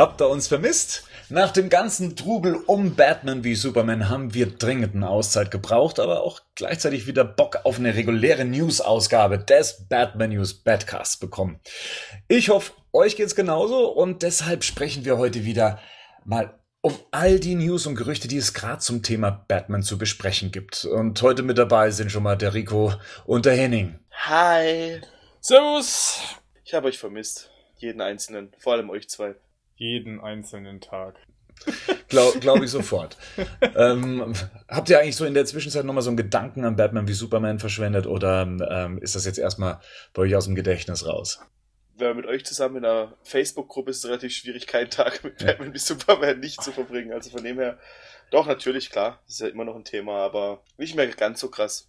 Habt ihr uns vermisst? Nach dem ganzen Trubel um Batman wie Superman haben wir dringend eine Auszeit gebraucht, aber auch gleichzeitig wieder Bock auf eine reguläre News-Ausgabe des Batman News Badcasts bekommen. Ich hoffe, euch geht's genauso und deshalb sprechen wir heute wieder mal um all die News und Gerüchte, die es gerade zum Thema Batman zu besprechen gibt. Und heute mit dabei sind schon mal der Rico und der Henning. Hi. Servus. Ich habe euch vermisst. Jeden einzelnen. Vor allem euch zwei. Jeden einzelnen Tag. Glaube glaub ich sofort. ähm, habt ihr eigentlich so in der Zwischenzeit nochmal so einen Gedanken an Batman wie Superman verschwendet oder ähm, ist das jetzt erstmal bei euch aus dem Gedächtnis raus? Wenn man mit euch zusammen in einer Facebook-Gruppe ist es relativ schwierig, keinen Tag mit Batman wie Superman nicht zu verbringen. Also von dem her, doch, natürlich, klar. Das ist ja immer noch ein Thema, aber nicht mehr ganz so krass.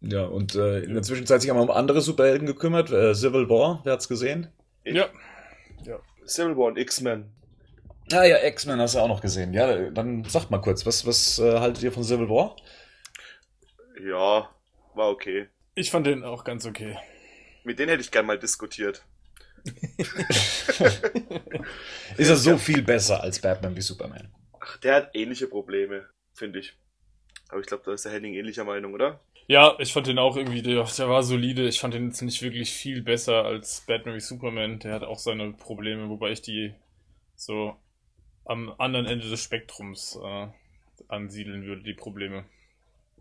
Ja, und äh, in der Zwischenzeit sich einmal um andere Superhelden gekümmert. Äh, Civil War, wer hat's gesehen? Ja. ja. Civil War und X-Men. Ah ja, X-Men hast du auch noch gesehen. Ja, dann sagt mal kurz, was, was äh, haltet ihr von Civil War? Ja, war okay. Ich fand den auch ganz okay. Mit denen hätte ich gern mal diskutiert. Ist er so viel besser als Batman wie Superman? Ach, der hat ähnliche Probleme, finde ich. Aber ich glaube, da ist der Henning ähnlicher Meinung, oder? Ja, ich fand den auch irgendwie, der, der war solide. Ich fand den jetzt nicht wirklich viel besser als Batman wie Superman. Der hat auch seine Probleme, wobei ich die so am anderen Ende des Spektrums äh, ansiedeln würde, die Probleme.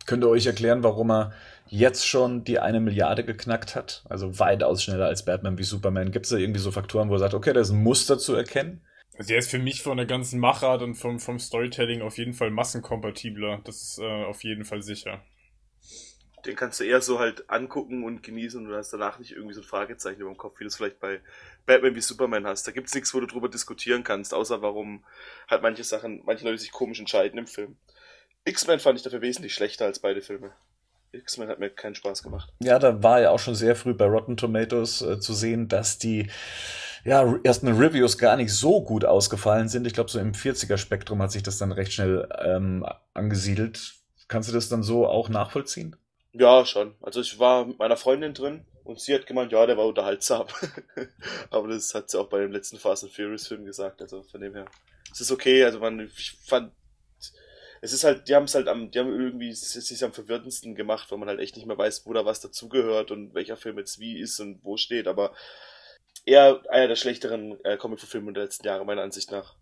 Könnt ihr euch erklären, warum er jetzt schon die eine Milliarde geknackt hat? Also weitaus schneller als Batman wie Superman. Gibt es da irgendwie so Faktoren, wo er sagt, okay, da ist ein Muster zu erkennen? Also der ist für mich von der ganzen Machart und vom, vom Storytelling auf jeden Fall massenkompatibler. Das ist äh, auf jeden Fall sicher den kannst du eher so halt angucken und genießen und du hast danach nicht irgendwie so ein Fragezeichen über dem Kopf, wie du es vielleicht bei Batman wie Superman hast. Da gibt's nichts, wo du drüber diskutieren kannst, außer warum halt manche Sachen, manche Leute sich komisch entscheiden im Film. X-Men fand ich dafür wesentlich schlechter als beide Filme. X-Men hat mir keinen Spaß gemacht. Ja, da war ja auch schon sehr früh bei Rotten Tomatoes äh, zu sehen, dass die ja, ersten Reviews gar nicht so gut ausgefallen sind. Ich glaube, so im 40er-Spektrum hat sich das dann recht schnell ähm, angesiedelt. Kannst du das dann so auch nachvollziehen? Ja, schon. Also ich war mit meiner Freundin drin und sie hat gemeint, ja, der war unterhaltsam. Aber das hat sie auch bei dem letzten Fast and Furious Film gesagt. Also von dem her. Es ist okay, also man, ich fand, es ist halt, die haben es halt am, die haben irgendwie, es ist am verwirrendsten gemacht, weil man halt echt nicht mehr weiß, wo da was dazugehört und welcher Film jetzt wie ist und wo steht, aber eher einer der schlechteren äh, Comic-Filme der letzten Jahre, meiner Ansicht nach.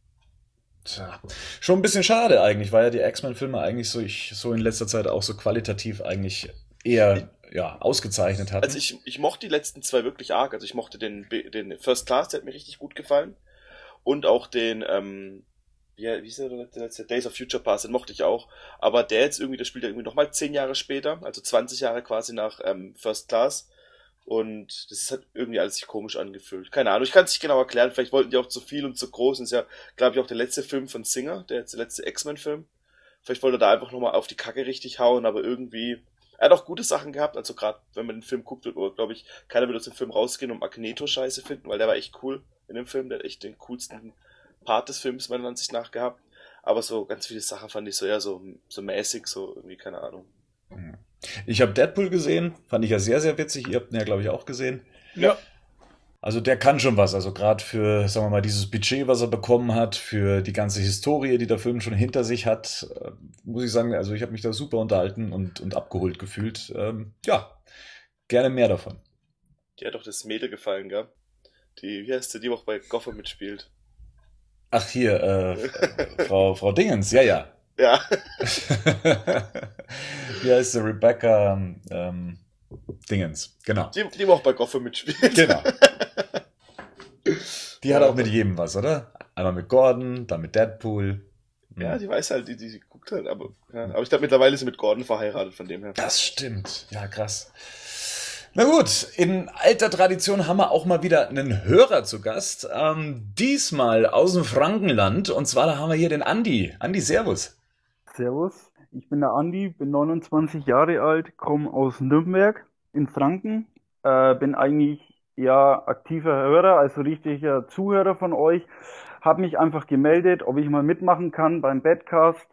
Tja, schon ein bisschen schade eigentlich, weil ja die X-Men-Filme eigentlich so, ich, so in letzter Zeit auch so qualitativ eigentlich eher ja, ausgezeichnet hatten. Also ich, ich mochte die letzten zwei wirklich arg. Also ich mochte den, den First Class, der hat mir richtig gut gefallen. Und auch den, ähm, wie, wie ist der letzte? Days of Future Past, den mochte ich auch. Aber der jetzt irgendwie, der spielt ja irgendwie nochmal zehn Jahre später, also 20 Jahre quasi nach ähm, First Class. Und das hat irgendwie alles sich komisch angefühlt. Keine Ahnung, ich kann es nicht genau erklären. Vielleicht wollten die auch zu viel und zu groß. Das ist ja, glaube ich, auch der letzte Film von Singer, der, der letzte X-Men-Film. Vielleicht wollte er da einfach nochmal auf die Kacke richtig hauen, aber irgendwie er hat auch gute Sachen gehabt, also gerade wenn man den Film guckt, glaube ich, keiner wird aus dem Film rausgehen und Magneto scheiße finden, weil der war echt cool in dem Film, der hat echt den coolsten Part des Films meiner Ansicht nach gehabt. Aber so ganz viele Sachen fand ich so eher so, so mäßig, so irgendwie, keine Ahnung. Mhm. Ich habe Deadpool gesehen, fand ich ja sehr, sehr witzig. Ihr habt ihn ja, glaube ich, auch gesehen. Ja. Also der kann schon was. Also gerade für, sagen wir mal, dieses Budget, was er bekommen hat, für die ganze Historie, die der Film schon hinter sich hat, äh, muss ich sagen, also ich habe mich da super unterhalten und, und abgeholt gefühlt. Ähm, ja, gerne mehr davon. Die hat doch das Mädel gefallen, gell? Die, wie heißt sie, die auch bei Gotham mitspielt? Ach hier, äh, Frau, Frau Dingens, ja, ja. Ja. wie heißt sie, Rebecca ähm, Dingens, genau. Die, die auch bei Gotham mitspielt. Genau. Die hat auch mit jedem was, oder? Einmal mit Gordon, dann mit Deadpool. Ja, die weiß halt, die, die, die guckt halt, aber, ja. aber ich glaube, mittlerweile ist sie mit Gordon verheiratet, von dem her. Das stimmt. Ja, krass. Na gut, in alter Tradition haben wir auch mal wieder einen Hörer zu Gast. Ähm, diesmal aus dem Frankenland. Und zwar da haben wir hier den Andi. Andi, Servus. Servus. Ich bin der Andi, bin 29 Jahre alt, komme aus Nürnberg in Franken. Äh, bin eigentlich ja aktiver Hörer, also richtiger Zuhörer von euch. Habe mich einfach gemeldet, ob ich mal mitmachen kann beim Badcast.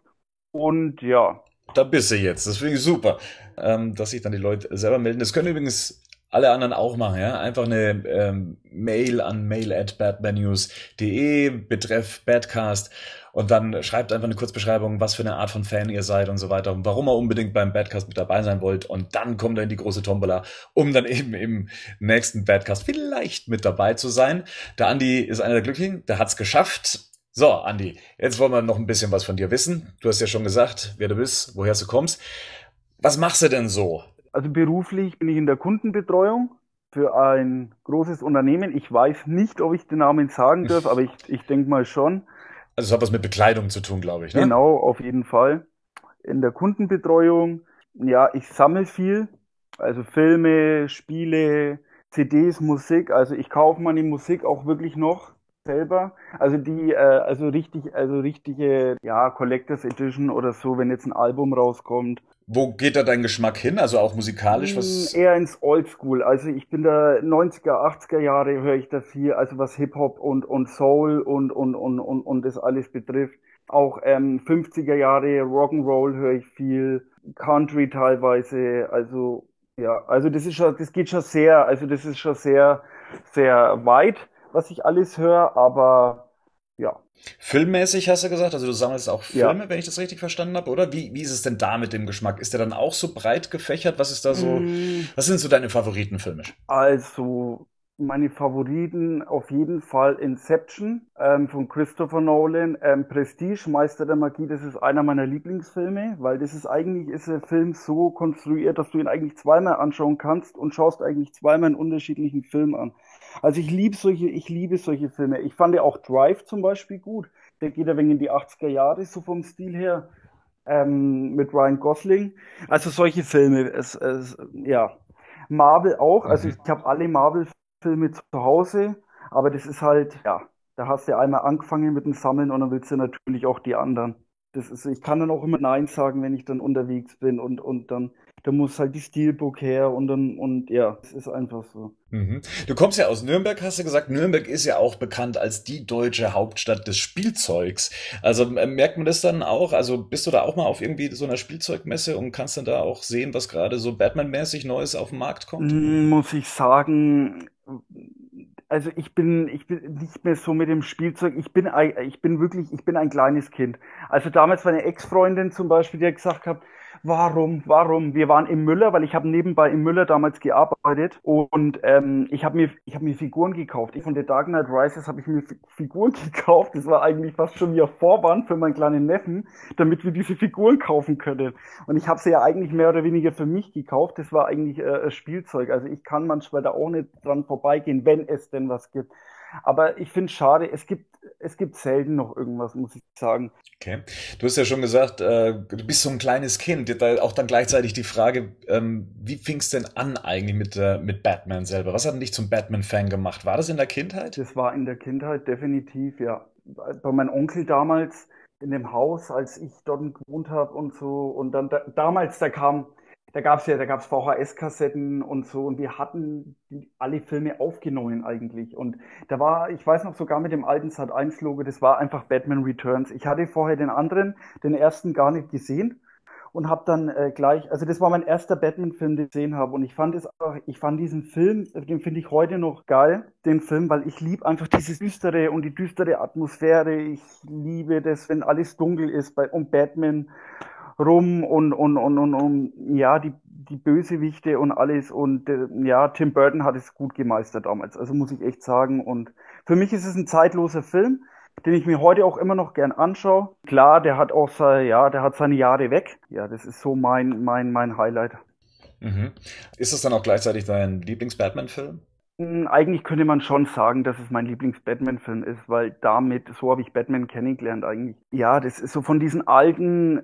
Und ja. Da bist du jetzt. Das finde ich super, ähm, dass sich dann die Leute selber melden. Das können übrigens alle anderen auch machen, ja. Einfach eine ähm, Mail an mail at badmanews.de, betreff Badcast und dann schreibt einfach eine Kurzbeschreibung, was für eine Art von Fan ihr seid und so weiter und warum ihr unbedingt beim Badcast mit dabei sein wollt und dann kommt er in die große Tombola, um dann eben im nächsten Badcast vielleicht mit dabei zu sein. Der Andi ist einer der Glücklichen, der hat's geschafft. So, Andi, jetzt wollen wir noch ein bisschen was von dir wissen. Du hast ja schon gesagt, wer du bist, woher du kommst. Was machst du denn so? Also beruflich bin ich in der Kundenbetreuung für ein großes Unternehmen. Ich weiß nicht, ob ich den Namen sagen darf, aber ich, ich denke mal schon. Also es hat was mit Bekleidung zu tun, glaube ich. Ne? Genau, auf jeden Fall. In der Kundenbetreuung, ja, ich sammle viel. Also Filme, Spiele, CDs, Musik. Also ich kaufe meine Musik auch wirklich noch selber. Also die, äh, also richtig, also richtige, ja, Collectors Edition oder so, wenn jetzt ein Album rauskommt. Wo geht da dein Geschmack hin? Also auch musikalisch? Was? Hm, eher ins Oldschool. Also ich bin da 90er, 80er Jahre höre ich da viel, also was Hip-Hop und, und Soul und, und, und, und, und das alles betrifft. Auch ähm, 50er Jahre Rock'n'Roll höre ich viel, Country teilweise, also ja, also das ist schon, das geht schon sehr, also das ist schon sehr, sehr weit was ich alles höre, aber. Filmmäßig hast du gesagt, also du sammelst auch Filme, ja. wenn ich das richtig verstanden habe, oder? Wie, wie ist es denn da mit dem Geschmack? Ist der dann auch so breit gefächert? Was ist da so, mm. was sind so deine Favoriten filmisch? Also, meine Favoriten auf jeden Fall Inception ähm, von Christopher Nolan, ähm, Prestige, Meister der Magie, das ist einer meiner Lieblingsfilme, weil das ist eigentlich, ist der Film so konstruiert, dass du ihn eigentlich zweimal anschauen kannst und schaust eigentlich zweimal einen unterschiedlichen Film an. Also ich liebe solche, ich liebe solche Filme. Ich fand ja auch Drive zum Beispiel gut. Der geht ein wenig in die 80er Jahre, so vom Stil her, ähm, mit Ryan Gosling. Also solche Filme, es, es, ja. Marvel auch, also mhm. ich habe alle Marvel-Filme zu Hause, aber das ist halt, ja, da hast du ja einmal angefangen mit dem Sammeln und dann willst du natürlich auch die anderen. Das ist, ich kann dann auch immer Nein sagen, wenn ich dann unterwegs bin und, und dann da muss halt die Steelbook her und dann, und ja, es ist einfach so. Mhm. Du kommst ja aus Nürnberg, hast du gesagt. Nürnberg ist ja auch bekannt als die deutsche Hauptstadt des Spielzeugs. Also äh, merkt man das dann auch? Also bist du da auch mal auf irgendwie so einer Spielzeugmesse und kannst dann da auch sehen, was gerade so Batman-mäßig Neues auf den Markt kommt? Mm, muss ich sagen, also ich bin, ich bin nicht mehr so mit dem Spielzeug. Ich bin, ich bin wirklich, ich bin ein kleines Kind. Also damals war eine Ex-Freundin zum Beispiel, die hat gesagt hat, warum, warum? Wir waren im Müller, weil ich habe nebenbei im Müller damals gearbeitet und ähm, ich habe mir, ich habe mir Figuren gekauft. Ich von The Dark Knight Rises habe ich mir Figuren gekauft. Das war eigentlich fast schon wie ein Vorwand für meinen kleinen Neffen, damit wir diese Figuren kaufen können. Und ich habe sie ja eigentlich mehr oder weniger für mich gekauft. Das war eigentlich äh, Spielzeug. Also ich kann manchmal da auch nicht dran vorbeigehen, wenn es denn was gibt. Aber ich finde schade, es gibt, es gibt selten noch irgendwas, muss ich sagen. Okay. Du hast ja schon gesagt, äh, du bist so ein kleines Kind. Da auch dann gleichzeitig die Frage, ähm, wie fing es denn an eigentlich mit, äh, mit Batman selber? Was hat denn dich zum Batman-Fan gemacht? War das in der Kindheit? Das war in der Kindheit definitiv, ja. Bei meinem Onkel damals in dem Haus, als ich dort gewohnt habe und so. Und dann da, damals, da kam da gab's ja, da gab's VHS-Kassetten und so und wir hatten die, alle Filme aufgenommen eigentlich. Und da war, ich weiß noch sogar mit dem alten Sat 1 Logo, das war einfach Batman Returns. Ich hatte vorher den anderen, den ersten gar nicht gesehen und habe dann äh, gleich, also das war mein erster Batman-Film, den ich gesehen habe und ich fand es auch, ich fand diesen Film, den finde ich heute noch geil, den Film, weil ich liebe einfach dieses düstere und die düstere Atmosphäre. Ich liebe das, wenn alles dunkel ist bei um Batman rum und, und, und, und, und ja, die, die Bösewichte und alles. Und äh, ja, Tim Burton hat es gut gemeistert damals. Also muss ich echt sagen. Und für mich ist es ein zeitloser Film, den ich mir heute auch immer noch gern anschaue. Klar, der hat auch sein, ja, der hat seine Jahre weg. Ja, das ist so mein, mein, mein Highlight. Mhm. Ist es dann auch gleichzeitig dein Lieblings-Batman-Film? Hm, eigentlich könnte man schon sagen, dass es mein Lieblings-Batman-Film ist, weil damit, so habe ich Batman kennengelernt eigentlich. Ja, das ist so von diesen alten,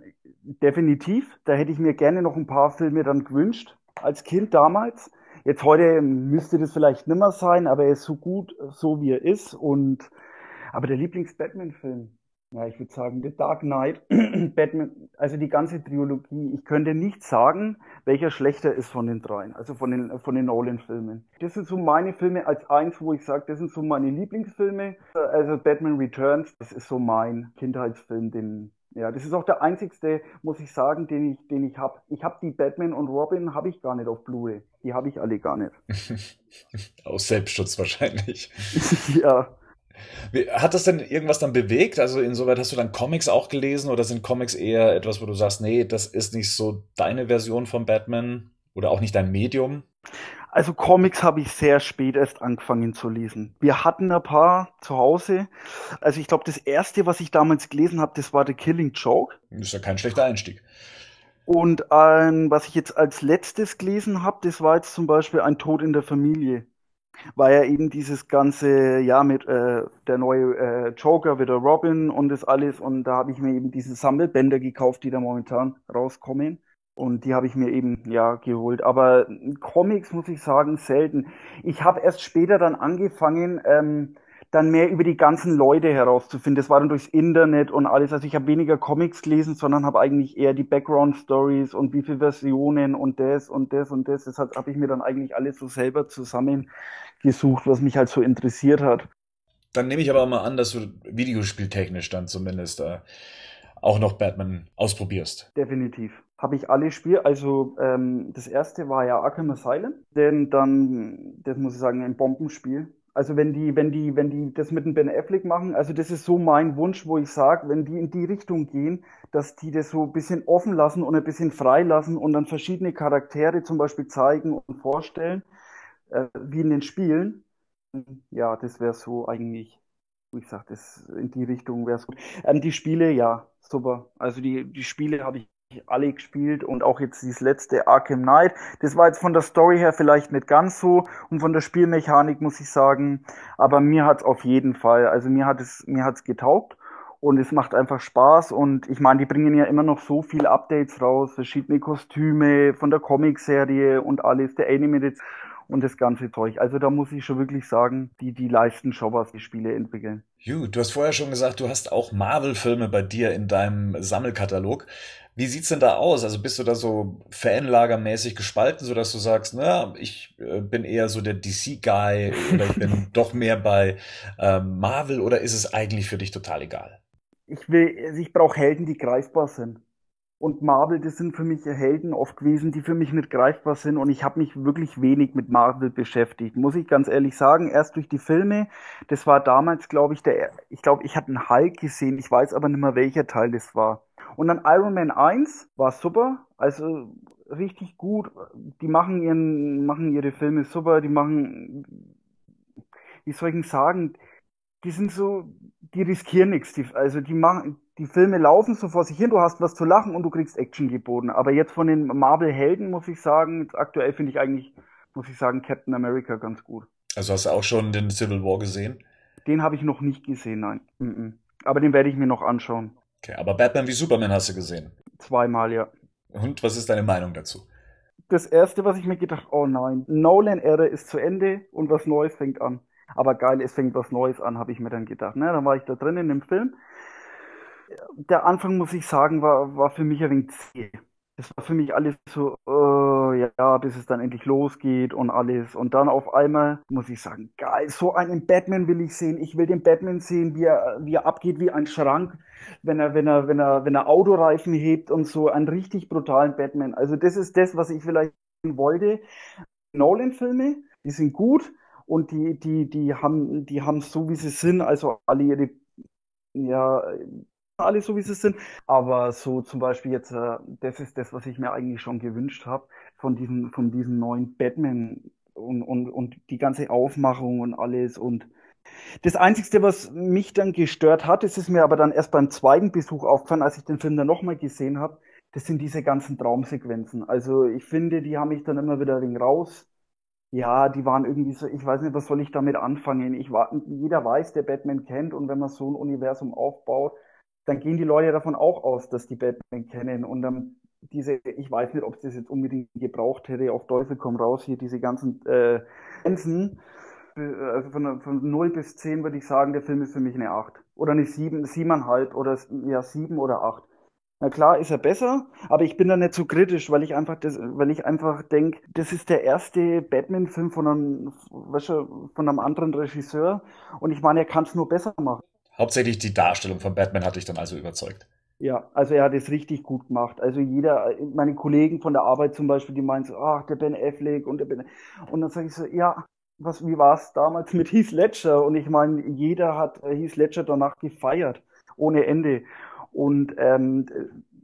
definitiv. Da hätte ich mir gerne noch ein paar Filme dann gewünscht, als Kind damals. Jetzt heute müsste das vielleicht nimmer sein, aber er ist so gut, so wie er ist. Und aber der Lieblings-Batman-Film, ja, ich würde sagen, The Dark Knight, Batman, also die ganze Trilogie. Ich könnte nicht sagen, welcher schlechter ist von den dreien, also von den, von den Nolan-Filmen. Das sind so meine Filme als eins, wo ich sage, das sind so meine Lieblingsfilme. Also Batman Returns, das ist so mein Kindheitsfilm, den, Ja, das ist auch der einzigste, muss ich sagen, den ich, den ich habe. Ich habe die Batman und Robin habe ich gar nicht auf Blu-ray. Die habe ich alle gar nicht. Aus Selbstschutz wahrscheinlich. ja. Hat das denn irgendwas dann bewegt? Also insoweit hast du dann Comics auch gelesen oder sind Comics eher etwas, wo du sagst, nee, das ist nicht so deine Version von Batman oder auch nicht dein Medium? Also Comics habe ich sehr spät erst angefangen zu lesen. Wir hatten ein paar zu Hause. Also ich glaube, das erste, was ich damals gelesen habe, das war The Killing Joke. Das ist ja kein schlechter Einstieg. Und ähm, was ich jetzt als letztes gelesen habe, das war jetzt zum Beispiel Ein Tod in der Familie. War ja eben dieses ganze, ja, mit äh, der neue äh, Joker, wieder Robin und das alles. Und da habe ich mir eben diese Sammelbänder gekauft, die da momentan rauskommen. Und die habe ich mir eben ja geholt. Aber Comics muss ich sagen, selten. Ich habe erst später dann angefangen, ähm, dann mehr über die ganzen Leute herauszufinden. Das war dann durchs Internet und alles. Also ich habe weniger Comics gelesen, sondern habe eigentlich eher die Background Stories und wie viele Versionen und das und das und das. Das habe ich mir dann eigentlich alles so selber zusammengesucht, was mich halt so interessiert hat. Dann nehme ich aber mal an, dass du videospieltechnisch dann zumindest äh, auch noch Batman ausprobierst. Definitiv habe ich alle Spiele. Also ähm, das erste war ja Arkham Asylum, denn dann, das muss ich sagen, ein Bombenspiel. Also wenn die, wenn die, wenn die das mit dem Ben Affleck machen, also das ist so mein Wunsch, wo ich sage, wenn die in die Richtung gehen, dass die das so ein bisschen offen lassen und ein bisschen frei lassen und dann verschiedene Charaktere zum Beispiel zeigen und vorstellen, äh, wie in den Spielen. Ja, das wäre so eigentlich, wo ich sage, das in die Richtung wäre es gut. Ähm, die Spiele, ja, super. Also die, die Spiele habe ich alle gespielt und auch jetzt dieses letzte Arkham Knight. Das war jetzt von der Story her vielleicht nicht ganz so und von der Spielmechanik muss ich sagen, aber mir hat's auf jeden Fall, also mir hat es mir hat's getaugt und es macht einfach Spaß und ich meine, die bringen ja immer noch so viele Updates raus, verschiedene Kostüme von der Comicserie und alles, der Animated und das ganze Zeug. Also da muss ich schon wirklich sagen, die, die leisten schon was, die Spiele entwickeln. Ju, du hast vorher schon gesagt, du hast auch Marvel-Filme bei dir in deinem Sammelkatalog. Wie sieht's denn da aus? Also bist du da so Fanlagermäßig gespalten, so dass du sagst, na, ich äh, bin eher so der DC-Guy oder ich bin doch mehr bei äh, Marvel oder ist es eigentlich für dich total egal? Ich will, also ich brauche Helden, die greifbar sind. Und Marvel, das sind für mich Helden oft gewesen, die für mich nicht greifbar sind. Und ich habe mich wirklich wenig mit Marvel beschäftigt, muss ich ganz ehrlich sagen. Erst durch die Filme. Das war damals, glaube ich, der. Ich glaube, ich hatte einen Hulk gesehen. Ich weiß aber nicht mehr, welcher Teil das war. Und dann Iron Man 1 war super, also richtig gut. Die machen ihren, machen ihre Filme super, die machen, wie soll ich sagen, die sind so, die riskieren nichts. Die, also die machen, die Filme laufen so vor sich hin, du hast was zu lachen und du kriegst Action geboten. Aber jetzt von den Marvel-Helden muss ich sagen, aktuell finde ich eigentlich, muss ich sagen, Captain America ganz gut. Also hast du auch schon den Civil War gesehen? Den habe ich noch nicht gesehen, nein. Aber den werde ich mir noch anschauen. Okay, aber Batman wie Superman hast du gesehen? Zweimal, ja. Und was ist deine Meinung dazu? Das erste, was ich mir gedacht, oh nein, Nolan-Ära ist zu Ende und was Neues fängt an. Aber geil, es fängt was Neues an, habe ich mir dann gedacht. Ne? Dann war ich da drin in dem Film. Der Anfang, muss ich sagen, war, war für mich ein wenig zäh. Das war für mich alles so, uh, ja, bis es dann endlich losgeht und alles. Und dann auf einmal muss ich sagen, geil, so einen Batman will ich sehen. Ich will den Batman sehen, wie er, wie er abgeht wie ein Schrank, wenn er, wenn er, wenn er, wenn er Autoreifen hebt und so einen richtig brutalen Batman. Also das ist das, was ich vielleicht wollte. Nolan-Filme, die sind gut und die, die, die haben, die haben so wie sie sind, also alle ihre, ja, alle so, wie sie sind. Aber so zum Beispiel jetzt, äh, das ist das, was ich mir eigentlich schon gewünscht habe, von diesem, von diesem neuen Batman und, und, und die ganze Aufmachung und alles. Und das Einzige, was mich dann gestört hat, ist mir aber dann erst beim zweiten Besuch aufgefallen, als ich den Film dann nochmal gesehen habe, das sind diese ganzen Traumsequenzen. Also ich finde, die haben mich dann immer wieder wenig raus. Ja, die waren irgendwie so, ich weiß nicht, was soll ich damit anfangen? Ich war, jeder weiß, der Batman kennt und wenn man so ein Universum aufbaut, dann gehen die Leute davon auch aus, dass die Batman kennen und dann diese, ich weiß nicht, ob es das jetzt unbedingt gebraucht hätte, auf Teufel komm raus, hier diese ganzen äh, Grenzen, also von, von 0 bis 10 würde ich sagen, der Film ist für mich eine 8. Oder eine 7, 7,5 oder ja 7 oder 8. Na klar ist er besser, aber ich bin da nicht so kritisch, weil ich einfach das, weil ich einfach denke, das ist der erste Batman-Film von einem, weißt du, von einem anderen Regisseur und ich meine, er kann es nur besser machen. Hauptsächlich die Darstellung von Batman hat dich dann also überzeugt. Ja, also er hat es richtig gut gemacht. Also jeder, meine Kollegen von der Arbeit zum Beispiel, die meinen so, ach, der Ben Affleck und der Ben. Und dann sage ich so, ja, was, wie war es damals mit Heath Ledger? Und ich meine, jeder hat Heath Ledger danach gefeiert, ohne Ende. Und ähm,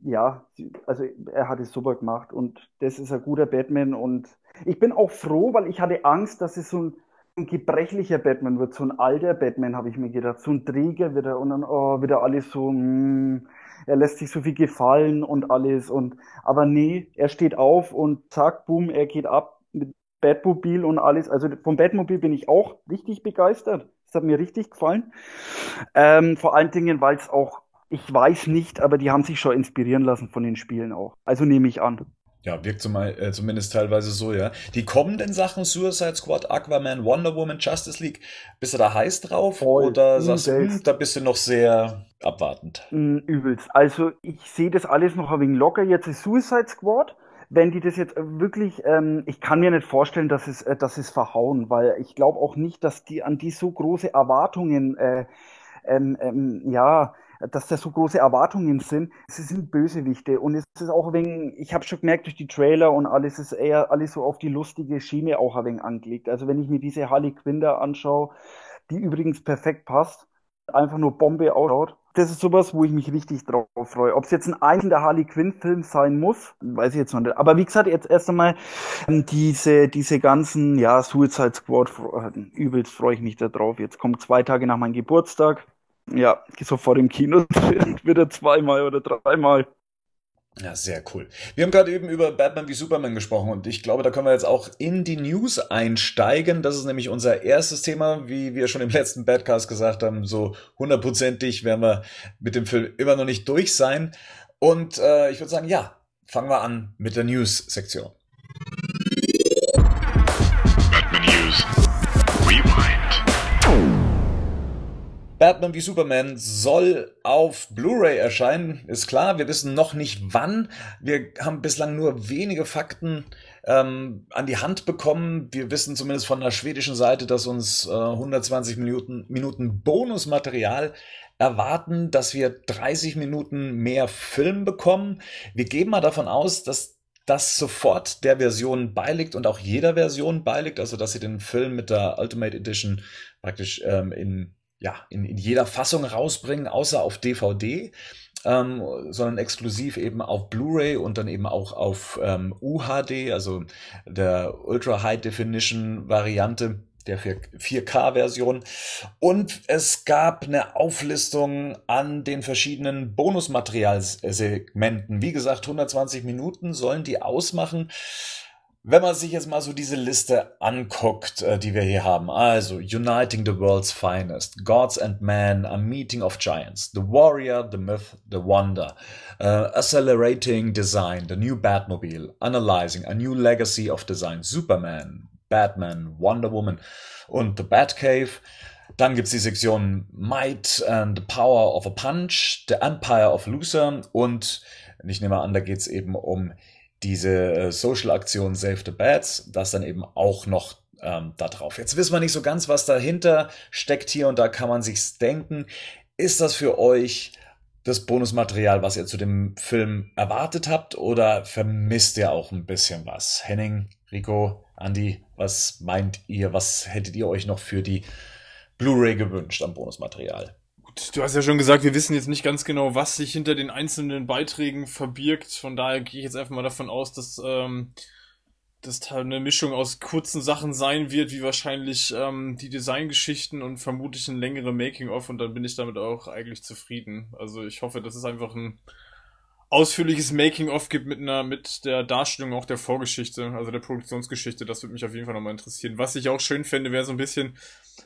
ja, also er hat es super gemacht und das ist ein guter Batman und ich bin auch froh, weil ich hatte Angst, dass es so ein, ein gebrechlicher Batman wird, so ein alter Batman, habe ich mir gedacht, so ein Träger wieder und dann oh, wieder alles so, mh, hm, er lässt sich so viel gefallen und alles und aber nee, er steht auf und zack, boom, er geht ab mit Batmobil und alles. Also vom Batmobil bin ich auch richtig begeistert. Das hat mir richtig gefallen. Ähm, vor allen Dingen, weil es auch, ich weiß nicht, aber die haben sich schon inspirieren lassen von den Spielen auch. Also nehme ich an. Ja, wirkt zum, äh, zumindest teilweise so, ja. Die kommenden Sachen Suicide Squad, Aquaman, Wonder Woman, Justice League, bist du da heiß drauf? Voll. Oder sagst du, hm, da bist du noch sehr abwartend? Mm, übelst. Also ich sehe das alles noch ein wenig locker. Jetzt ist Suicide Squad. Wenn die das jetzt wirklich, ähm, ich kann mir nicht vorstellen, dass es, äh, dass es verhauen, weil ich glaube auch nicht, dass die an die so große Erwartungen äh, ähm, ähm, ja, dass da so große Erwartungen sind. Sie sind Bösewichte und es ist auch wenig, ich habe schon gemerkt durch die Trailer und alles ist eher alles so auf die lustige Schiene auch ein wenig angelegt. Also wenn ich mir diese Harley Quinn da anschaue, die übrigens perfekt passt, einfach nur Bombe ausschaut. Das ist sowas, wo ich mich richtig drauf freue. Ob es jetzt ein einzelner Harley Quinn-Film sein muss, weiß ich jetzt noch nicht. Aber wie gesagt, jetzt erst einmal ähm, diese, diese ganzen, ja, Suicide Squad, äh, übelst freue ich mich da drauf. Jetzt kommt zwei Tage nach meinem Geburtstag ja, sofort im Kino wieder zweimal oder dreimal. Ja, sehr cool. Wir haben gerade eben über Batman wie Superman gesprochen und ich glaube, da können wir jetzt auch in die News einsteigen. Das ist nämlich unser erstes Thema, wie wir schon im letzten Badcast gesagt haben. So hundertprozentig werden wir mit dem Film immer noch nicht durch sein. Und äh, ich würde sagen, ja, fangen wir an mit der News-Sektion. Batman wie Superman soll auf Blu-ray erscheinen, ist klar. Wir wissen noch nicht wann. Wir haben bislang nur wenige Fakten ähm, an die Hand bekommen. Wir wissen zumindest von der schwedischen Seite, dass uns äh, 120 Minuten, Minuten Bonusmaterial erwarten, dass wir 30 Minuten mehr Film bekommen. Wir gehen mal davon aus, dass das sofort der Version beiliegt und auch jeder Version beiliegt, also dass sie den Film mit der Ultimate Edition praktisch ähm, in ja, in, in jeder Fassung rausbringen, außer auf DVD. Ähm, sondern exklusiv eben auf Blu-ray und dann eben auch auf ähm, UHD, also der Ultra High Definition Variante der 4K-Version. Und es gab eine Auflistung an den verschiedenen Bonusmaterialsegmenten. Wie gesagt, 120 Minuten sollen die ausmachen. Wenn man sich jetzt mal so diese Liste anguckt, äh, die wir hier haben, also Uniting the World's Finest, Gods and Men, A Meeting of Giants, The Warrior, The Myth, The Wonder, uh, Accelerating Design, The New Batmobile, Analyzing, A New Legacy of Design, Superman, Batman, Wonder Woman und The Batcave. Dann gibt's die Sektion Might and the Power of a Punch, The Empire of Loser und ich nehme an, da geht's eben um diese äh, Social-Aktion Save the Bats, das dann eben auch noch ähm, da drauf. Jetzt wissen wir nicht so ganz, was dahinter steckt hier und da kann man sich's denken. Ist das für euch das Bonusmaterial, was ihr zu dem Film erwartet habt oder vermisst ihr auch ein bisschen was? Henning, Rico, Andy, was meint ihr? Was hättet ihr euch noch für die Blu-ray gewünscht am Bonusmaterial? Du hast ja schon gesagt, wir wissen jetzt nicht ganz genau, was sich hinter den einzelnen Beiträgen verbirgt. Von daher gehe ich jetzt einfach mal davon aus, dass ähm, das eine Mischung aus kurzen Sachen sein wird, wie wahrscheinlich ähm, die Designgeschichten und vermutlich ein längere Making-of und dann bin ich damit auch eigentlich zufrieden. Also ich hoffe, das ist einfach ein ausführliches Making-of gibt mit einer, mit der Darstellung auch der Vorgeschichte, also der Produktionsgeschichte. Das würde mich auf jeden Fall nochmal interessieren. Was ich auch schön fände, wäre so ein bisschen,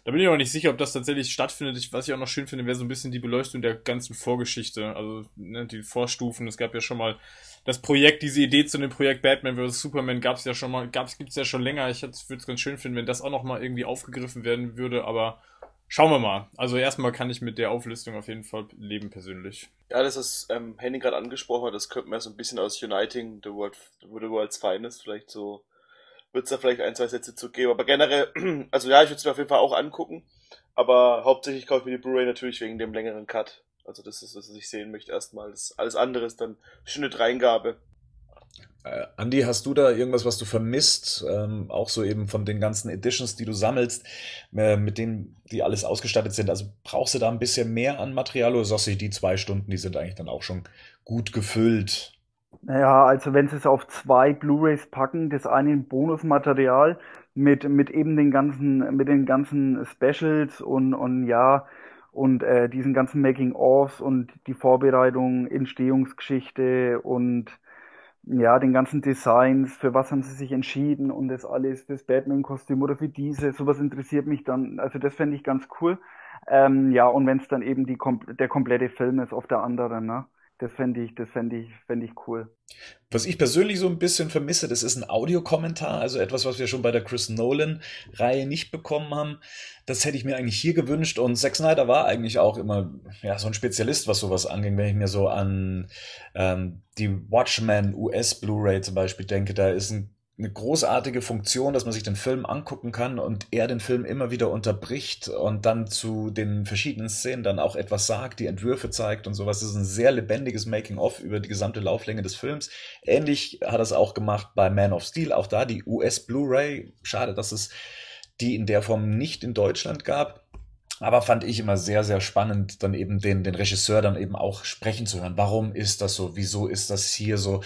da bin ich auch nicht sicher, ob das tatsächlich stattfindet. Ich, was ich auch noch schön finde, wäre so ein bisschen die Beleuchtung der ganzen Vorgeschichte, also ne, die Vorstufen. Es gab ja schon mal das Projekt, diese Idee zu dem Projekt Batman vs. Superman gab es ja schon mal, gab's, gibt's ja schon länger. Ich würde es ganz schön finden, wenn das auch nochmal irgendwie aufgegriffen werden würde, aber Schauen wir mal. Also erstmal kann ich mit der Auflistung auf jeden Fall leben persönlich. Ja, das ist ähm, Henning gerade angesprochen hat, das könnte man so ein bisschen aus Uniting the, World, the World's Finest vielleicht so, wird es da vielleicht ein, zwei Sätze zu geben. Aber generell, also ja, ich würde es mir auf jeden Fall auch angucken. Aber hauptsächlich kaufe ich mir die Blu-ray natürlich wegen dem längeren Cut. Also das ist, was ich sehen möchte erstmal. Das, alles andere ist dann schöne Dreingabe. Äh, Andi, hast du da irgendwas, was du vermisst? Ähm, auch so eben von den ganzen Editions, die du sammelst, äh, mit denen die alles ausgestattet sind. Also brauchst du da ein bisschen mehr an Material oder sagst du, die zwei Stunden, die sind eigentlich dann auch schon gut gefüllt? Naja, also wenn sie es auf zwei Blu-rays packen, das eine in Bonusmaterial mit, mit eben den ganzen, mit den ganzen Specials und, und ja, und äh, diesen ganzen Making-ofs und die Vorbereitung, Entstehungsgeschichte und ja, den ganzen Designs, für was haben sie sich entschieden und das alles fürs Batman-Kostüm oder für diese, sowas interessiert mich dann, also das fände ich ganz cool. Ähm, ja, und wenn es dann eben die, der komplette Film ist auf der anderen, ne? Das fände ich, das fände ich, fände ich cool. Was ich persönlich so ein bisschen vermisse, das ist ein Audiokommentar, also etwas, was wir schon bei der Chris Nolan-Reihe nicht bekommen haben. Das hätte ich mir eigentlich hier gewünscht. Und Zack Snyder war eigentlich auch immer ja, so ein Spezialist, was sowas anging. Wenn ich mir so an ähm, die Watchmen US Blu-ray zum Beispiel denke, da ist ein eine großartige Funktion, dass man sich den Film angucken kann und er den Film immer wieder unterbricht und dann zu den verschiedenen Szenen dann auch etwas sagt, die Entwürfe zeigt und sowas. Das ist ein sehr lebendiges Making-of über die gesamte Lauflänge des Films. Ähnlich hat er es auch gemacht bei Man of Steel, auch da die US Blu-ray. Schade, dass es die in der Form nicht in Deutschland gab. Aber fand ich immer sehr, sehr spannend, dann eben den, den Regisseur dann eben auch sprechen zu hören. Warum ist das so? Wieso ist das hier so?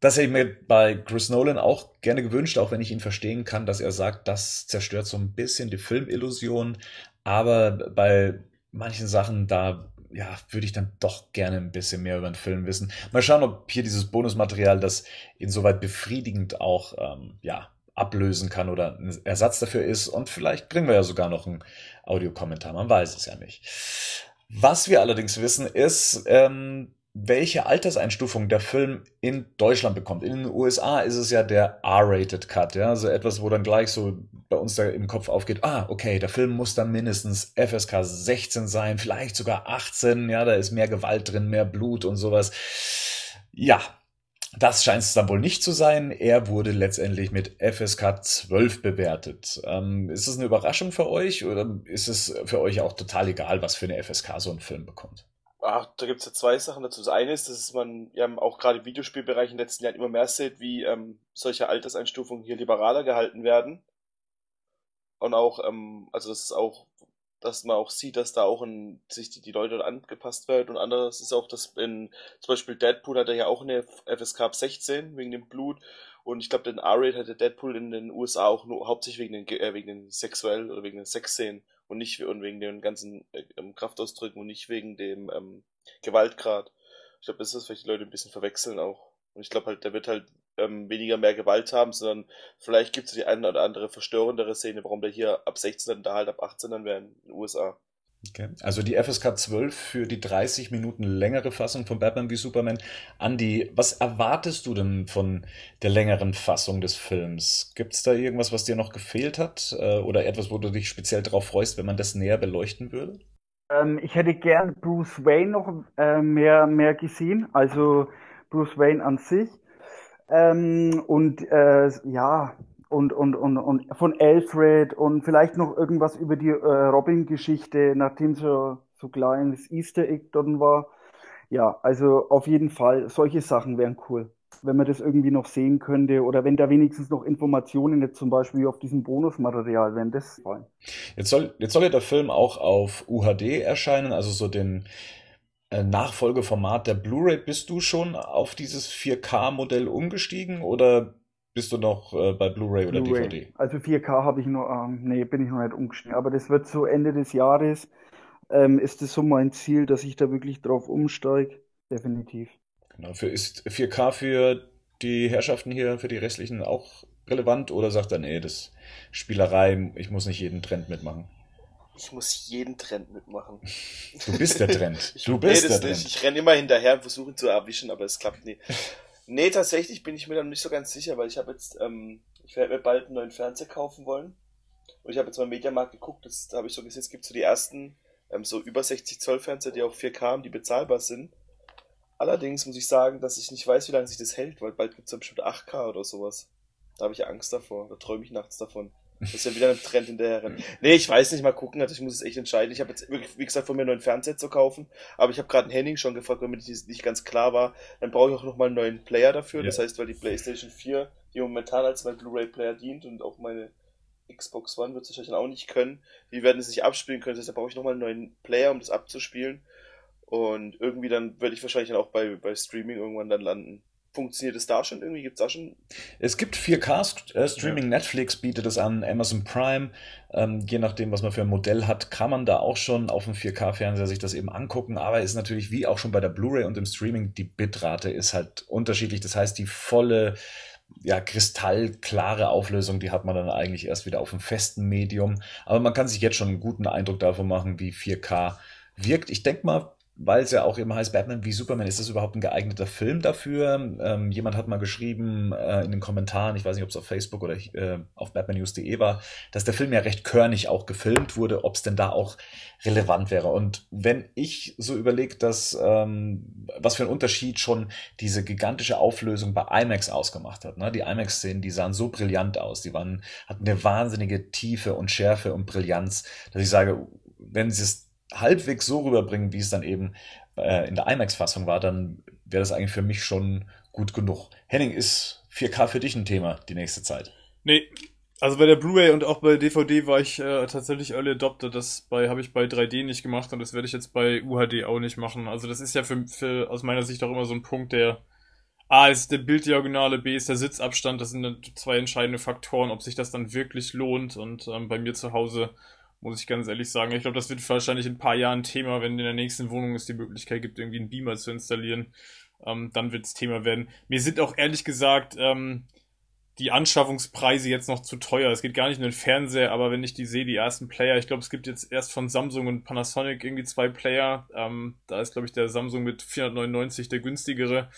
Das hätte ich mir bei Chris Nolan auch gerne gewünscht, auch wenn ich ihn verstehen kann, dass er sagt, das zerstört so ein bisschen die Filmillusion. Aber bei manchen Sachen, da ja, würde ich dann doch gerne ein bisschen mehr über den Film wissen. Mal schauen, ob hier dieses Bonusmaterial das insoweit befriedigend auch ähm, ja, ablösen kann oder ein Ersatz dafür ist. Und vielleicht bringen wir ja sogar noch einen Audiokommentar. Man weiß es ja nicht. Was wir allerdings wissen, ist, ähm, welche Alterseinstufung der Film in Deutschland bekommt. In den USA ist es ja der R-Rated Cut, ja, also etwas, wo dann gleich so bei uns da im Kopf aufgeht, ah, okay, der Film muss dann mindestens FSK 16 sein, vielleicht sogar 18, ja, da ist mehr Gewalt drin, mehr Blut und sowas. Ja, das scheint es dann wohl nicht zu sein. Er wurde letztendlich mit FSK 12 bewertet. Ähm, ist es eine Überraschung für euch oder ist es für euch auch total egal, was für eine FSK so ein Film bekommt? Ach, da gibt's ja zwei Sachen dazu. Das eine ist, dass man ja auch gerade im Videospielbereich in den letzten Jahren immer mehr sieht, wie ähm, solche Alterseinstufungen hier liberaler gehalten werden. Und auch, ähm, also das ist auch, dass man auch sieht, dass da auch in, sich die, die Leute angepasst werden. Und anderes ist auch, dass in zum Beispiel Deadpool hat er ja auch eine FSK ab 16 wegen dem Blut. Und ich glaube, den R-Rate hatte Deadpool in den USA auch nur hauptsächlich wegen den, äh, wegen den sexuell oder wegen den Sexszenen und nicht und wegen den ganzen äh, ähm, Kraftausdrücken und nicht wegen dem ähm, Gewaltgrad. Ich glaube, das ist das vielleicht die Leute ein bisschen verwechseln auch. Und ich glaube halt, der wird halt ähm, weniger mehr Gewalt haben, sondern vielleicht gibt es die eine oder andere verstörendere Szene, warum der hier ab 16 dann da halt ab 18 dann wäre in den USA. Okay. Also die FSK 12 für die 30 Minuten längere Fassung von Batman wie Superman. Andy, was erwartest du denn von der längeren Fassung des Films? Gibt es da irgendwas, was dir noch gefehlt hat? Äh, oder etwas, wo du dich speziell darauf freust, wenn man das näher beleuchten würde? Ähm, ich hätte gern Bruce Wayne noch äh, mehr, mehr gesehen, also Bruce Wayne an sich. Ähm, und äh, ja, und, und, und, und von Alfred und vielleicht noch irgendwas über die äh, Robin-Geschichte, nachdem so, so kleines Easter Egg dort war. Ja, also auf jeden Fall, solche Sachen wären cool. Wenn man das irgendwie noch sehen könnte oder wenn da wenigstens noch Informationen jetzt zum Beispiel auf diesem Bonusmaterial wären, das fein. Jetzt soll, jetzt soll ja der Film auch auf UHD erscheinen, also so den äh, Nachfolgeformat der Blu-ray. Bist du schon auf dieses 4K-Modell umgestiegen oder bist du noch äh, bei Blu-ray oder Blu DVD? Also 4K habe ich noch, ähm, nee, bin ich noch nicht umgestiegen. Aber das wird so Ende des Jahres, ähm, ist das so mein Ziel, dass ich da wirklich drauf umsteige. Definitiv. Genau, für, ist 4K für die Herrschaften hier, für die restlichen auch relevant oder sagt er, nee, das Spielerei, ich muss nicht jeden Trend mitmachen? Ich muss jeden Trend mitmachen. Du bist der Trend. Du bist nee, der Trend. Nicht. Ich renne immer hinterher und versuche ihn zu erwischen, aber es klappt nie. Nee, tatsächlich bin ich mir dann nicht so ganz sicher, weil ich habe jetzt, ähm, ich werde mir bald einen neuen Fernseher kaufen wollen. Und ich habe jetzt mal im Mediamarkt geguckt, das, da habe ich so gesehen, es gibt so die ersten ähm, so über 60 Zoll Fernseher, die auch 4K haben, die bezahlbar sind. Allerdings muss ich sagen, dass ich nicht weiß, wie lange sich das hält, weil bald gibt es ja bestimmt 8K oder sowas. Da habe ich Angst davor, da träume ich nachts davon. Das ist ja wieder ein Trend hinterher. Nee, ich weiß nicht, mal gucken. Also ich muss es echt entscheiden. Ich habe jetzt wirklich, wie gesagt, von mir einen neuen Fernseher zu kaufen. Aber ich habe gerade einen Henning schon gefragt, weil mir das nicht ganz klar war. Dann brauche ich auch nochmal einen neuen Player dafür. Ja. Das heißt, weil die PlayStation 4, die momentan als mein Blu-ray-Player dient und auch meine Xbox One wird es wahrscheinlich auch nicht können. Die werden es nicht abspielen können. Deshalb brauche ich nochmal einen neuen Player, um das abzuspielen. Und irgendwie dann werde ich wahrscheinlich dann auch bei, bei Streaming irgendwann dann landen. Funktioniert es da schon irgendwie? Gibt es da schon? Es gibt 4K-Streaming. Ja. Netflix bietet es an, Amazon Prime. Ähm, je nachdem, was man für ein Modell hat, kann man da auch schon auf dem 4K-Fernseher sich das eben angucken. Aber ist natürlich wie auch schon bei der Blu-ray und im Streaming, die Bitrate ist halt unterschiedlich. Das heißt, die volle ja, kristallklare Auflösung, die hat man dann eigentlich erst wieder auf einem festen Medium. Aber man kann sich jetzt schon einen guten Eindruck davon machen, wie 4K wirkt. Ich denke mal, weil es ja auch immer heißt, Batman wie Superman, ist das überhaupt ein geeigneter Film dafür? Ähm, jemand hat mal geschrieben äh, in den Kommentaren, ich weiß nicht, ob es auf Facebook oder äh, auf batmannews.de war, dass der Film ja recht körnig auch gefilmt wurde, ob es denn da auch relevant wäre. Und wenn ich so überlege, dass ähm, was für ein Unterschied schon diese gigantische Auflösung bei IMAX ausgemacht hat. Ne? Die IMAX-Szenen, die sahen so brillant aus, die waren, hatten eine wahnsinnige Tiefe und Schärfe und Brillanz, dass ich sage, wenn sie es halbwegs so rüberbringen, wie es dann eben äh, in der IMAX-Fassung war, dann wäre das eigentlich für mich schon gut genug. Henning, ist 4K für dich ein Thema die nächste Zeit? Nee, also bei der Blu-ray und auch bei DVD war ich äh, tatsächlich Early Adopter. Das habe ich bei 3D nicht gemacht und das werde ich jetzt bei UHD auch nicht machen. Also das ist ja für, für aus meiner Sicht auch immer so ein Punkt, der A ist der Bilddiagonale, B ist der Sitzabstand. Das sind zwei entscheidende Faktoren, ob sich das dann wirklich lohnt. Und ähm, bei mir zu Hause muss ich ganz ehrlich sagen. Ich glaube, das wird wahrscheinlich in ein paar Jahren Thema, wenn in der nächsten Wohnung es die Möglichkeit gibt, irgendwie einen Beamer zu installieren. Ähm, dann wird es Thema werden. Mir sind auch ehrlich gesagt ähm, die Anschaffungspreise jetzt noch zu teuer. Es geht gar nicht um den Fernseher, aber wenn ich die sehe, die ersten Player, ich glaube, es gibt jetzt erst von Samsung und Panasonic irgendwie zwei Player. Ähm, da ist, glaube ich, der Samsung mit 499 der günstigere.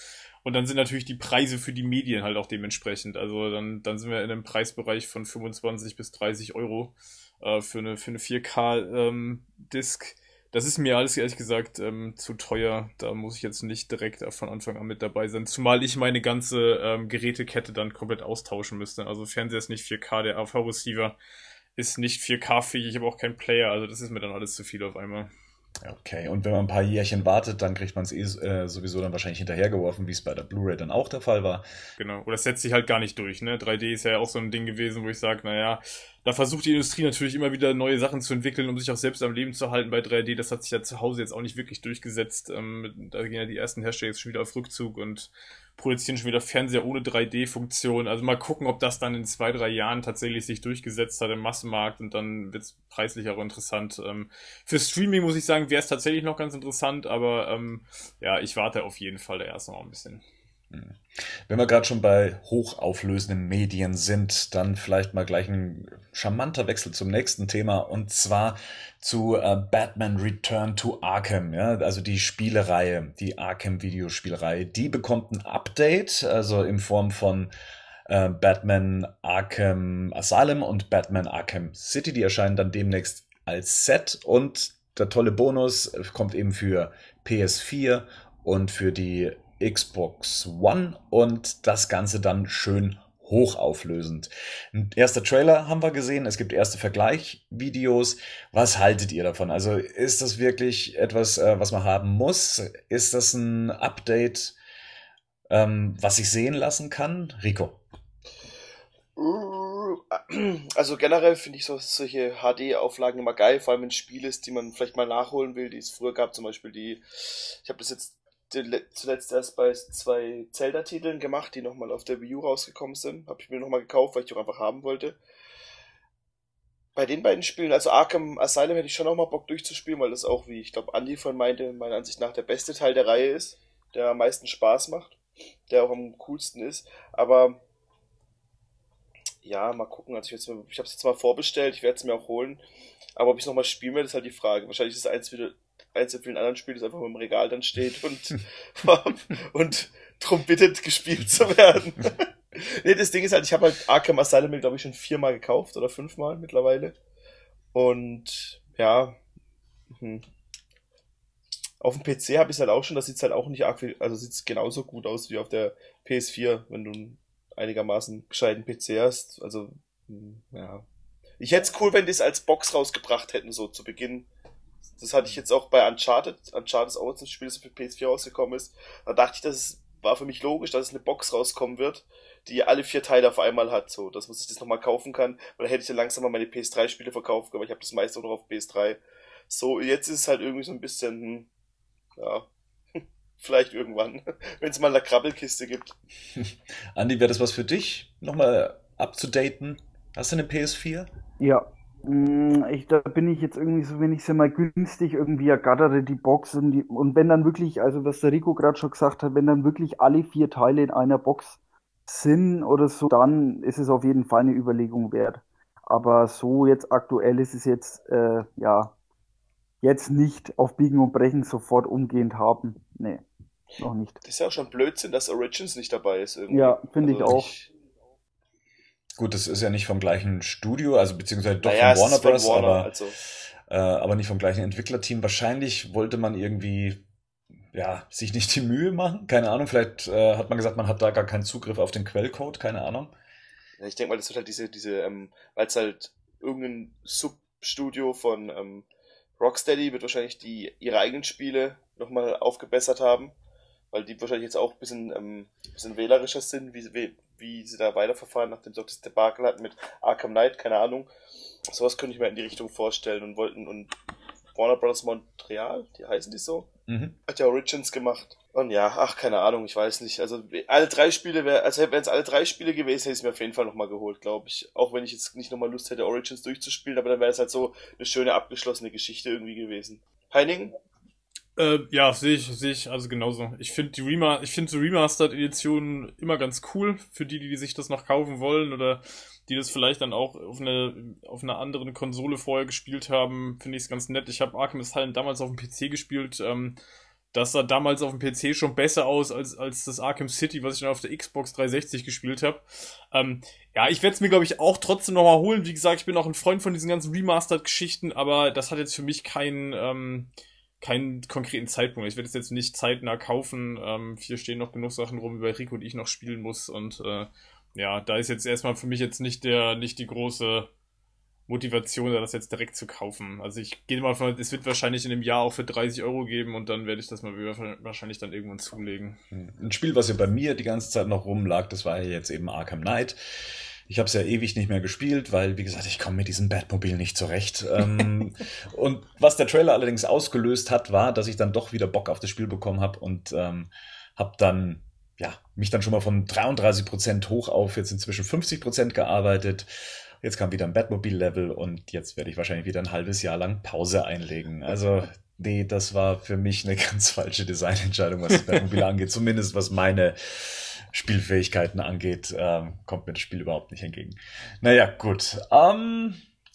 Und dann sind natürlich die Preise für die Medien halt auch dementsprechend. Also dann, dann sind wir in einem Preisbereich von 25 bis 30 Euro äh, für eine, für eine 4K-Disc. Ähm, das ist mir alles ehrlich gesagt ähm, zu teuer. Da muss ich jetzt nicht direkt von Anfang an mit dabei sein. Zumal ich meine ganze ähm, Gerätekette dann komplett austauschen müsste. Also Fernseher ist nicht 4K, der AV-Receiver ist nicht 4K-fähig. Ich habe auch keinen Player. Also das ist mir dann alles zu viel auf einmal. Okay, und wenn man ein paar Jährchen wartet, dann kriegt man es eh äh, sowieso dann wahrscheinlich hinterhergeworfen, wie es bei der Blu-ray dann auch der Fall war. Genau, oder es setzt sich halt gar nicht durch. Ne? 3D ist ja auch so ein Ding gewesen, wo ich sage, naja, da versucht die Industrie natürlich immer wieder neue Sachen zu entwickeln, um sich auch selbst am Leben zu halten bei 3D. Das hat sich ja zu Hause jetzt auch nicht wirklich durchgesetzt. Ähm, da gehen ja die ersten Hersteller jetzt schon wieder auf Rückzug und produzieren schon wieder Fernseher ohne 3D-Funktion. Also mal gucken, ob das dann in zwei, drei Jahren tatsächlich sich durchgesetzt hat im Massenmarkt und dann wird es preislich auch interessant. Ähm, für Streaming muss ich sagen, wäre es tatsächlich noch ganz interessant, aber ähm, ja, ich warte auf jeden Fall da erst noch ein bisschen. Hm. Wenn wir gerade schon bei hochauflösenden Medien sind, dann vielleicht mal gleich ein charmanter Wechsel zum nächsten Thema und zwar zu äh, Batman Return to Arkham, ja, also die Spielereihe, die Arkham Videospielreihe, die bekommt ein Update, also in Form von äh, Batman Arkham Asylum und Batman Arkham City, die erscheinen dann demnächst als Set und der tolle Bonus kommt eben für PS4 und für die Xbox One und das Ganze dann schön hochauflösend. Ein erster Trailer haben wir gesehen, es gibt erste Vergleichvideos. Was haltet ihr davon? Also ist das wirklich etwas, äh, was man haben muss? Ist das ein Update, ähm, was sich sehen lassen kann? Rico. Also generell finde ich so, solche HD-Auflagen immer geil, vor allem wenn Spiel ist, die man vielleicht mal nachholen will, die es früher gab, zum Beispiel die, ich habe das jetzt zuletzt erst bei zwei Zelda-Titeln gemacht, die nochmal auf der Wii U rausgekommen sind. Habe ich mir nochmal gekauft, weil ich die auch einfach haben wollte. Bei den beiden Spielen, also Arkham Asylum hätte ich schon nochmal Bock durchzuspielen, weil das auch, wie ich glaube, Andy von meinte, meiner Ansicht nach der beste Teil der Reihe ist, der am meisten Spaß macht, der auch am coolsten ist. Aber ja, mal gucken. Also ich, ich habe es jetzt mal vorbestellt, ich werde es mir auch holen. Aber ob ich es nochmal spielen werde, ist halt die Frage. Wahrscheinlich ist es eins wieder eins von vielen anderen Spielen, das einfach im Regal dann steht und, und drum bittet, gespielt zu werden. nee, das Ding ist halt, ich habe halt Arkham Asylum, glaube ich, schon viermal gekauft oder fünfmal mittlerweile. Und ja, hm. auf dem PC habe ich es halt auch schon, das sieht halt auch nicht arg viel, also sieht genauso gut aus wie auf der PS4, wenn du einen einigermaßen gescheiten PC hast. Also, hm, ja, Ich hätte es cool, wenn die es als Box rausgebracht hätten, so zu Beginn. Das hatte ich jetzt auch bei Uncharted. Uncharted ist auch jetzt ein Spiel, das für PS4 rausgekommen ist. Da dachte ich, das war für mich logisch, dass es eine Box rauskommen wird, die alle vier Teile auf einmal hat, so, dass man sich das nochmal kaufen kann. Weil da hätte ich dann langsam mal meine PS3-Spiele verkauft, aber ich habe das meiste auch noch auf PS3. So, jetzt ist es halt irgendwie so ein bisschen, hm, ja, vielleicht irgendwann, wenn es mal eine Krabbelkiste gibt. Andi, wäre das was für dich, nochmal abzudaten? Hast du eine PS4? Ja, ich, da bin ich jetzt irgendwie so, wenn ich sie mal günstig irgendwie ergattere, die Box und, die, und wenn dann wirklich, also was der Rico gerade schon gesagt hat, wenn dann wirklich alle vier Teile in einer Box sind oder so, dann ist es auf jeden Fall eine Überlegung wert. Aber so jetzt aktuell ist es jetzt, äh, ja, jetzt nicht auf Biegen und Brechen sofort umgehend haben. Nee, noch nicht. Das ist ja auch schon Blödsinn, dass Origins nicht dabei ist. Irgendwie. Ja, finde also ich auch. Ich... Gut, das ist ja nicht vom gleichen Studio, also beziehungsweise doch naja, von Warner Bros., Warner, aber, also. äh, aber nicht vom gleichen Entwicklerteam. Wahrscheinlich wollte man irgendwie ja, sich nicht die Mühe machen. Keine Ahnung, vielleicht äh, hat man gesagt, man hat da gar keinen Zugriff auf den Quellcode, keine Ahnung. Ja, ich denke mal, das wird halt diese, diese, ähm, weil es halt irgendein Substudio von ähm, Rocksteady wird wahrscheinlich die ihre eigenen Spiele nochmal aufgebessert haben, weil die wahrscheinlich jetzt auch ein bisschen, ähm, bisschen wählerischer sind, wie, wie, sie da weiterverfahren, nachdem sie auch das Debakel hatten mit Arkham Knight, keine Ahnung. Sowas könnte ich mir in die Richtung vorstellen und wollten und Warner Bros. Montreal, die heißen die so, mhm. hat ja Origins gemacht. Und ja, ach, keine Ahnung, ich weiß nicht. Also alle drei Spiele wäre, also wenn es alle drei Spiele gewesen, hätte ich es mir auf jeden Fall nochmal geholt, glaube ich. Auch wenn ich jetzt nicht nochmal Lust hätte, Origins durchzuspielen, aber dann wäre es halt so eine schöne abgeschlossene Geschichte irgendwie gewesen. Heining? Äh, ja, sehe ich, sehe ich also genauso. Ich finde die Rema ich finde so Remastered Editionen immer ganz cool für die, die sich das noch kaufen wollen oder die das vielleicht dann auch auf eine auf einer anderen Konsole vorher gespielt haben, finde ich es ganz nett. Ich habe Arkham Asylum damals auf dem PC gespielt. Ähm, das sah damals auf dem PC schon besser aus als, als das Arkham City, was ich dann auf der Xbox 360 gespielt habe. Ähm, ja, ich werde es mir, glaube ich, auch trotzdem nochmal holen. Wie gesagt, ich bin auch ein Freund von diesen ganzen Remastered-Geschichten, aber das hat jetzt für mich keinen, ähm, keinen konkreten Zeitpunkt. Ich werde es jetzt nicht zeitnah kaufen. Ähm, hier stehen noch genug Sachen rum, über Rico und ich noch spielen muss. Und äh, ja, da ist jetzt erstmal für mich jetzt nicht der, nicht die große Motivation, das jetzt direkt zu kaufen. Also ich gehe mal von, es wird wahrscheinlich in einem Jahr auch für 30 Euro geben und dann werde ich das mal wahrscheinlich dann irgendwann zulegen. Hm. Ein Spiel, was ja bei mir die ganze Zeit noch rumlag, das war ja jetzt eben Arkham Knight. Ich habe es ja ewig nicht mehr gespielt, weil, wie gesagt, ich komme mit diesem Batmobil nicht zurecht. ähm, und was der Trailer allerdings ausgelöst hat, war, dass ich dann doch wieder Bock auf das Spiel bekommen habe und ähm, habe dann ja mich dann schon mal von 33 Prozent hoch auf jetzt inzwischen 50 Prozent gearbeitet Jetzt kam wieder ein Batmobil-Level und jetzt werde ich wahrscheinlich wieder ein halbes Jahr lang Pause einlegen. Also, nee, das war für mich eine ganz falsche Designentscheidung, was das Batmobil angeht. Zumindest was meine Spielfähigkeiten angeht, ähm, kommt mir das Spiel überhaupt nicht entgegen. Naja, gut. Ähm,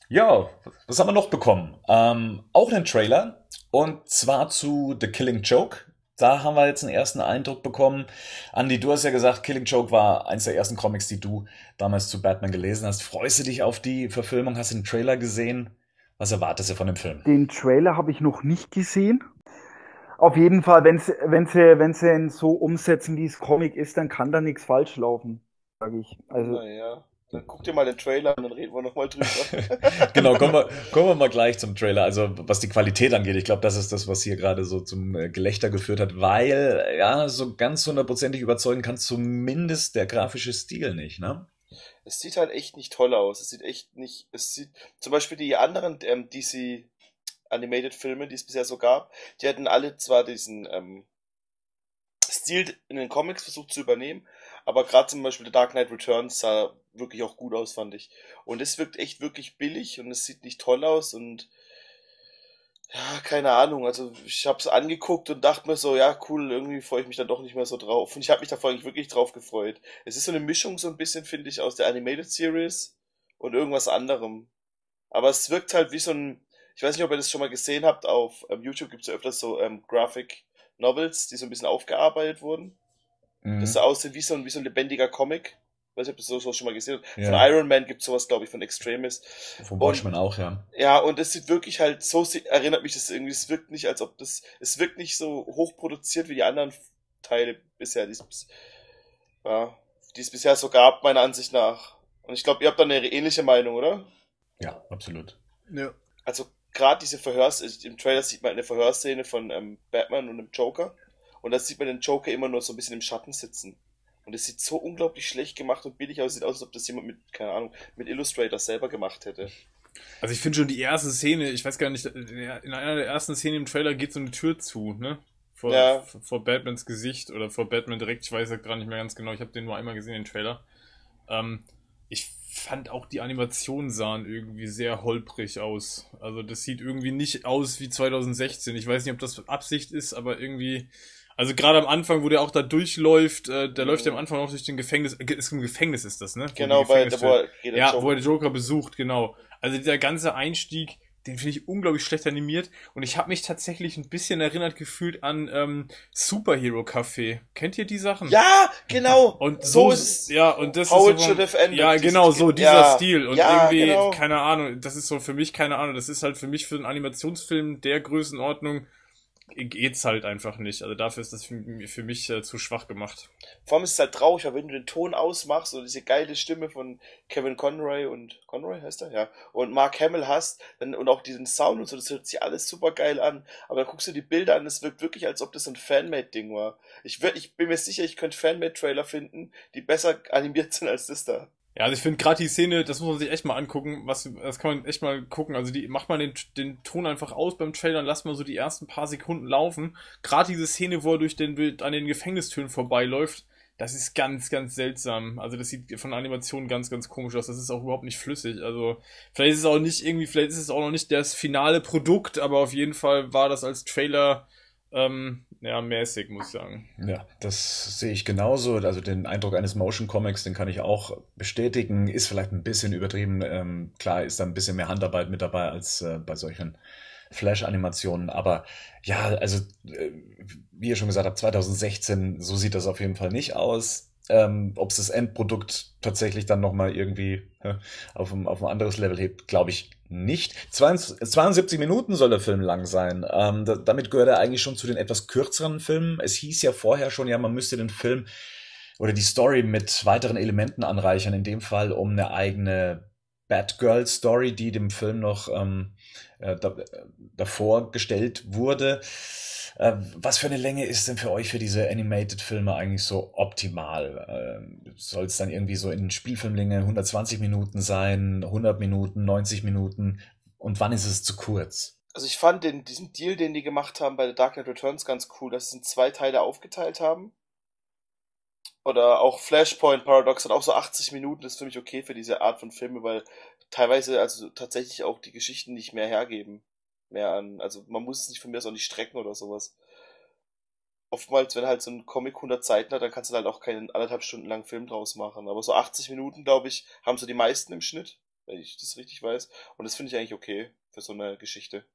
ja, was haben wir noch bekommen? Ähm, auch einen Trailer. Und zwar zu The Killing Joke da haben wir jetzt einen ersten Eindruck bekommen. Andy, du hast ja gesagt, Killing Joke war eins der ersten Comics, die du damals zu Batman gelesen hast. Freust du dich auf die Verfilmung? Hast du den Trailer gesehen? Was erwartest du von dem Film? Den Trailer habe ich noch nicht gesehen. Auf jeden Fall, wenn sie, wenn sie, wenn sie ihn so umsetzen, wie es Comic ist, dann kann da nichts falsch laufen, sage ich. Also, naja. Dann guck dir mal den Trailer an, dann reden wir nochmal drüber. genau, kommen wir, kommen wir mal gleich zum Trailer. Also was die Qualität angeht, ich glaube, das ist das, was hier gerade so zum äh, Gelächter geführt hat, weil ja, so ganz hundertprozentig überzeugen kann zumindest der grafische Stil nicht, ne? Es sieht halt echt nicht toll aus. Es sieht echt nicht. Es sieht. Zum Beispiel die anderen ähm, DC Animated Filme, die es bisher so gab, die hatten alle zwar diesen ähm, Stil in den Comics versucht zu übernehmen, aber gerade zum Beispiel The Dark Knight Returns sah wirklich auch gut aus, fand ich. Und es wirkt echt wirklich billig und es sieht nicht toll aus und ja, keine Ahnung. Also ich habe es angeguckt und dachte mir so, ja cool, irgendwie freue ich mich dann doch nicht mehr so drauf. Und ich habe mich da vorhin wirklich drauf gefreut. Es ist so eine Mischung so ein bisschen, finde ich, aus der Animated Series und irgendwas anderem. Aber es wirkt halt wie so ein, ich weiß nicht, ob ihr das schon mal gesehen habt, auf ähm, YouTube gibt es ja öfters so ähm, Graphic Novels, die so ein bisschen aufgearbeitet wurden. Mhm. Das so aussieht wie so ein, wie so ein lebendiger Comic. Ich weiß nicht, ob du sowas schon mal gesehen hast. Ja. Von Iron Man gibt es sowas, glaube ich, von Extremis. Von Watchmen auch, ja. Ja, und es sieht wirklich halt, so erinnert mich das irgendwie, es wirkt nicht, als ob das, es wirkt nicht so hoch produziert wie die anderen Teile bisher, die es, ja, die es bisher so gab, meiner Ansicht nach. Und ich glaube, ihr habt da eine ähnliche Meinung, oder? Ja, absolut. Ja. Also gerade diese Verhörs, im Trailer sieht man eine Verhörszene von ähm, Batman und dem Joker. Und da sieht man den Joker immer nur so ein bisschen im Schatten sitzen. Und es sieht so unglaublich schlecht gemacht und billig aus, sieht aus, als ob das jemand mit, keine Ahnung, mit Illustrator selber gemacht hätte. Also ich finde schon die erste Szene, ich weiß gar nicht, in einer der ersten Szenen im Trailer geht so eine Tür zu, ne? Vor, Ja. vor Batmans Gesicht oder vor Batman direkt, ich weiß ja gerade nicht mehr ganz genau, ich habe den nur einmal gesehen, den Trailer. Ähm, ich fand auch die Animationen sahen irgendwie sehr holprig aus. Also das sieht irgendwie nicht aus wie 2016. Ich weiß nicht, ob das Absicht ist, aber irgendwie. Also gerade am Anfang, wo der auch da durchläuft, äh, der Mhm. läuft ja am Anfang auch durch den Gefängnis. Äh, ist im Gefängnis ist das, ne? Wo Genau, weil Gefängnis- wo er, der ja, wo er den Joker besucht, genau. Also dieser ganze Einstieg, den finde ich unglaublich schlecht animiert. Und ich habe mich tatsächlich ein bisschen erinnert gefühlt an ähm, Superhero Café. Kennt ihr die Sachen? Ja, genau. Und so so, ist es. ja, und das How ist it should ja, genau, so dieser ja, Stil. Und ja, irgendwie, genau. keine Ahnung, das ist so für mich, keine Ahnung, das ist halt für mich für einen Animationsfilm der Größenordnung geht's halt einfach nicht. Also dafür ist das für, für mich äh, zu schwach gemacht. Vor allem ist es halt traurig, weil wenn du den Ton ausmachst und diese geile Stimme von Kevin Conroy und Conroy heißt er? Ja. Und Mark Hamill hast, dann, und auch diesen Sound und so, das hört sich alles super geil an. Aber dann guckst du die Bilder an, es wirkt wirklich, als ob das ein Fanmade-Ding war. Ich, wür- ich bin mir sicher, ich könnte Fanmade-Trailer finden, die besser animiert sind als das da. Ja, also ich finde gerade die Szene, das muss man sich echt mal angucken, was, das kann man echt mal gucken. Also die macht man den, den Ton einfach aus beim Trailer und lasst mal so die ersten paar Sekunden laufen. Gerade diese Szene, wo er durch den Bild an den Gefängnistüren vorbeiläuft, das ist ganz, ganz seltsam. Also das sieht von der Animation ganz, ganz komisch aus. Das ist auch überhaupt nicht flüssig. Also vielleicht ist es auch nicht irgendwie, vielleicht ist es auch noch nicht das finale Produkt, aber auf jeden Fall war das als Trailer ähm, ja mäßig, muss ich sagen. Ja, das sehe ich genauso. Also den Eindruck eines Motion Comics, den kann ich auch bestätigen. Ist vielleicht ein bisschen übertrieben. Ähm, klar ist da ein bisschen mehr Handarbeit mit dabei als äh, bei solchen Flash-Animationen. Aber ja, also äh, wie ihr schon gesagt habt, 2016, so sieht das auf jeden Fall nicht aus. Ähm, Ob es das Endprodukt tatsächlich dann nochmal irgendwie äh, auf, ein, auf ein anderes Level hebt, glaube ich nicht. 22, 72 Minuten soll der Film lang sein. Ähm, da, damit gehört er eigentlich schon zu den etwas kürzeren Filmen. Es hieß ja vorher schon, ja, man müsste den Film oder die Story mit weiteren Elementen anreichern. In dem Fall um eine eigene Batgirl-Story, die dem Film noch ähm, äh, da, davor gestellt wurde. Äh, was für eine Länge ist denn für euch für diese Animated-Filme eigentlich so optimal? Ähm, Soll es dann irgendwie so in Spielfilmlänge 120 Minuten sein, 100 Minuten, 90 Minuten? Und wann ist es zu kurz? Also ich fand den, diesen Deal, den die gemacht haben bei The Dark Knight Returns ganz cool, dass sie in zwei Teile aufgeteilt haben. Oder auch Flashpoint Paradox hat auch so 80 Minuten, das ist für mich okay für diese Art von Filme, weil teilweise also tatsächlich auch die Geschichten nicht mehr hergeben. Mehr an, also man muss es nicht von mir aus auch nicht strecken oder sowas. Oftmals, wenn halt so ein Comic 100 Seiten hat, dann kannst du halt auch keinen anderthalb Stunden langen Film draus machen. Aber so 80 Minuten, glaube ich, haben so die meisten im Schnitt, wenn ich das richtig weiß. Und das finde ich eigentlich okay für so eine Geschichte.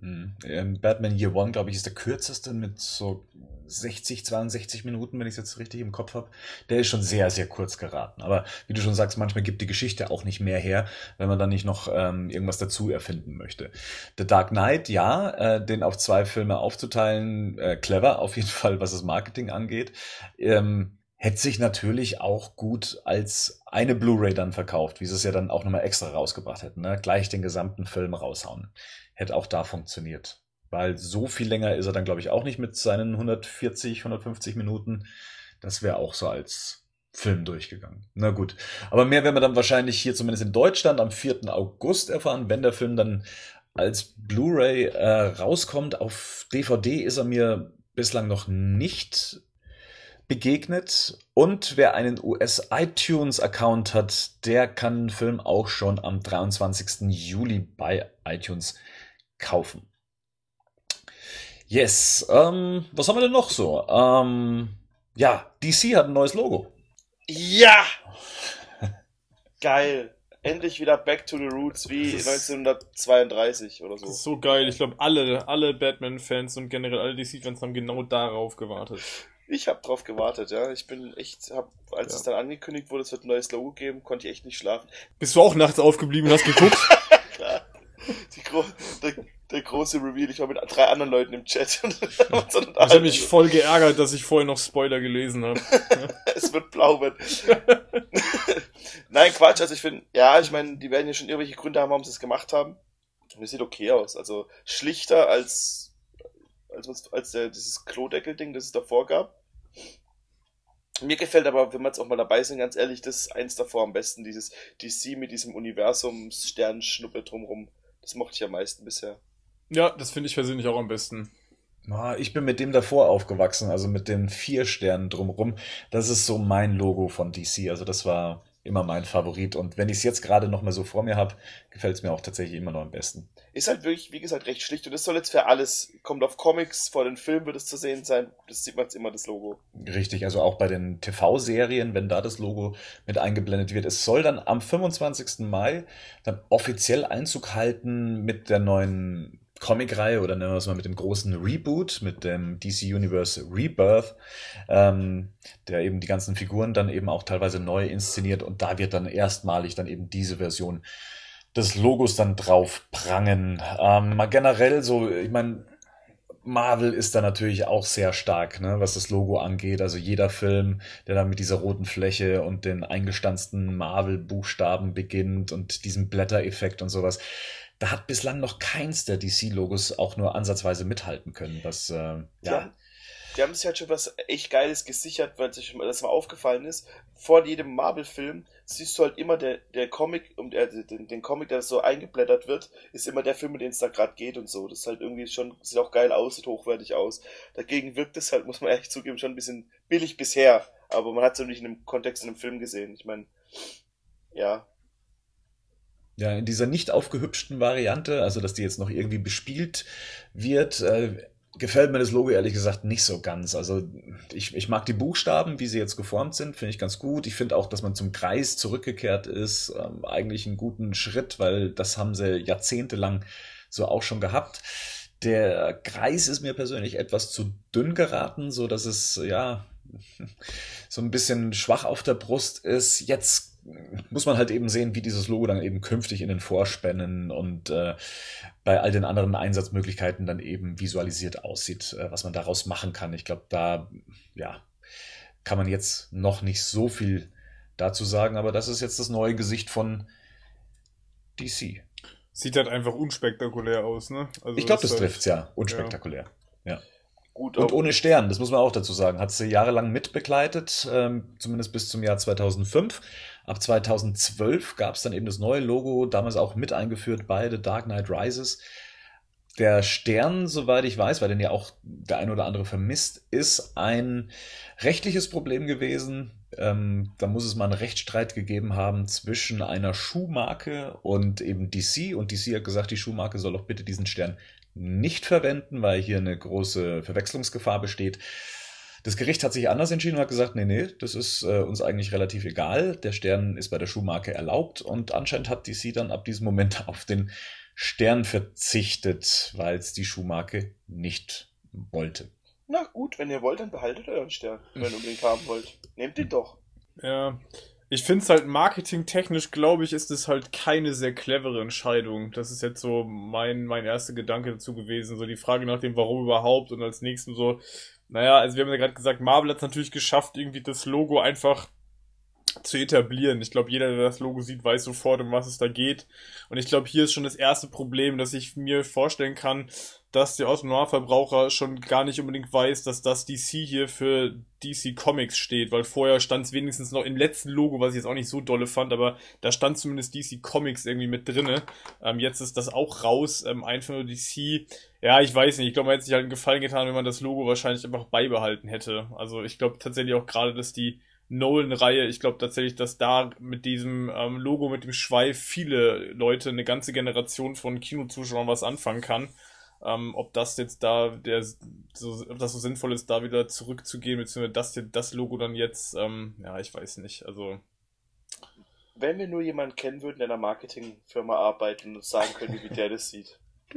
Hm. Ähm, Batman Year One, glaube ich, ist der kürzeste mit so 60, 62 Minuten, wenn ich es jetzt richtig im Kopf habe. Der ist schon sehr, sehr kurz geraten. Aber wie du schon sagst, manchmal gibt die Geschichte auch nicht mehr her, wenn man dann nicht noch ähm, irgendwas dazu erfinden möchte. The Dark Knight, ja, äh, den auf zwei Filme aufzuteilen, äh, clever auf jeden Fall, was das Marketing angeht. Ähm, hätte sich natürlich auch gut als eine Blu-ray dann verkauft, wie sie es ja dann auch nochmal extra rausgebracht hätten. Ne? Gleich den gesamten Film raushauen. Hätte auch da funktioniert. Weil so viel länger ist er dann, glaube ich, auch nicht mit seinen 140, 150 Minuten. Das wäre auch so als Film durchgegangen. Na gut. Aber mehr werden wir dann wahrscheinlich hier zumindest in Deutschland am 4. August erfahren, wenn der Film dann als Blu-ray äh, rauskommt. Auf DVD ist er mir bislang noch nicht begegnet. Und wer einen US-iTunes-Account hat, der kann den Film auch schon am 23. Juli bei iTunes kaufen. Yes, ähm, was haben wir denn noch so? Ähm, ja, DC hat ein neues Logo. Ja! Geil. Endlich wieder back to the roots wie Das ist- 1932 oder Das ist so. so geil. Ich glaube, alle, alle Batman-Fans und generell alle DC-Fans haben genau darauf gewartet. Ich habe drauf gewartet, ja. Ich bin echt, hab, als Ja. es dann angekündigt wurde, es wird ein neues Logo geben, konnte ich echt nicht schlafen. Bist du auch nachts aufgeblieben und hast geguckt? Klar. Gro der, der große Reveal, ich war mit drei anderen Leuten im Chat. Ich habe mich voll geärgert, dass ich vorher noch Spoiler gelesen habe. es wird blau werden. Nein, Quatsch, also ich finde, ja, ich meine, die werden ja schon irgendwelche Gründe haben, warum sie es gemacht haben. Und es sieht okay aus. Also schlichter als, als, als der, dieses Klodeckel-Ding, das es davor gab. Mir gefällt aber, wenn wir jetzt auch mal dabei sind, ganz ehrlich, das eins davor am besten, dieses DC mit diesem Universums-Sternschnuppe drumrum. Das mochte ich am meisten bisher. Ja, das finde ich persönlich auch am besten. Ich bin mit dem davor aufgewachsen, also mit den vier Sternen drumrum. Das ist so mein Logo von DC. Also das war immer mein Favorit. Und wenn ich es jetzt gerade noch mal so vor mir habe, gefällt es mir auch tatsächlich immer noch am besten. Ist halt wirklich, wie gesagt, recht schlicht. Und das soll jetzt für alles, kommt auf Comics, vor den Filmen wird es zu sehen sein. Das sieht man jetzt immer, das Logo. Richtig, also auch bei den TV-Serien, wenn da das Logo mit eingeblendet wird. Es soll dann am 25. Mai dann offiziell Einzug halten mit der neuen Comic-Reihe oder nennen wir es mal mit dem großen Reboot, mit dem DC Universe Rebirth, ähm, der eben die ganzen Figuren dann eben auch teilweise neu inszeniert und da wird dann erstmalig dann eben diese Version des Logos dann drauf prangen. Ähm, generell so, ich meine, Marvel ist da natürlich auch sehr stark, ne, was das Logo angeht. Also jeder Film, der dann mit dieser roten Fläche und den eingestanzten Marvel-Buchstaben beginnt und diesem Blättereffekt und sowas da hat bislang noch keins der DC-Logos auch nur ansatzweise mithalten können. Das, äh, ja. ja. Die haben sich halt schon was echt Geiles gesichert, weil sich das mal aufgefallen ist. Vor jedem Marvel-Film siehst du halt immer der, der Comic, um äh, den, den Comic, der so eingeblättert wird, ist immer der Film, um den es da gerade geht und so. Das ist halt irgendwie schon, sieht auch geil aus, sieht hochwertig aus. Dagegen wirkt es halt, muss man ehrlich zugeben, schon ein bisschen billig bisher. Aber man hat es nicht in einem Kontext in einem Film gesehen. Ich meine, ja, ja, in dieser nicht aufgehübschten Variante, also dass die jetzt noch irgendwie bespielt wird, äh, gefällt mir das Logo ehrlich gesagt nicht so ganz. Also ich, ich mag die Buchstaben, wie sie jetzt geformt sind, finde ich ganz gut. Ich finde auch, dass man zum Kreis zurückgekehrt ist, ähm, eigentlich einen guten Schritt, weil das haben sie jahrzehntelang so auch schon gehabt. Der Kreis ist mir persönlich etwas zu dünn geraten, so dass es ja so ein bisschen schwach auf der Brust ist. Jetzt muss man halt eben sehen, wie dieses Logo dann eben künftig in den Vorspännen und äh, bei all den anderen Einsatzmöglichkeiten dann eben visualisiert aussieht, äh, was man daraus machen kann. Ich glaube, da ja, kann man jetzt noch nicht so viel dazu sagen, aber das ist jetzt das neue Gesicht von DC. Sieht halt einfach unspektakulär aus, ne? Also ich glaube, das, das trifft's ja. Unspektakulär. ja. ja. Gut, und ohne Stern, das muss man auch dazu sagen. Hat sie jahrelang mitbegleitet, ähm, zumindest bis zum Jahr 2005. Ab 2012 gab es dann eben das neue Logo, damals auch mit eingeführt bei The Dark Knight Rises. Der Stern, soweit ich weiß, weil den ja auch der ein oder andere vermisst, ist ein rechtliches Problem gewesen. Ähm, da muss es mal einen Rechtsstreit gegeben haben zwischen einer Schuhmarke und eben DC. Und DC hat gesagt, die Schuhmarke soll doch bitte diesen Stern nicht verwenden, weil hier eine große Verwechslungsgefahr besteht. Das Gericht hat sich anders entschieden und hat gesagt, nee, nee, das ist äh, uns eigentlich relativ egal. Der Stern ist bei der Schuhmarke erlaubt und anscheinend hat DC dann ab diesem Moment auf den Stern verzichtet, weil es die Schuhmarke nicht wollte. Na gut, wenn ihr wollt, dann behaltet euren Stern, wenn ihr unbedingt haben wollt. Nehmt ihn doch. Ja, ich finde es halt marketingtechnisch, glaube ich, ist es halt keine sehr clevere Entscheidung. Das ist jetzt so mein, mein erster Gedanke dazu gewesen. So die Frage nach dem Warum überhaupt und als nächsten so, naja, also wir haben ja gerade gesagt, Marvel hat es natürlich geschafft, irgendwie das Logo einfach zu etablieren. Ich glaube, jeder, der das Logo sieht, weiß sofort, um was es da geht. Und ich glaube, hier ist schon das erste Problem, dass ich mir vorstellen kann, dass der Autonomalverbraucher schon gar nicht unbedingt weiß, dass das DC hier für DC Comics steht, weil vorher stand es wenigstens noch im letzten Logo, was ich jetzt auch nicht so dolle fand, aber da stand zumindest DC Comics irgendwie mit drinne. Ähm, jetzt ist das auch raus, ähm, einfach nur DC. Ja, ich weiß nicht, ich glaube, man hätte sich halt einen Gefallen getan, wenn man das Logo wahrscheinlich einfach beibehalten hätte. Also ich glaube tatsächlich auch gerade, dass die Nolan-Reihe. Ich glaube tatsächlich, dass da mit diesem ähm, Logo, mit dem Schweif viele Leute, eine ganze Generation von Kinozuschauern was anfangen kann. Ähm, ob das jetzt da der so, ob das so sinnvoll ist, da wieder zurückzugehen, beziehungsweise das, das Logo dann jetzt, ähm, ja, ich weiß nicht. Also. Wenn wir nur jemanden kennen würden, der in einer Marketingfirma arbeitet und uns sagen könnte, wie der das sieht.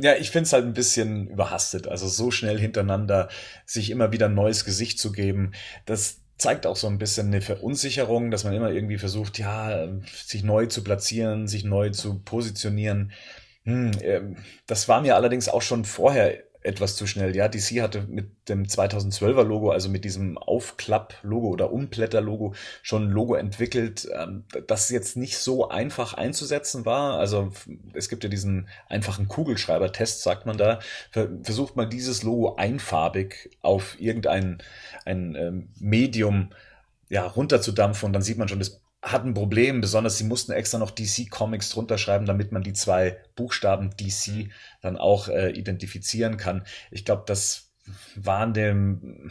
ja, ich finde es halt ein bisschen überhastet. Also so schnell hintereinander sich immer wieder ein neues Gesicht zu geben, das zeigt auch so ein bisschen eine Verunsicherung, dass man immer irgendwie versucht, ja, sich neu zu platzieren, sich neu zu positionieren. Hm, ähm, das war mir allerdings auch schon vorher etwas zu schnell. Ja, DC hatte mit dem 2012er Logo, also mit diesem Aufklapp-Logo oder Umblätter-Logo schon ein Logo entwickelt, ähm, das jetzt nicht so einfach einzusetzen war. Also es gibt ja diesen einfachen Kugelschreiber-Test, sagt man da. Versucht man dieses Logo einfarbig auf irgendein ein ähm, Medium ja, runterzudampfen und dann sieht man schon, das hat ein Problem, besonders sie mussten extra noch DC Comics drunter schreiben, damit man die zwei Buchstaben DC dann auch äh, identifizieren kann. Ich glaube, das waren dem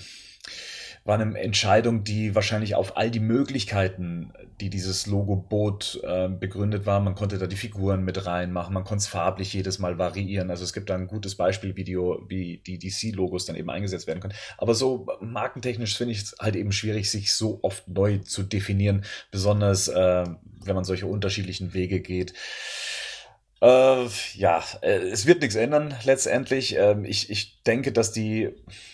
war eine Entscheidung, die wahrscheinlich auf all die Möglichkeiten, die dieses Logo bot, äh, begründet war. Man konnte da die Figuren mit reinmachen, man konnte es farblich jedes Mal variieren. Also es gibt da ein gutes Beispielvideo, wie die DC-Logos dann eben eingesetzt werden können. Aber so markentechnisch finde ich es halt eben schwierig, sich so oft neu zu definieren, besonders äh, wenn man solche unterschiedlichen Wege geht. Äh, ja, äh, es wird nichts ändern letztendlich. Ähm, ich, ich denke, dass die,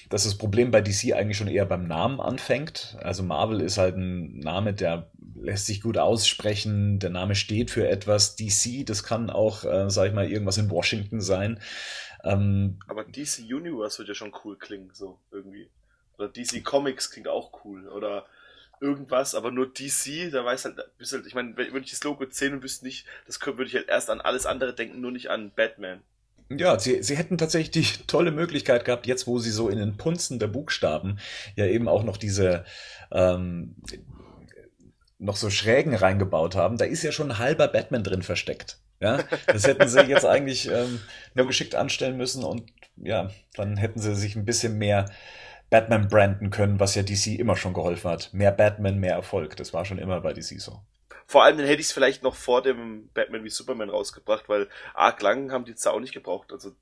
dass das Problem bei DC eigentlich schon eher beim Namen anfängt. Also Marvel ist halt ein Name, der lässt sich gut aussprechen. Der Name steht für etwas. DC, das kann auch, äh, sag ich mal, irgendwas in Washington sein. Ähm, Aber DC Universe wird ja schon cool klingen, so irgendwie. Oder DC Comics klingt auch cool. Oder irgendwas, aber nur DC, da weiß halt, halt ich meine, wenn ich das Logo zähle und wüsste nicht, das würde ich halt erst an alles andere denken, nur nicht an Batman. Ja, sie, sie hätten tatsächlich die tolle Möglichkeit gehabt, jetzt wo sie so in den Punzen der Buchstaben ja eben auch noch diese ähm, noch so Schrägen reingebaut haben, da ist ja schon ein halber Batman drin versteckt. Ja, das hätten sie jetzt eigentlich ähm, nur geschickt anstellen müssen und ja, dann hätten sie sich ein bisschen mehr Batman branden können, was ja DC immer schon geholfen hat. Mehr Batman, mehr Erfolg. Das war schon immer bei DC so. Vor allem, dann hätte ich es vielleicht noch vor dem Batman wie Superman rausgebracht, weil arg lang haben die auch nicht gebraucht. Also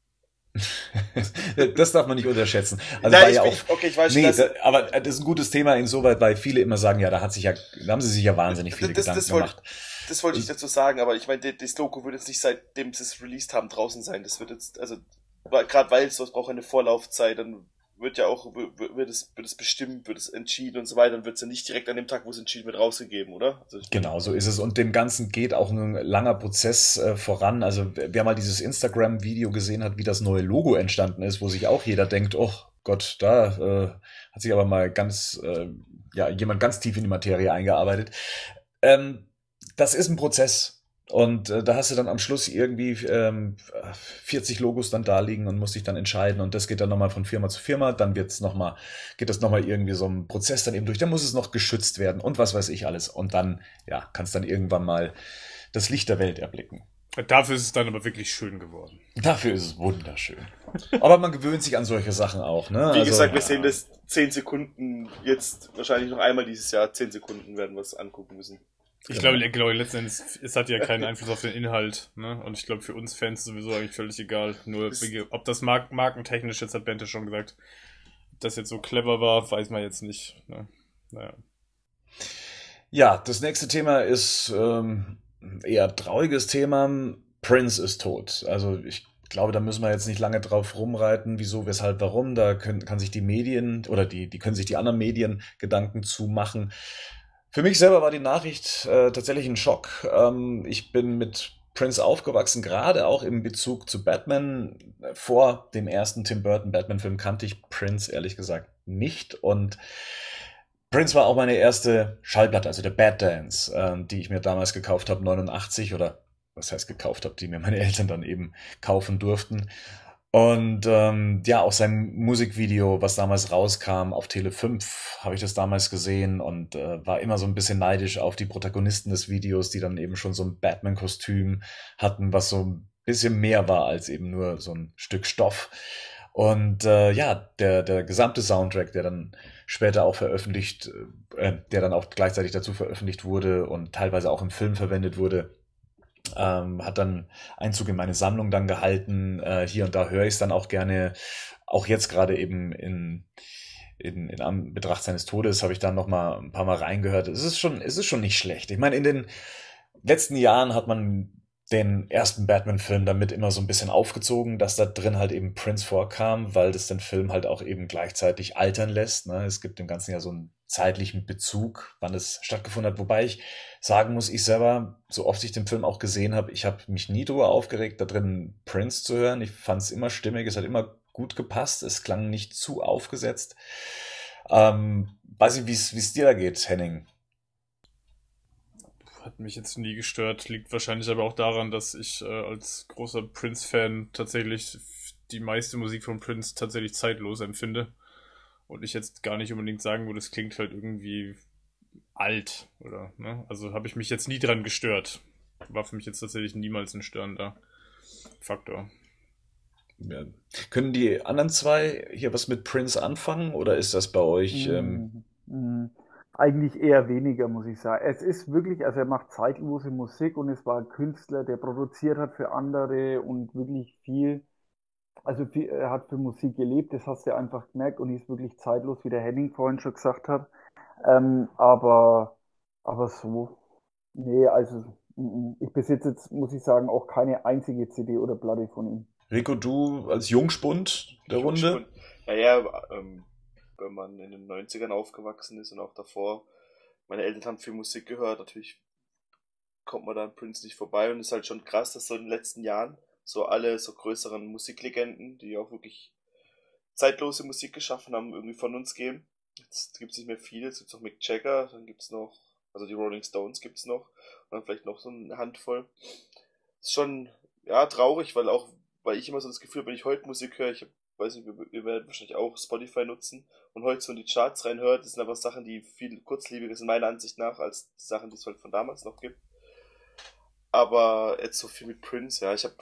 das darf man nicht unterschätzen. Also Nein, war ja auch, okay, ich weiß nee, schon, da, aber das ist ein gutes Thema insoweit, weil viele immer sagen, ja, da hat sich ja, da haben sie sich ja wahnsinnig viele das, Gedanken das wollt, gemacht. Das wollte ich dazu sagen, aber ich meine, das Logo wird jetzt nicht seitdem sie es released haben draußen sein. Das wird jetzt, also gerade weil es braucht eine Vorlaufzeit, dann wird ja auch, wird es, wird es bestimmt, wird es entschieden und so weiter, dann wird es ja nicht direkt an dem Tag, wo es entschieden wird, rausgegeben, oder? Also genau, so ist es. Und dem Ganzen geht auch ein langer Prozess äh, voran. Also wer mal dieses Instagram-Video gesehen hat, wie das neue Logo entstanden ist, wo sich auch jeder denkt, oh Gott, da äh, hat sich aber mal ganz, äh, ja, jemand ganz tief in die Materie eingearbeitet. Ähm, das ist ein Prozess. Und äh, da hast du dann am Schluss irgendwie ähm, 40 Logos dann da liegen und musst dich dann entscheiden. Und das geht dann nochmal von Firma zu Firma. Dann wird's noch mal, geht das nochmal irgendwie so ein Prozess dann eben durch. Dann muss es noch geschützt werden und was weiß ich alles. Und dann, ja, kannst dann irgendwann mal das Licht der Welt erblicken. Dafür ist es dann aber wirklich schön geworden. Dafür ist es wunderschön. aber man gewöhnt sich an solche Sachen auch, ne? Wie also, gesagt, wir sehen das 10 Sekunden, jetzt wahrscheinlich noch einmal dieses Jahr, 10 Sekunden werden wir es angucken müssen. Ich genau. glaube, glaube letztendlich, es hat ja keinen Einfluss auf den Inhalt, ne? Und ich glaube, für uns Fans sowieso eigentlich völlig egal. Nur, ob das mark markentechnisch, jetzt hat Bente schon gesagt, ob das jetzt so clever war, weiß man jetzt nicht. Ne? Naja. Ja, das nächste Thema ist ähm, eher trauriges Thema. Prince ist tot. Also ich glaube, da müssen wir jetzt nicht lange drauf rumreiten, wieso, weshalb, warum. Da können, kann sich die Medien oder die, die können sich die anderen Medien Gedanken zu machen. Für mich selber war die Nachricht äh, tatsächlich ein Schock. Ähm, ich bin mit Prince aufgewachsen, gerade auch im Bezug zu Batman. Vor dem ersten Tim Burton Batman-Film kannte ich Prince ehrlich gesagt nicht und Prince war auch meine erste Schallplatte, also der Bad Dance, äh, die ich mir damals gekauft habe, 89 oder was heißt gekauft habe, die mir meine Eltern dann eben kaufen durften. Und ähm, ja, auch sein Musikvideo, was damals rauskam auf Tele 5, habe ich das damals gesehen und äh, war immer so ein bisschen neidisch auf die Protagonisten des Videos, die dann eben schon so ein Batman-Kostüm hatten, was so ein bisschen mehr war als eben nur so ein Stück Stoff. Und äh, ja, der, der gesamte Soundtrack, der dann später auch veröffentlicht, äh, der dann auch gleichzeitig dazu veröffentlicht wurde und teilweise auch im Film verwendet wurde, ähm, hat dann Einzug in meine Sammlung dann gehalten. Äh, hier und da höre ich es dann auch gerne. Auch jetzt gerade eben in, in, in Anbetracht seines Todes habe ich dann noch mal ein paar Mal reingehört. Es ist schon, es ist schon nicht schlecht. Ich meine, in den letzten Jahren hat man den ersten Batman-Film damit immer so ein bisschen aufgezogen, dass da drin halt eben Prince vorkam, weil das den Film halt auch eben gleichzeitig altern lässt. Ne? Es gibt dem Ganzen ja so einen zeitlichen Bezug, wann es stattgefunden hat. Wobei ich sagen muss, ich selber, so oft ich den Film auch gesehen habe, ich habe mich nie drüber aufgeregt, da drin Prince zu hören. Ich fand es immer stimmig, es hat immer gut gepasst. Es klang nicht zu aufgesetzt. Ähm, weiß ich, wie es dir da geht, Henning. Hat mich jetzt nie gestört, liegt wahrscheinlich aber auch daran, dass ich äh, als großer Prince-Fan tatsächlich die meiste Musik von Prince tatsächlich zeitlos empfinde. Und ich jetzt gar nicht unbedingt sagen würde, es klingt halt irgendwie alt, oder, ne? Also habe ich mich jetzt nie dran gestört. War für mich jetzt tatsächlich niemals ein störender Faktor. Ja. Können die anderen zwei hier was mit Prince anfangen oder ist das bei euch? Ähm... Mm, mm, eigentlich eher weniger, muss ich sagen. Es ist wirklich, also er macht zeitlose Musik und es war ein Künstler, der produziert hat für andere und wirklich viel, also viel, er hat für Musik gelebt, das hast du einfach gemerkt und ist wirklich zeitlos, wie der Henning vorhin schon gesagt hat. Ähm, aber, aber so, nee, also mm, ich besitze jetzt, muss ich sagen, auch keine einzige CD oder Platte von ihm. Rico, du als Jungspund der Runde? Naja, ähm, wenn man in den 90ern aufgewachsen ist und auch davor, meine Eltern haben viel Musik gehört, natürlich kommt man da an Prince nicht vorbei und es ist halt schon krass, dass so in den letzten Jahren so alle so größeren Musiklegenden, die auch wirklich zeitlose Musik geschaffen haben, irgendwie von uns gehen. Jetzt gibt es nicht mehr viele, jetzt gibt es noch Mick Jagger, dann gibt es noch, also die Rolling Stones gibt es noch und dann vielleicht noch so eine Handvoll. Ist schon, ja, traurig, weil auch weil ich immer so das Gefühl, wenn ich heute Musik höre, ich weiß nicht, ihr werdet wahrscheinlich auch Spotify nutzen und heute so in die Charts reinhört, das sind aber Sachen, die viel kurzlebiger sind, meiner Ansicht nach, als die Sachen, die es halt von damals noch gibt. Aber jetzt so viel mit Prince, ja, ich habe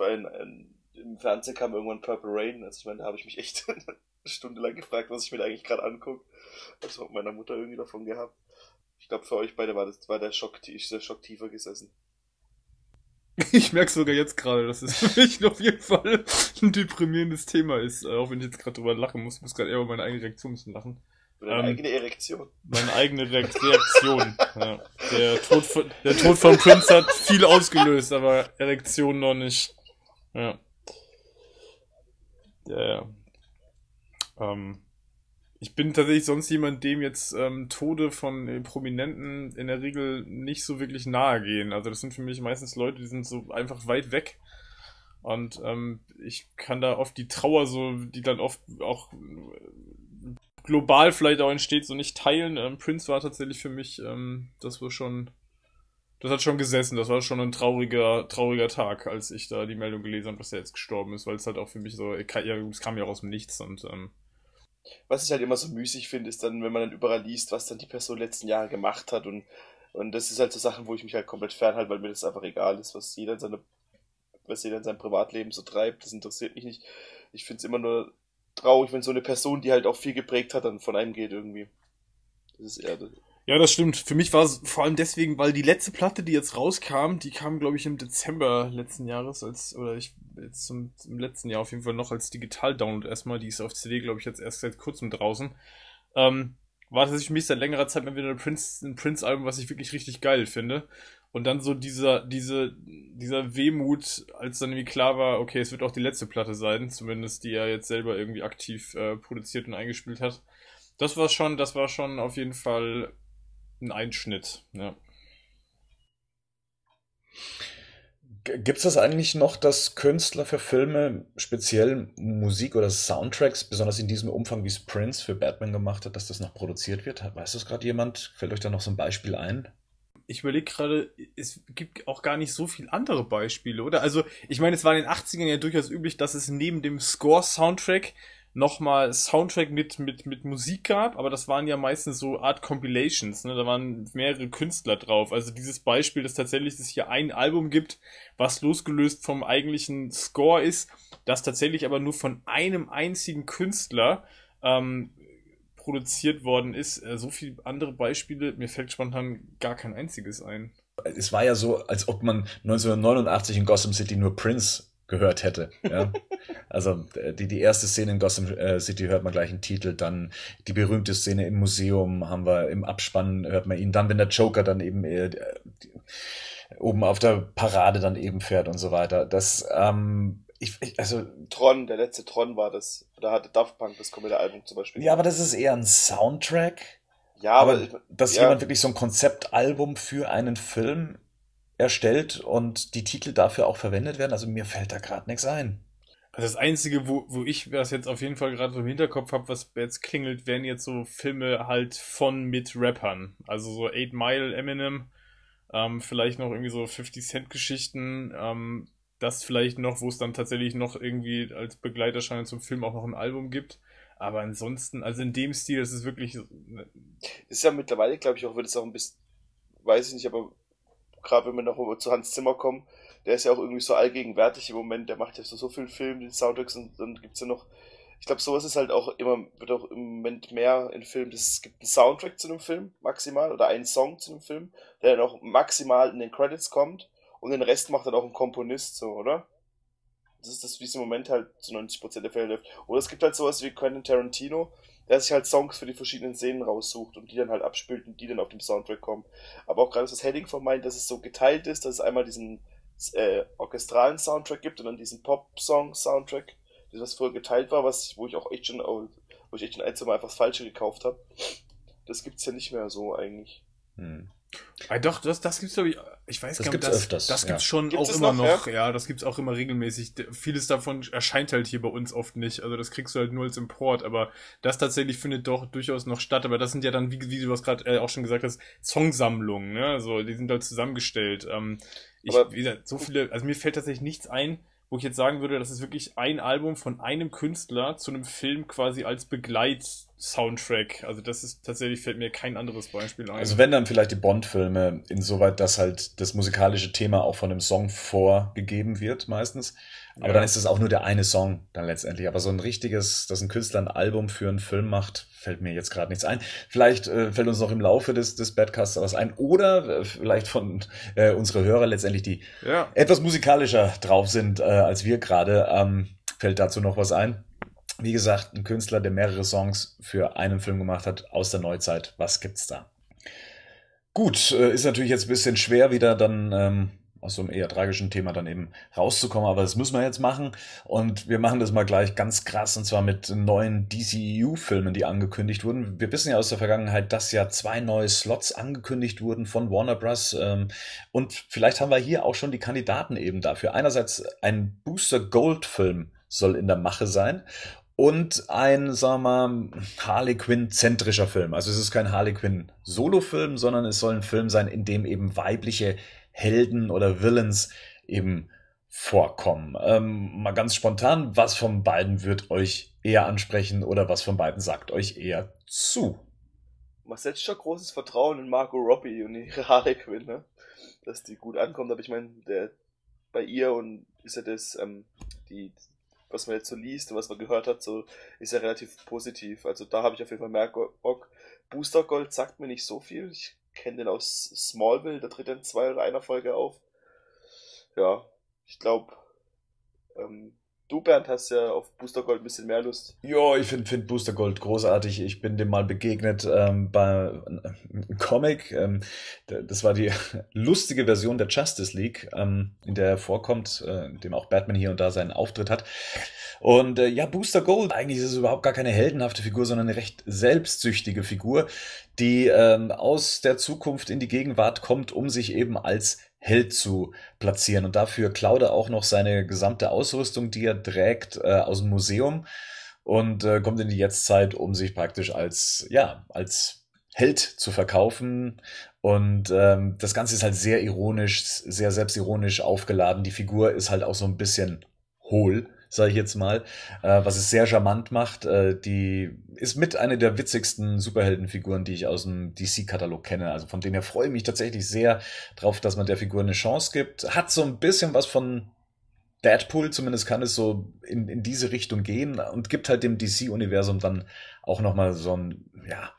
im Fernsehen kam irgendwann Purple Rain, also ich meine, da habe ich mich echt eine Stunde lang gefragt, was ich mir da eigentlich gerade angucke. Also meiner Mutter irgendwie davon gehabt. Ich glaube, für euch beide war das war der Schock, ist der Schock tiefer gesessen. Ich merke sogar jetzt gerade, dass es für mich auf jeden Fall ein deprimierendes Thema ist, äh, auch wenn ich jetzt gerade drüber lachen muss. Ich muss gerade eher über meine eigene Reaktion müssen lachen. Deine ähm, eigene Erektion. Meine eigene Reaktion. ja. der, Tod von, der Tod von Prince hat viel ausgelöst, aber Erektion noch nicht. Ja. Ja, ja. Ähm, ich bin tatsächlich sonst jemand, dem jetzt ähm, Tode von äh, Prominenten in der Regel nicht so wirklich nahe gehen. Also das sind für mich meistens Leute, die sind so einfach weit weg. Und ähm, ich kann da oft die Trauer so, die dann oft auch äh, global vielleicht auch entsteht, so nicht teilen. Ähm, Prince war tatsächlich für mich, ähm, das war schon, das hat schon gesessen. Das war schon ein trauriger, trauriger Tag, als ich da die Meldung gelesen habe, dass er jetzt gestorben ist, weil es halt auch für mich so, ja, es kam ja aus dem Nichts und ähm, was ich halt immer so müßig finde, ist dann, wenn man dann überall liest, was dann die Person letzten Jahre gemacht hat und, und das ist halt so Sachen, wo ich mich halt komplett fernhalte, weil mir das einfach egal ist, was jeder in seine, was jeder in seinem Privatleben so treibt, das interessiert mich nicht. Ich finde es immer nur traurig, wenn so eine Person, die halt auch viel geprägt hat, dann von einem geht irgendwie. Das ist eher, ja, das stimmt. Für mich war es vor allem deswegen, weil die letzte Platte, die jetzt rauskam, die kam, glaube ich, im Dezember letzten Jahres als, oder ich, jetzt zum, im letzten Jahr auf jeden Fall noch als Digital-Download erstmal. Die ist auf CD, glaube ich, jetzt erst seit kurzem draußen. Ähm, war tatsächlich für mich seit längerer Zeit mal wieder ein Prince, Prince-Album, was ich wirklich richtig geil finde. Und dann so dieser, diese, dieser Wehmut, als dann irgendwie klar war, okay, es wird auch die letzte Platte sein, zumindest die er jetzt selber irgendwie aktiv äh, produziert und eingespielt hat. Das war schon, das war schon auf jeden Fall ein Einschnitt, ja. Gibt es das eigentlich noch, dass Künstler für Filme speziell Musik oder Soundtracks, besonders in diesem Umfang, wie es Prince für Batman gemacht hat, dass das noch produziert wird? Weiß das gerade jemand? Fällt euch da noch so ein Beispiel ein? Ich überlege gerade, es gibt auch gar nicht so viele andere Beispiele, oder? Also, ich meine, es war in den 80ern ja durchaus üblich, dass es neben dem Score-Soundtrack nochmal Soundtrack mit, mit, mit Musik gab, aber das waren ja meistens so Art Compilations, ne? Da waren mehrere Künstler drauf. Also dieses Beispiel, dass tatsächlich es hier ein Album gibt, was losgelöst vom eigentlichen Score ist, das tatsächlich aber nur von einem einzigen Künstler ähm, produziert worden ist. Äh, so viele andere Beispiele, mir fällt spontan gar kein einziges ein. Es war ja so, als ob man 1989 in Gotham City nur Prince gehört hätte. Ja? also äh, die, die erste Szene in Gotham äh, City hört man gleich einen Titel, dann die berühmte Szene im Museum haben wir, im Abspann hört man ihn, dann wenn der Joker dann eben äh, die, oben auf der Parade dann eben fährt und so weiter. Das, ähm, ich, ich, also Tron, der letzte Tron war das, da hatte Daft Punk das komplette Album zum Beispiel. Ja, aber das ist eher ein Soundtrack. Ja, aber, aber dass ja. jemand wirklich so ein Konzeptalbum für einen Film erstellt und die Titel dafür auch verwendet werden. Also mir fällt da gerade nichts ein. Also das Einzige, wo, wo ich das jetzt auf jeden Fall gerade so im Hinterkopf habe, was jetzt klingelt, wären jetzt so Filme halt von mit Rappern. Also so 8 Mile, Eminem, ähm, vielleicht noch irgendwie so 50 Cent Geschichten, ähm, das vielleicht noch, wo es dann tatsächlich noch irgendwie als Begleiterscheinung zum Film auch noch ein Album gibt. Aber ansonsten, also in dem Stil, das ist wirklich. Ne ist ja mittlerweile, glaube ich, auch, wird es auch ein bisschen, weiß ich nicht, aber gerade wenn wir noch zu Hans Zimmer kommen, der ist ja auch irgendwie so allgegenwärtig im Moment, der macht ja so, so viel Film, die Soundtracks und dann gibt's ja noch, ich glaube, sowas ist halt auch immer, wird auch im Moment mehr in Filmen, es gibt einen Soundtrack zu einem Film, maximal, oder einen Song zu einem Film, der dann auch maximal in den Credits kommt und den Rest macht dann auch ein Komponist, so, oder? Das ist das, wie es im Moment halt zu 90% der Fälle läuft. Oder es gibt halt sowas wie Quentin Tarantino, der sich halt Songs für die verschiedenen Szenen raussucht und die dann halt abspielt und die dann auf dem Soundtrack kommen. Aber auch gerade das Heading von meint, dass es so geteilt ist, dass es einmal diesen äh, orchestralen Soundtrack gibt und dann diesen Pop-Song-Soundtrack, das vorher geteilt war, was, wo ich auch echt schon, wo ich echt schon ein, zwei Mal einfach das Falsche gekauft habe. Das gibt's ja nicht mehr so eigentlich. Hm. Ah, doch, das, das gibt's glaube ich, ich weiß das gar nicht, das, öfters, das gibt's ja. schon gibt's auch immer noch, noch ja? das gibt's auch immer regelmäßig. Vieles davon erscheint halt hier bei uns oft nicht, also das kriegst du halt nur als Import, aber das tatsächlich findet doch durchaus noch statt, aber das sind ja dann, wie, wie du was gerade äh, auch schon gesagt hast, Songsammlungen, ne, also die sind halt zusammengestellt. Ähm, ich, aber, wie gesagt, so viele, also mir fällt tatsächlich nichts ein, wo ich jetzt sagen würde, das ist wirklich ein Album von einem Künstler zu einem Film quasi als Begleit-Soundtrack. Also das ist tatsächlich, fällt mir kein anderes Beispiel ein. Also wenn dann vielleicht die Bond-Filme, insoweit, dass halt das musikalische Thema auch von dem Song vorgegeben wird meistens. Aber ja. dann ist es auch nur der eine Song dann letztendlich. Aber so ein richtiges, dass ein Künstler ein Album für einen Film macht, fällt mir jetzt gerade nichts ein. Vielleicht äh, fällt uns noch im Laufe des, des Badcasts was ein. Oder äh, vielleicht von äh, unsere Hörer letztendlich, die ja. etwas musikalischer drauf sind äh, als wir gerade, ähm, fällt dazu noch was ein. Wie gesagt, ein Künstler, der mehrere Songs für einen Film gemacht hat aus der Neuzeit. Was gibt's da? Gut, äh, ist natürlich jetzt ein bisschen schwer, wieder dann ähm, aus so einem eher tragischen Thema dann eben rauszukommen. Aber das müssen wir jetzt machen. Und wir machen das mal gleich ganz krass und zwar mit neuen DCEU-Filmen, die angekündigt wurden. Wir wissen ja aus der Vergangenheit, dass ja zwei neue Slots angekündigt wurden von Warner Bros. Ähm, und vielleicht haben wir hier auch schon die Kandidaten eben dafür. Einerseits ein Booster Gold-Film soll in der Mache sein und ein, sagen wir mal, Harley Quinn-zentrischer Film. Also es ist kein Harley Quinn-Solo-Film, sondern es soll ein Film sein, in dem eben weibliche Helden oder Villains eben vorkommen. Ähm, mal ganz spontan, was von beiden wird euch eher ansprechen oder was von beiden sagt euch eher zu? Man setzt schon großes Vertrauen in Margot Robbie und ihre Harley Quinn, ne? dass die gut ankommt. Aber ich meine, bei ihr und ist ja das, ähm, die, was man jetzt so liest und was man gehört hat, so ist ja relativ positiv. Also da habe ich auf jeden Fall mehr Bock. Booster Gold sagt mir nicht so viel. Ich kenne den aus Smallville, der tritt in zwei oder einer Folge auf. Ja, ich glaube, ähm, du, Bernd, hast ja auf Booster Gold ein bisschen mehr Lust. Ja, ich finde find Booster Gold großartig. Ich bin dem mal begegnet ähm, bei einem äh, Comic. Ähm, das war die lustige Version der Justice League, ähm, in der er vorkommt, äh, in dem auch Batman hier und da seinen Auftritt hat. Und äh, ja, Booster Gold, eigentlich ist es überhaupt gar keine heldenhafte Figur, sondern eine recht selbstsüchtige Figur, die ähm, aus der Zukunft in die Gegenwart kommt, um sich eben als Held zu platzieren. Und dafür klaut er auch noch seine gesamte Ausrüstung, die er trägt, äh, aus dem Museum und äh, kommt in die Jetztzeit, um sich praktisch als, ja, als Held zu verkaufen. Und ähm, das Ganze ist halt sehr ironisch, sehr selbstironisch aufgeladen. Die Figur ist halt auch so ein bisschen hohl sage ich jetzt mal, äh, was es sehr charmant macht. Äh, die ist mit einer der witzigsten Superheldenfiguren, die ich aus dem DC-Katalog kenne. Also von denen her freue ich mich tatsächlich sehr drauf, dass man der Figur eine Chance gibt. Hat so ein bisschen was von Deadpool, zumindest kann es so in, in diese Richtung gehen und gibt halt dem DC-Universum dann auch nochmal so ein, ja,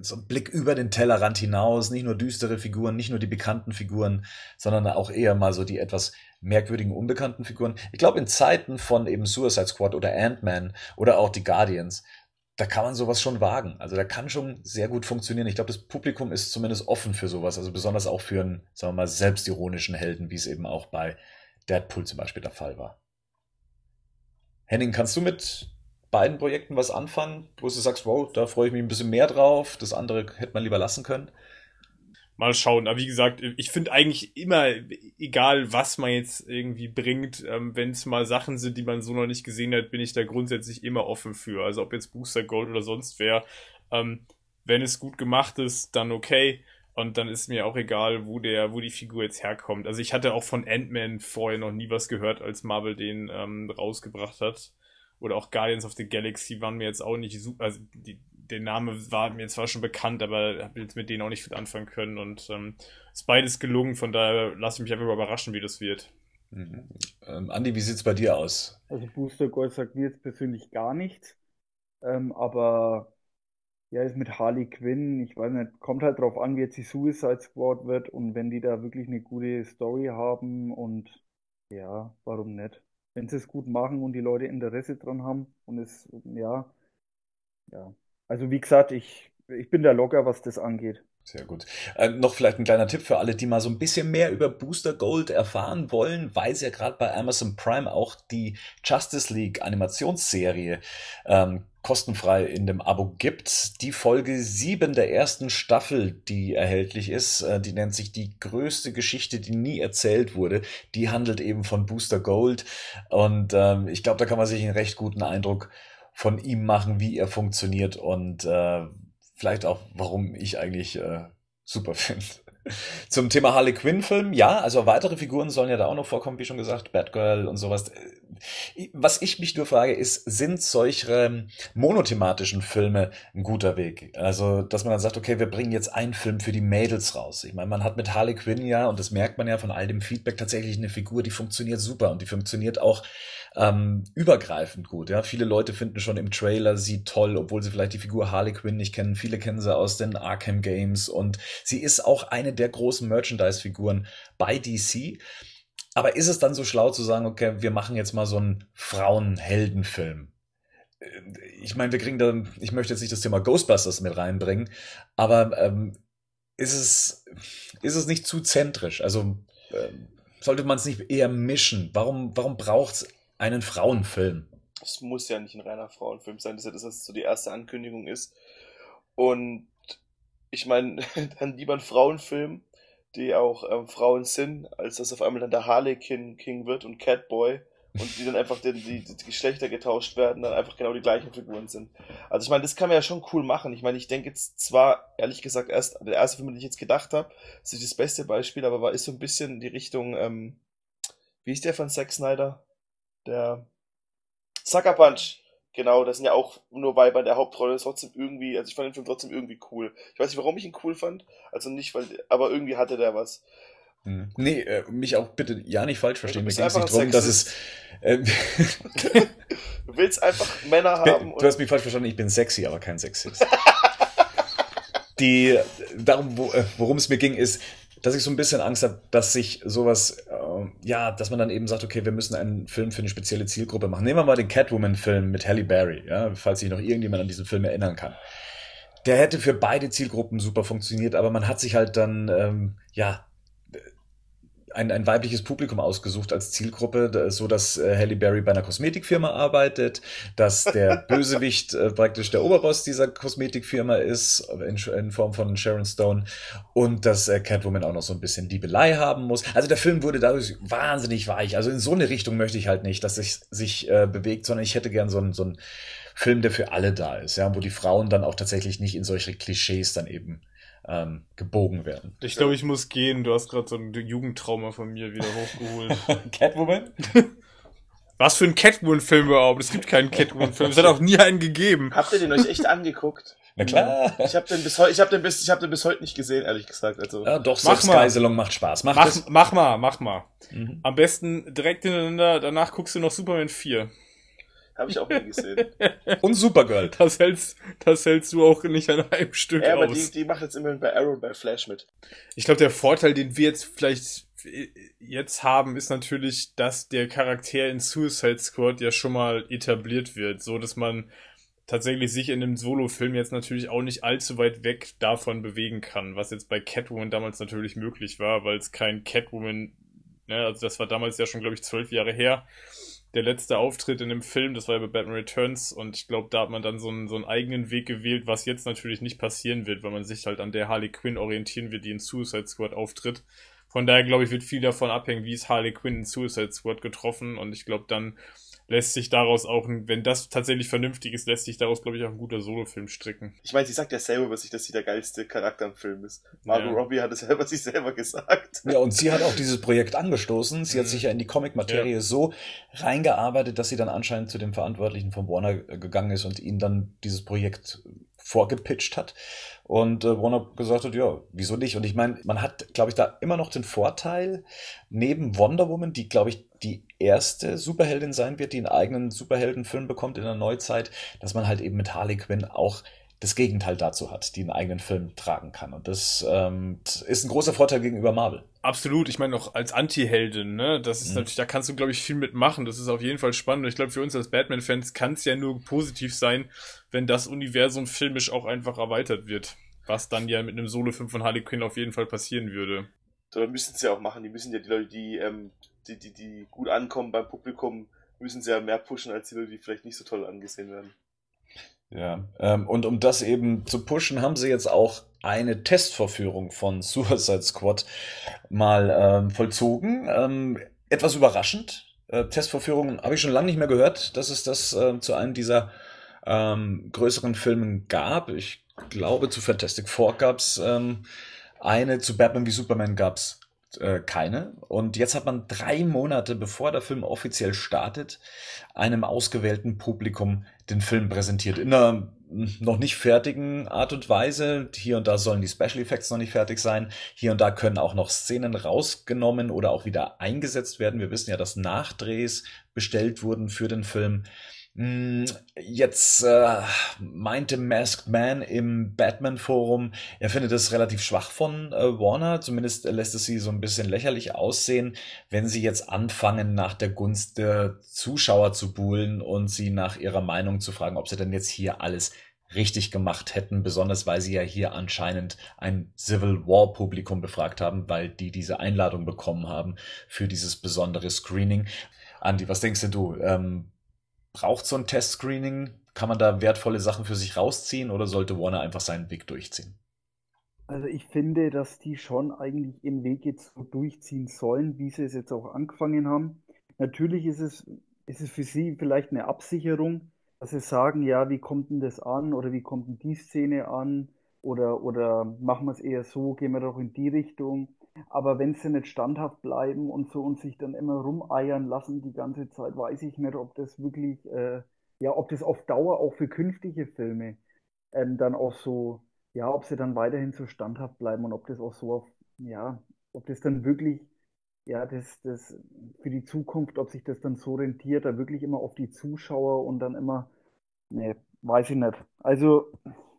so ein Blick über den Tellerrand hinaus, nicht nur düstere Figuren, nicht nur die bekannten Figuren, sondern auch eher mal so die etwas merkwürdigen, unbekannten Figuren. Ich glaube, in Zeiten von eben Suicide Squad oder Ant-Man oder auch die Guardians, da kann man sowas schon wagen. Also da kann schon sehr gut funktionieren. Ich glaube, das Publikum ist zumindest offen für sowas. Also besonders auch für einen, sagen wir mal, selbstironischen Helden, wie es eben auch bei Deadpool zum Beispiel der Fall war. Henning, kannst du mit beiden Projekten was anfangen, wo du sagst, wow, da freue ich mich ein bisschen mehr drauf, das andere hätte man lieber lassen können? Mal schauen. Aber wie gesagt, ich finde eigentlich immer, egal was man jetzt irgendwie bringt, ähm, wenn es mal Sachen sind, die man so noch nicht gesehen hat, bin ich da grundsätzlich immer offen für. Also ob jetzt Booster Gold oder sonst wer. Ähm, wenn es gut gemacht ist, dann okay. Und dann ist mir auch egal, wo der, wo die Figur jetzt herkommt. Also ich hatte auch von Ant-Man vorher noch nie was gehört, als Marvel den ähm, rausgebracht hat. Oder auch Guardians of the Galaxy waren mir jetzt auch nicht super. Also die, der Name war mir zwar schon bekannt, aber habe jetzt mit denen auch nicht viel anfangen können. Und ähm, ist beides gelungen, von daher lasse ich mich einfach überraschen, wie das wird. Mhm. Ähm, Andi, wie sieht's bei dir aus? Also Booster Gold sagt mir jetzt persönlich gar nichts. Ähm, aber ja, ist mit Harley Quinn, ich weiß nicht, kommt halt drauf an, wie jetzt die Suicide Squad wird und wenn die da wirklich eine gute Story haben und ja, warum nicht? Wenn sie es gut machen und die Leute Interesse dran haben und es, ja, ja. Also wie gesagt, ich, ich bin da locker, was das angeht. Sehr gut. Äh, noch vielleicht ein kleiner Tipp für alle, die mal so ein bisschen mehr über Booster Gold erfahren wollen, weil es ja gerade bei Amazon Prime auch die Justice League Animationsserie ähm, kostenfrei in dem Abo gibt. Die Folge 7 der ersten Staffel, die erhältlich ist, äh, die nennt sich die größte Geschichte, die nie erzählt wurde. Die handelt eben von Booster Gold und ähm, ich glaube, da kann man sich einen recht guten Eindruck von ihm machen, wie er funktioniert und äh, vielleicht auch, warum ich eigentlich äh, super finde. Zum Thema Harley Quinn Film, ja, also weitere Figuren sollen ja da auch noch vorkommen, wie schon gesagt, Batgirl und sowas. Was ich mich nur frage, ist, sind solche monothematischen Filme ein guter Weg? Also, dass man dann sagt, okay, wir bringen jetzt einen Film für die Mädels raus. Ich meine, man hat mit Harley Quinn ja, und das merkt man ja von all dem Feedback, tatsächlich eine Figur, die funktioniert super und die funktioniert auch ähm, übergreifend gut. Ja, viele Leute finden schon im Trailer sie toll, obwohl sie vielleicht die Figur Harley Quinn nicht kennen. Viele kennen sie aus den Arkham Games und sie ist auch eine der großen Merchandise-Figuren bei DC. Aber ist es dann so schlau zu sagen, okay, wir machen jetzt mal so einen Frauenheldenfilm? Äh, ich meine, wir kriegen dann, ich möchte jetzt nicht das Thema Ghostbusters mit reinbringen, aber ähm, ist es, ist es nicht zu zentrisch? Also äh, sollte man es nicht eher mischen? Warum, warum braucht es einen Frauenfilm. Es muss ja nicht ein reiner Frauenfilm sein, das ist ja das, so die erste Ankündigung ist. Und ich meine, dann lieber ein Frauenfilm, die auch ähm, Frauen sind, als dass auf einmal dann der Harley King, wird und Catboy und die dann einfach die, die, die, Geschlechter getauscht werden, dann einfach genau die gleichen Figuren sind. Also ich meine, das kann man ja schon cool machen. Ich meine, ich denke jetzt zwar, ehrlich gesagt, erst der erste Film, den ich jetzt gedacht habe, ist nicht das beste Beispiel, aber war ist so ein bisschen in die Richtung, ähm, wie ist der von Zack Snyder? der Sucker Punch. Genau, das sind ja auch nur Weiber der Hauptrolle, ist trotzdem irgendwie, also ich fand den Film trotzdem irgendwie cool. Ich weiß nicht, warum ich ihn cool fand, also nicht, weil, aber irgendwie hatte der was. Hm. Nee, äh, mich auch bitte ja nicht falsch verstehen. Mir ging es nicht darum, dass es. Äh, du willst einfach Männer haben. Du hast mich falsch verstanden, ich bin sexy, aber kein Sexist. Die, darum, äh, worum es mir ging, ist, dass ich so ein bisschen Angst habe, dass sich sowas, äh, ja, dass man dann eben sagt, okay, wir müssen einen Film für eine spezielle Zielgruppe machen. Nehmen wir mal den Catwoman-Film mit Halle Berry, ja, falls sich noch irgendjemand an diesen Film erinnern kann. Der hätte für beide Zielgruppen super funktioniert, aber man hat sich halt dann, ähm, ja, ein, ein weibliches Publikum ausgesucht als Zielgruppe, so dass äh, Halle Berry bei einer Kosmetikfirma arbeitet, dass der Bösewicht äh, praktisch der Oberboss dieser Kosmetikfirma ist, in, in Form von Sharon Stone, und dass äh, Catwoman auch noch so ein bisschen Diebelei haben muss. Also der Film wurde dadurch wahnsinnig weich. Also in so eine Richtung möchte ich halt nicht, dass es sich äh, bewegt, sondern ich hätte gern so ein, so ein Film, der für alle da ist, ja, wo die Frauen dann auch tatsächlich nicht in solche Klischees dann eben ähm, gebogen werden. Ich glaube, ich muss gehen. Du hast gerade so ein Jugendtrauma von mir wieder hochgeholt. Catwoman? Was für ein Catwoman-Film überhaupt? Es gibt keinen Catwoman-Film. Es hat auch nie einen gegeben. Habt ihr den euch echt angeguckt? Na klar. Ich habe den bis heute, ich habe den bis, ich habe den bis heute nicht gesehen, ehrlich gesagt. Also. Ja, doch, mach Selbstgeiselung macht Spaß. Mach, mach, mach mal, mach mal. Mhm. Am besten direkt hintereinander. Danach guckst du noch Superman 4. Habe ich auch nie gesehen. Und Supergirl. Das hältst, das hältst du auch nicht an einem Stück ja, aus. aber die, die macht jetzt immerhin bei Arrow bei Flash mit. Ich glaube, der Vorteil, den wir jetzt vielleicht jetzt haben, ist natürlich, dass der Charakter in Suicide Squad ja schon mal etabliert wird, so dass man tatsächlich sich in einem Solo-Film jetzt natürlich auch nicht allzu weit weg davon bewegen kann, was jetzt bei Catwoman damals natürlich möglich war, weil es kein Catwoman, ne, also das war damals ja schon, glaube ich, zwölf Jahre her, der letzte Auftritt in dem Film, das war ja bei Batman Returns und ich glaube, da hat man dann so einen, so einen eigenen Weg gewählt, was jetzt natürlich nicht passieren wird, weil man sich halt an der Harley Quinn orientieren wird, die in Suicide Squad auftritt. Von daher, glaube ich, wird viel davon abhängen, wie ist Harley Quinn in Suicide Squad getroffen und ich glaube, dann lässt sich daraus auch, ein, wenn das tatsächlich vernünftig ist, lässt sich daraus, glaube ich, auch ein guter Solofilm stricken. Ich meine, sie sagt ja selber über sich, dass sie der geilste Charakter im Film ist. Margot ja. Robbie hat es selber sich selber gesagt. Ja, und sie hat auch dieses Projekt angestoßen. Sie hat mhm. sich ja in die Comic-Materie ja. so reingearbeitet, dass sie dann anscheinend zu dem Verantwortlichen von Warner gegangen ist und ihnen dann dieses Projekt vorgepitcht hat. Und äh, Warner gesagt hat, ja, wieso nicht? Und ich meine, man hat, glaube ich, da immer noch den Vorteil, neben Wonder Woman, die, glaube ich, die erste Superheldin sein wird, die einen eigenen Superheldenfilm bekommt in der Neuzeit, dass man halt eben mit Harley Quinn auch das Gegenteil dazu hat, die einen eigenen Film tragen kann. Und das ähm, ist ein großer Vorteil gegenüber Marvel. Absolut, ich meine auch als Anti-Heldin, ne? Das ist mhm. natürlich, da kannst du, glaube ich, viel mitmachen. Das ist auf jeden Fall spannend. Und ich glaube, für uns als Batman-Fans kann es ja nur positiv sein, wenn das Universum filmisch auch einfach erweitert wird. Was dann ja mit einem Solo-Film von Harley Quinn auf jeden Fall passieren würde. Da müssen sie ja auch machen. Die müssen ja die Leute, die, ähm, die, die, die gut ankommen beim Publikum, müssen sie ja mehr pushen als die Leute, die vielleicht nicht so toll angesehen werden. Ja, ähm, und um das eben zu pushen, haben sie jetzt auch eine Testvorführung von Suicide Squad mal ähm, vollzogen. Ähm, etwas überraschend. Äh, Testvorführungen habe ich schon lange nicht mehr gehört, dass es das äh, zu einem dieser ähm, größeren Filmen gab. Ich glaube, zu Fantastic Four gab es ähm, eine, zu Batman wie Superman gab es äh, keine. Und jetzt hat man drei Monate, bevor der Film offiziell startet, einem ausgewählten Publikum den Film präsentiert. In einer noch nicht fertigen Art und Weise. Hier und da sollen die Special Effects noch nicht fertig sein. Hier und da können auch noch Szenen rausgenommen oder auch wieder eingesetzt werden. Wir wissen ja, dass Nachdrehs bestellt wurden für den Film. Hm, jetzt äh, meinte Masked Man im Batman-Forum, er findet es relativ schwach von äh, Warner. Zumindest lässt es sie so ein bisschen lächerlich aussehen, wenn sie jetzt anfangen, nach der Gunst der Zuschauer zu buhlen und sie nach ihrer Meinung zu fragen, ob sie denn jetzt hier alles richtig gemacht hätten, besonders weil sie ja hier anscheinend ein Civil War Publikum befragt haben, weil die diese Einladung bekommen haben für dieses besondere Screening. Andi, was denkst du? Ähm, Braucht so ein Testscreening? Kann man da wertvolle Sachen für sich rausziehen oder sollte Warner einfach seinen Weg durchziehen? Also ich finde, dass die schon eigentlich ihren Weg jetzt so durchziehen sollen, wie sie es jetzt auch angefangen haben. Natürlich ist es, ist es für sie vielleicht eine Absicherung, dass sie sagen, ja, wie kommt denn das an oder wie kommt denn die Szene an oder, oder machen wir es eher so, gehen wir doch in die Richtung. Aber wenn sie nicht standhaft bleiben und so und sich dann immer rumeiern lassen die ganze Zeit, weiß ich nicht, ob das wirklich, äh, ja, ob das auf Dauer auch für künftige Filme ähm, dann auch so, ja, ob sie dann weiterhin so standhaft bleiben und ob das auch so auf, ja, ob das dann wirklich, ja, das, das für die Zukunft, ob sich das dann so rentiert, da wirklich immer auf die Zuschauer und dann immer, ne, weiß ich nicht. Also,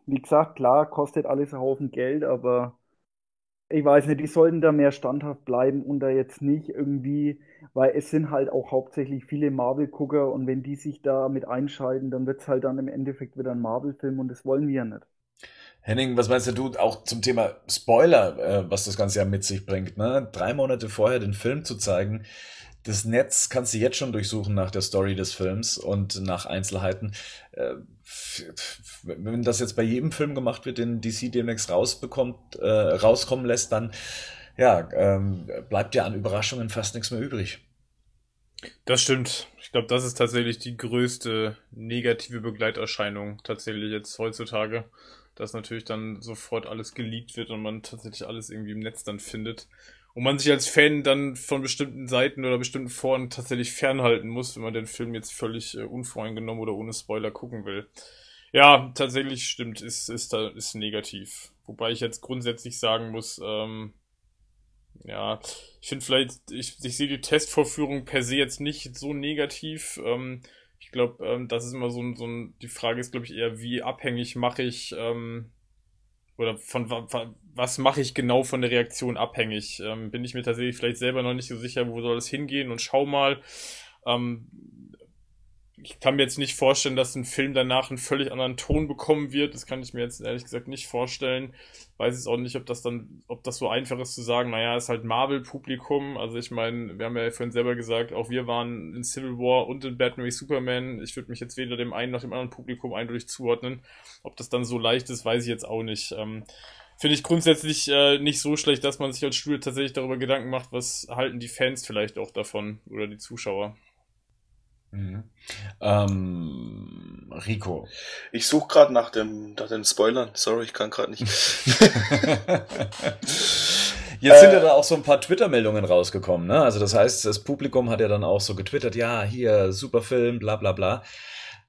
wie gesagt, klar, kostet alles einen Haufen Geld, aber ich weiß nicht, die sollten da mehr standhaft bleiben und da jetzt nicht irgendwie, weil es sind halt auch hauptsächlich viele Marvel-Gucker und wenn die sich da mit einschalten, dann wird es halt dann im Endeffekt wieder ein Marvel-Film und das wollen wir ja nicht. Henning, was meinst du auch zum Thema Spoiler, äh, was das Ganze ja mit sich bringt? Ne? Drei Monate vorher den Film zu zeigen, das Netz kannst du jetzt schon durchsuchen nach der Story des Films und nach Einzelheiten. Äh, wenn das jetzt bei jedem Film gemacht wird, den DC demnächst rausbekommt, äh, rauskommen lässt, dann ja, ähm, bleibt ja an Überraschungen fast nichts mehr übrig. Das stimmt. Ich glaube, das ist tatsächlich die größte negative Begleiterscheinung tatsächlich jetzt heutzutage, dass natürlich dann sofort alles geleakt wird und man tatsächlich alles irgendwie im Netz dann findet und man sich als Fan dann von bestimmten Seiten oder bestimmten Foren tatsächlich fernhalten muss, wenn man den Film jetzt völlig äh, unvoreingenommen oder ohne Spoiler gucken will. Ja, tatsächlich stimmt, ist, ist, da, ist negativ. Wobei ich jetzt grundsätzlich sagen muss, ähm, ja, ich finde vielleicht, ich, ich sehe die Testvorführung per se jetzt nicht so negativ. Ähm, ich glaube, ähm, das ist immer so ein, so ein, die Frage ist, glaube ich, eher, wie abhängig mache ich ähm, oder von, von was mache ich genau von der Reaktion abhängig? Ähm, bin ich mir tatsächlich vielleicht selber noch nicht so sicher, wo soll es hingehen und schau mal. Ähm, ich kann mir jetzt nicht vorstellen, dass ein Film danach einen völlig anderen Ton bekommen wird. Das kann ich mir jetzt ehrlich gesagt nicht vorstellen. Weiß jetzt auch nicht, ob das dann, ob das so einfach ist zu sagen, naja, ist halt Marvel-Publikum. Also ich meine, wir haben ja vorhin selber gesagt, auch wir waren in Civil War und in Batman wie Superman. Ich würde mich jetzt weder dem einen noch dem anderen Publikum eindeutig zuordnen. Ob das dann so leicht ist, weiß ich jetzt auch nicht. Ähm, Finde ich grundsätzlich äh, nicht so schlecht, dass man sich als Studio tatsächlich darüber Gedanken macht, was halten die Fans vielleicht auch davon oder die Zuschauer. Mhm. Ähm, Rico. Ich suche gerade nach dem nach den Spoilern. Sorry, ich kann gerade nicht. Jetzt sind ja da auch so ein paar Twitter-Meldungen rausgekommen. Ne? Also das heißt, das Publikum hat ja dann auch so getwittert, ja, hier, super Film, bla bla bla.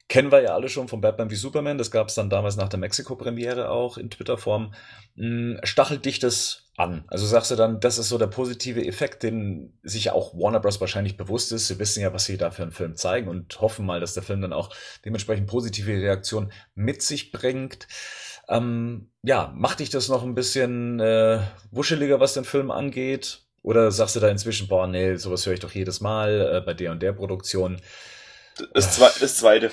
Kennen wir ja alle schon von Batman wie Superman. Das gab es dann damals nach der Mexiko-Premiere auch in Twitter-Form. Hm, stachelt dich das an? Also sagst du dann, das ist so der positive Effekt, den sich auch Warner Bros. wahrscheinlich bewusst ist. Sie wissen ja, was sie da für einen Film zeigen und hoffen mal, dass der Film dann auch dementsprechend positive Reaktionen mit sich bringt. Ähm, ja, macht dich das noch ein bisschen äh, wuscheliger, was den Film angeht? Oder sagst du da inzwischen, boah, nee, sowas höre ich doch jedes Mal äh, bei der und der Produktion? Das, Zwe das zweite.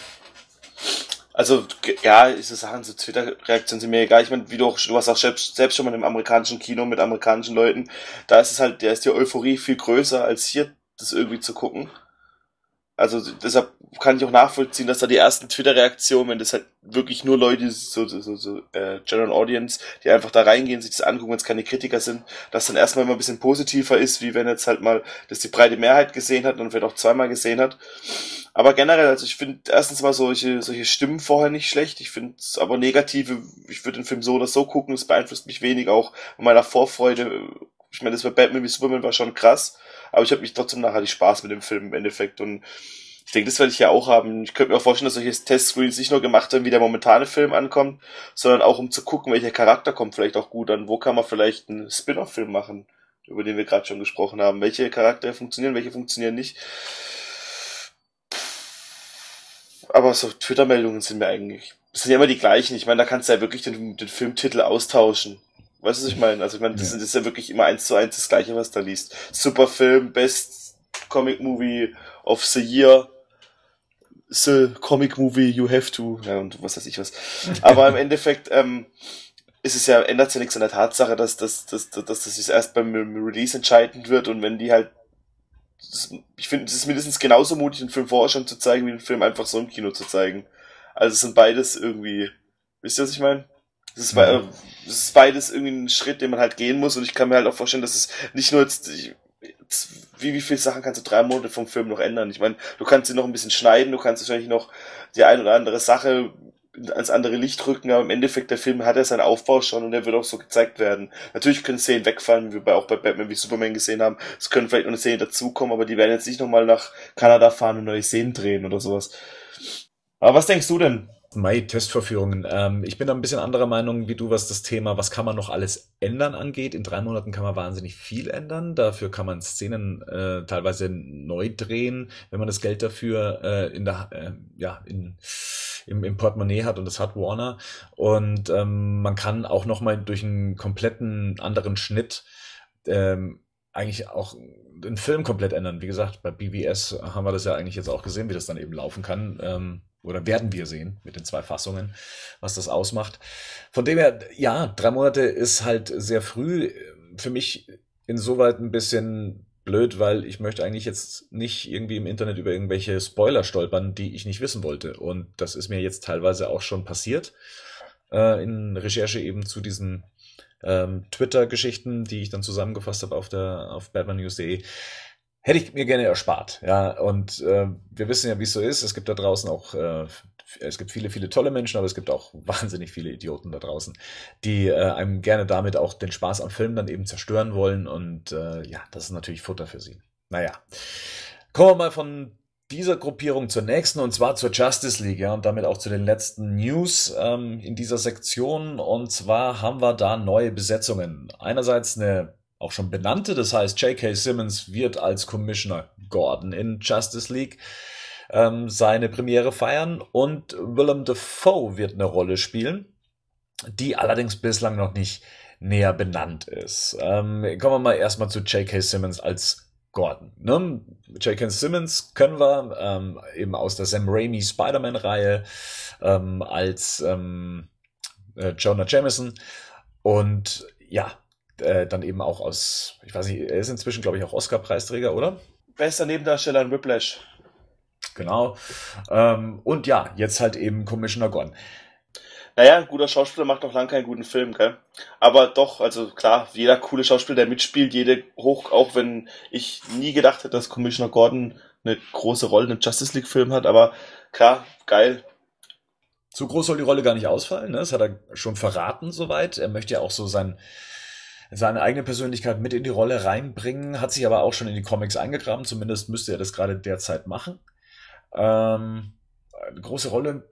Also, ja, so Sachen, so Twitter-Reaktionen sind mir egal. Ich meine, wie du auch, du warst auch selbst, selbst schon mal im amerikanischen Kino mit amerikanischen Leuten. Da ist es halt, da ist die Euphorie viel größer, als hier das irgendwie zu gucken. Also deshalb kann ich auch nachvollziehen, dass da die ersten Twitter-Reaktionen, wenn das halt wirklich nur Leute, so, so, so, so äh, General Audience, die einfach da reingehen, sich das angucken, wenn es keine Kritiker sind, dass dann erstmal immer ein bisschen positiver ist, wie wenn jetzt halt mal das die breite Mehrheit gesehen hat und vielleicht auch zweimal gesehen hat. Aber generell, also ich finde erstens mal solche, solche Stimmen vorher nicht schlecht. Ich finde es aber negative, ich würde den Film so oder so gucken, es beeinflusst mich wenig auch in meiner Vorfreude. Ich meine, das bei Batman wie Superman war schon krass, aber ich habe mich trotzdem nachher die Spaß mit dem Film im Endeffekt und ich denke, das werde ich ja auch haben. Ich könnte mir auch vorstellen, dass solche Testscreens nicht nur gemacht werden, wie der momentane Film ankommt, sondern auch um zu gucken, welcher Charakter kommt vielleicht auch gut an. Wo kann man vielleicht einen Spin-off-Film machen, über den wir gerade schon gesprochen haben. Welche Charaktere funktionieren, welche funktionieren nicht. Aber so Twitter-Meldungen sind mir eigentlich, das sind ja immer die gleichen. Ich meine, da kannst du ja wirklich den, den Filmtitel austauschen. Weißt du, was ich meine? Also ich meine, das, ja. ist ja wirklich immer eins zu eins das gleiche, was da liest. Super Film, Best Comic Movie of the Year, the Comic Movie You Have to, ja, und was weiß ich was. Aber im Endeffekt, ähm, ist es ja, ändert sich ja nichts an der Tatsache, dass, dass, dass, dass, dass das erst beim Release entscheidend wird und wenn die halt, das, ich finde, es ist mindestens genauso mutig, den Film vorher schon zu zeigen, wie den Film einfach so im Kino zu zeigen. Also es sind beides irgendwie, wisst ihr, was ich meine? Es ist, ja. es ist beides irgendwie ein Schritt, den man halt gehen muss und ich kann mir halt auch vorstellen, dass es nicht nur jetzt, ich, wie, wie viele Sachen kannst du drei Monate vom Film noch ändern? Ich meine, du kannst sie noch ein bisschen schneiden, du kannst wahrscheinlich noch die ein oder andere Sache ans andere Licht rücken, aber im Endeffekt der Film hat ja seinen Aufbau schon und der wird auch so gezeigt werden. Natürlich können Szenen wegfallen, wie wir auch bei Batman wie Superman gesehen haben. Es können vielleicht noch eine Szene dazukommen, aber die werden jetzt nicht nochmal nach Kanada fahren und neue Szenen drehen oder sowas. Aber was denkst du denn? Mai Testverführungen. Ähm, ich bin da ein bisschen anderer Meinung wie du, was das Thema, was kann man noch alles ändern angeht. In drei Monaten kann man wahnsinnig viel ändern. Dafür kann man Szenen äh, teilweise neu drehen, wenn man das Geld dafür äh, in der, äh, ja, in, im, im Portemonnaie hat und das hat Warner. Und ähm, man kann auch nochmal durch einen kompletten anderen Schnitt ähm, eigentlich auch den Film komplett ändern. Wie gesagt, bei BBS haben wir das ja eigentlich jetzt auch gesehen, wie das dann eben laufen kann. Ähm, oder werden wir sehen mit den zwei Fassungen, was das ausmacht. Von dem her, ja, drei Monate ist halt sehr früh. Für mich insoweit ein bisschen blöd, weil ich möchte eigentlich jetzt nicht irgendwie im Internet über irgendwelche Spoiler stolpern, die ich nicht wissen wollte. Und das ist mir jetzt teilweise auch schon passiert äh, in Recherche eben zu diesen ähm, Twitter-Geschichten, die ich dann zusammengefasst habe auf der auf batmannews.de hätte ich mir gerne erspart. Ja, und äh, wir wissen ja, wie es so ist. Es gibt da draußen auch, äh, es gibt viele, viele tolle Menschen, aber es gibt auch wahnsinnig viele Idioten da draußen, die äh, einem gerne damit auch den Spaß am Film dann eben zerstören wollen. Und äh, ja, das ist natürlich Futter für sie. Naja. Kommen wir mal von dieser Gruppierung zur nächsten und zwar zur Justice League ja, und damit auch zu den letzten News ähm, in dieser Sektion. Und zwar haben wir da neue Besetzungen. Einerseits eine auch schon benannte. Das heißt, J.K. Simmons wird als Commissioner Gordon in Justice League ähm, seine Premiere feiern und Willem Dafoe wird eine Rolle spielen, die allerdings bislang noch nicht näher benannt ist. Ähm, kommen wir mal erstmal zu J.K. Simmons als Gordon. Ne? J.K. Simmons können wir ähm, eben aus der Sam Raimi Spider-Man-Reihe ähm, als ähm, äh, Jonah Jameson und ja, äh, dann eben auch aus, ich weiß nicht, er ist inzwischen, glaube ich, auch Oscar-Preisträger, oder? Bester Nebendarsteller in Whiplash. Genau. Ähm, und ja, jetzt halt eben Commissioner Gordon. Naja, ein guter Schauspieler macht noch lange keinen guten Film, gell? Aber doch, also klar, jeder coole Schauspieler, der mitspielt, jede hoch, auch wenn ich nie gedacht hätte, dass Commissioner Gordon eine große Rolle in einem Justice League Film hat, aber klar, geil. So groß soll die Rolle gar nicht ausfallen, ne? Das hat er schon verraten soweit. Er möchte ja auch so sein, seine eigene Persönlichkeit mit in die Rolle reinbringen, hat sich aber auch schon in die Comics eingegraben, zumindest müsste er das gerade derzeit machen. Ähm, eine große Rolle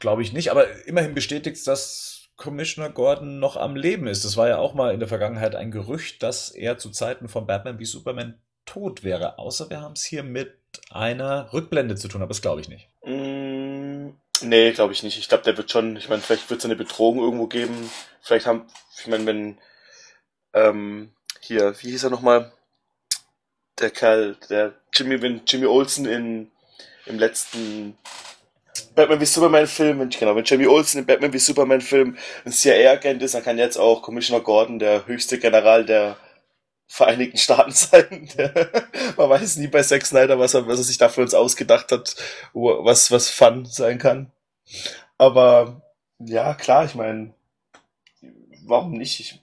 glaube ich nicht, aber immerhin bestätigt es, dass Commissioner Gordon noch am Leben ist. Das war ja auch mal in der Vergangenheit ein Gerücht, dass er zu Zeiten von Batman wie Superman tot wäre. Außer wir haben es hier mit einer Rückblende zu tun, aber das glaube ich nicht. Mm, nee, glaube ich nicht. Ich glaube, der wird schon, ich meine, vielleicht wird es eine Bedrohung irgendwo geben. Vielleicht haben, ich meine, wenn, ähm, hier, wie hieß er nochmal? Der Kerl, der Jimmy, wenn Jimmy Olsen in, im letzten Batman wie Superman Film, genau, wenn Jamie Olsen im Batman wie Superman Film ein CIA-Agent ist, dann kann jetzt auch Commissioner Gordon der höchste General der Vereinigten Staaten sein. man weiß nie bei Zack Snyder, was er, was er sich da für uns ausgedacht hat, was, was Fun sein kann. Aber ja, klar, ich meine, warum nicht? Ich,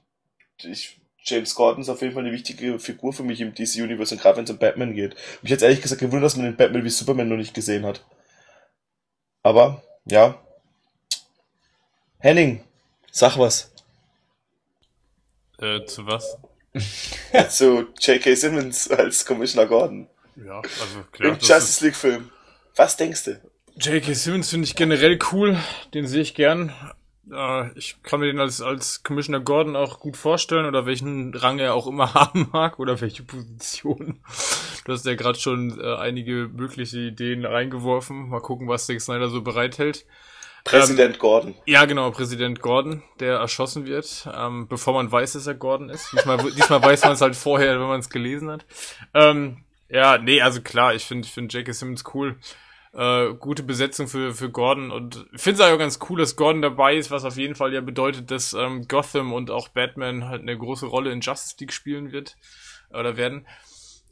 ich, James Gordon ist auf jeden Fall eine wichtige Figur für mich im DC-Universe und gerade wenn es um Batman geht. Mich jetzt ehrlich gesagt gewundert, dass man den Batman wie Superman noch nicht gesehen hat. Aber, ja. Henning, sag was. Äh, zu was? zu J.K. Simmons als Commissioner Gordon. Ja, also klar. Im Justice League Film. Was denkst du? J.K. Simmons finde ich generell cool. Den sehe ich gern. Äh, ich kann mir den als, als Commissioner Gordon auch gut vorstellen oder welchen Rang er auch immer haben mag oder welche Position. Du hast ja gerade schon äh, einige mögliche Ideen reingeworfen. Mal gucken, was Zack Snyder so bereithält. Präsident ähm, Gordon. Ja, genau, Präsident Gordon, der erschossen wird, ähm, bevor man weiß, dass er Gordon ist. Diesmal, diesmal weiß man es halt vorher, wenn man es gelesen hat. Ähm, ja, nee, also klar, ich finde ich finde J.K. Simmons cool äh, gute Besetzung für, für Gordon und ich finde es auch ganz cool, dass Gordon dabei ist, was auf jeden Fall ja bedeutet, dass ähm, Gotham und auch Batman halt eine große Rolle in Justice League spielen wird oder werden.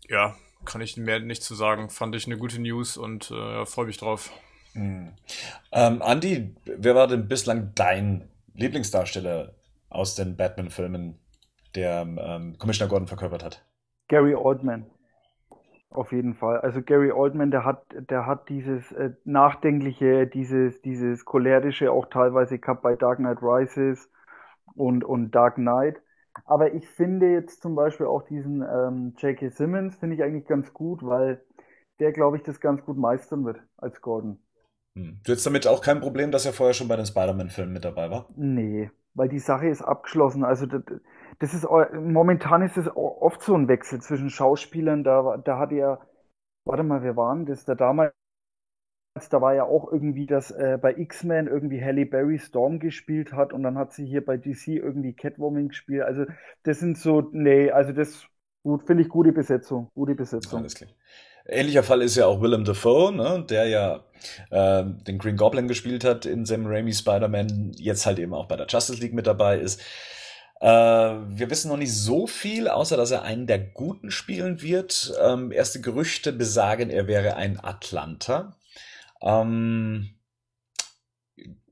Ja, kann ich mehr nicht zu sagen. Fand ich eine gute News und äh, freue mich drauf. Hm. Ähm, Andy, wer war denn bislang dein Lieblingsdarsteller aus den Batman-Filmen, der ähm, Commissioner Gordon verkörpert hat? Gary Oldman. Auf jeden Fall. Also Gary Oldman, der hat, der hat dieses äh, nachdenkliche, dieses, dieses cholerische auch teilweise gehabt bei Dark Knight Rises und, und Dark Knight. Aber ich finde jetzt zum Beispiel auch diesen ähm, J.K. Simmons finde ich eigentlich ganz gut, weil der, glaube ich, das ganz gut meistern wird als Gordon. Hm. Du hättest damit auch kein Problem, dass er vorher schon bei den Spider-Man-Filmen mit dabei war? Nee, weil die Sache ist abgeschlossen. Also das, das ist momentan ist es oft so ein Wechsel zwischen Schauspielern. Da, da hat er, warte mal, wir waren das da damals. Da war ja auch irgendwie, dass äh, bei X-Men irgendwie Halle Berry Storm gespielt hat und dann hat sie hier bei DC irgendwie Catwoman gespielt. Also das sind so, nee, also das gut, finde ich gute Besetzung, gute Besetzung. Alles klar. Ähnlicher Fall ist ja auch Willem Dafoe, ne, der ja äh, den Green Goblin gespielt hat in Sam Raimi Spider-Man, jetzt halt eben auch bei der Justice League mit dabei ist. Äh, wir wissen noch nicht so viel, außer dass er einen der Guten spielen wird. Ähm, erste Gerüchte besagen, er wäre ein Atlanta. Ähm,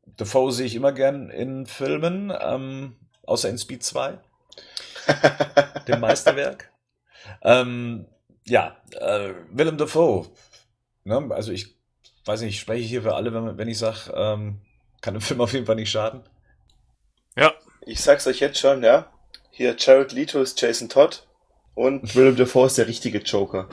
Defoe sehe ich immer gern in Filmen, ähm, außer in Speed 2, dem Meisterwerk. Ähm, ja, äh, Willem Dafoe. Ne? Also ich weiß nicht, ich spreche hier für alle, wenn, wenn ich sage, ähm, kann dem Film auf jeden Fall nicht schaden. Ja, ich sag's euch jetzt schon, ja. Hier Jared Leto ist Jason Todd und Willem Dafoe ist der richtige Joker.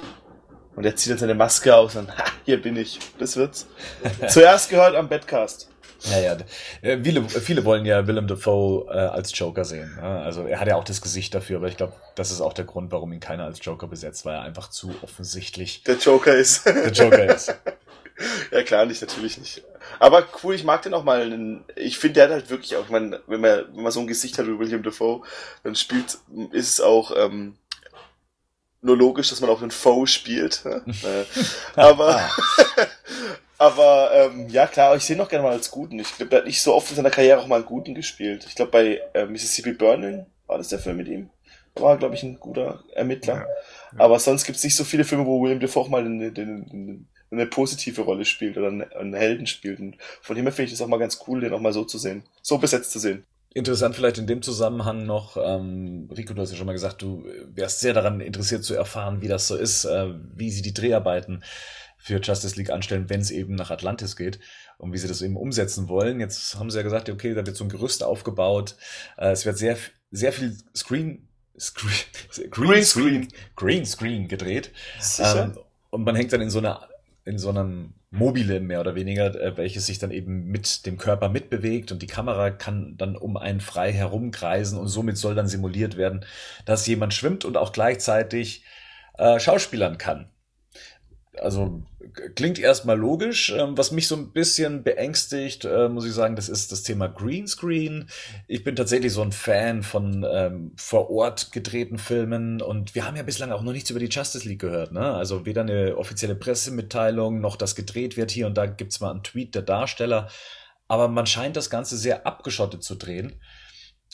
Und er zieht dann seine Maske aus und ha, hier bin ich. Das wird's. Zuerst gehört am Bedcast. Ja, ja. Äh, viele, viele wollen ja Willem Dafoe äh, als Joker sehen. Also er hat ja auch das Gesicht dafür, aber ich glaube, das ist auch der Grund, warum ihn keiner als Joker besetzt, weil er einfach zu offensichtlich der Joker ist. Der Joker ist. ja, klar, nicht, natürlich nicht. Aber cool, ich mag den auch mal. Ich finde, der hat halt wirklich auch, ich meine, wenn man, wenn man so ein Gesicht hat wie William Dafoe, dann spielt, ist es auch, ähm, nur logisch, dass man auch einen Foe spielt. aber aber ähm, ja klar, ich sehe noch gerne mal als Guten. Ich glaube, er hat nicht so oft in seiner Karriere auch mal einen Guten gespielt. Ich glaube, bei äh, Mississippi Burning war das der Film mit ihm. Da war, glaube ich, ein guter Ermittler. Ja, ja. Aber sonst gibt es nicht so viele Filme, wo William Defoe auch mal eine, eine, eine positive Rolle spielt oder einen, Helden spielt. Und von dem her finde ich das auch mal ganz cool, den auch mal so zu sehen. So besetzt zu sehen. Interessant vielleicht in dem Zusammenhang noch, ähm, Rico, du hast ja schon mal gesagt, du wärst sehr daran interessiert zu erfahren, wie das so ist, äh, wie sie die Dreharbeiten für Justice League anstellen, wenn es eben nach Atlantis geht und wie sie das eben umsetzen wollen. Jetzt haben sie ja gesagt, okay, da wird so ein Gerüst aufgebaut. Äh, es wird sehr, sehr viel Screen, Screen Green Screen, Green Screen gedreht. Ähm, und man hängt dann in so einer in so einem Mobile mehr oder weniger, äh, welches sich dann eben mit dem Körper mitbewegt und die Kamera kann dann um einen frei herumkreisen und somit soll dann simuliert werden, dass jemand schwimmt und auch gleichzeitig äh, Schauspielern kann also klingt erstmal logisch. Ähm, was mich so ein bisschen beängstigt, äh, muss ich sagen, das ist das Thema Greenscreen. Ich bin tatsächlich so ein Fan von ähm, vor Ort gedrehten Filmen und wir haben ja bislang auch noch nichts über die Justice League gehört. Ne? Also weder eine offizielle Pressemitteilung noch das gedreht wird. Hier und da gibt's mal einen Tweet der Darsteller. Aber man scheint das Ganze sehr abgeschottet zu drehen.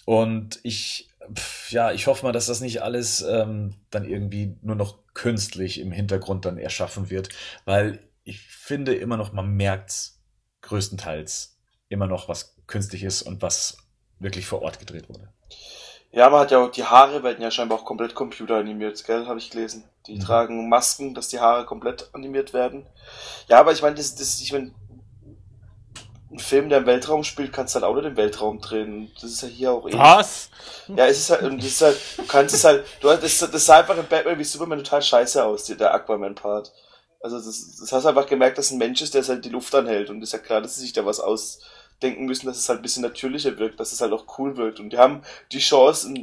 Und ich ja, ich hoffe mal, dass das nicht alles ähm, dann irgendwie nur noch künstlich im Hintergrund dann erschaffen wird, weil ich finde immer noch, man merkt größtenteils immer noch, was künstlich ist und was wirklich vor Ort gedreht wurde. Ja, man hat ja auch, die Haare werden ja scheinbar auch komplett computeranimiert, gell, habe ich gelesen. Die mhm. tragen Masken, dass die Haare komplett animiert werden. Ja, aber ich meine, das, das, ich meine, ein Film, der im Weltraum spielt, kannst du halt auch nicht im Weltraum drehen. Das ist ja hier auch eh. Was? Ja, es ist halt, und das ist halt, du kannst es halt, du hast, das, das sah einfach in Batman wie Superman total scheiße aus, der Aquaman-Part. Also das, das hast du einfach gemerkt, dass ein Mensch ist, der halt die Luft anhält. Und ist ja klar, dass sie sich da was ausdenken müssen, dass es halt ein bisschen natürlicher wirkt, dass es halt auch cool wirkt. Und die haben die Chance,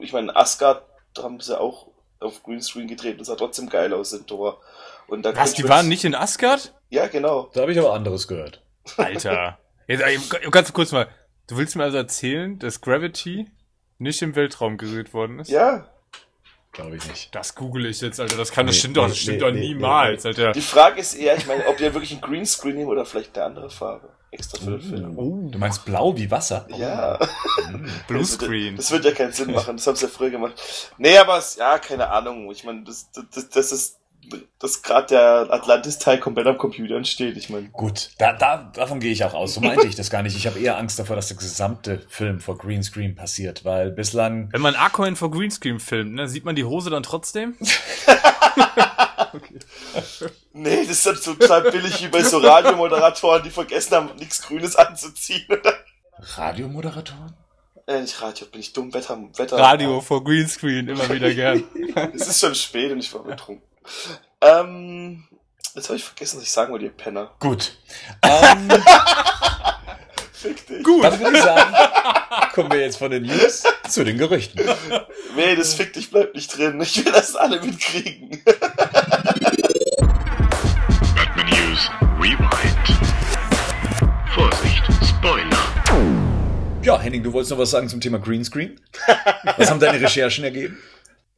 ich meine, Asgard haben sie auch auf Greenscreen gedreht, das sah trotzdem geil aus in Tor. Und da Was, die waren nicht in Asgard? Ja, genau. Da habe ich aber anderes gehört. Alter. Jetzt, ganz kurz mal. Du willst mir also erzählen, dass Gravity nicht im Weltraum gerührt worden ist? Ja. Glaube ich nicht. Das google ich jetzt, Alter. Das kann, das stimmt nee, doch, das stimmt nee, doch niemals, Alter. Die Frage ist eher, ich meine, ob ihr wirklich ein Greenscreen nehmen oder vielleicht eine andere Farbe. Extra für den Film. Oh, du meinst blau wie Wasser? Ja. Mm, Blue Screen. Das wird, ja keinen Sinn machen. Das haben sie ja früher gemacht. Nee, aber es, ja, keine Ahnung. Ich meine, das, das, das ist dass gerade der Atlantis-Teil komplett am Computer entsteht. Ich meine. Gut, da, da, davon gehe ich auch aus. So meinte ich das gar nicht. Ich habe eher Angst davor, dass der gesamte Film vor Greenscreen passiert, weil bislang. Wenn man Arcoin vor Greenscreen filmt, ne, sieht man die Hose dann trotzdem? okay. Nee, das ist dann so total billig wie bei so Radiomoderatoren, die vergessen haben, nichts Grünes anzuziehen. Radiomoderatoren? Äh, nicht Radio, bin ich dumm, Wetter, Wetter. Radio vor Greenscreen, immer wieder gern. es ist schon spät und ich war betrunken. Ähm, jetzt habe ich vergessen, was ich sagen wollte, ihr Penner. Gut. Ähm, Fick dich. Gut. Dann würde ich sagen, kommen wir jetzt von den News zu den Gerüchten. Nee, das Fick dich bleibt nicht drin. Ich will das alle mitkriegen. Batman News Rewind. Vorsicht, Spoiler. Ja, Henning, du wolltest noch was sagen zum Thema Greenscreen? Was haben deine Recherchen ergeben?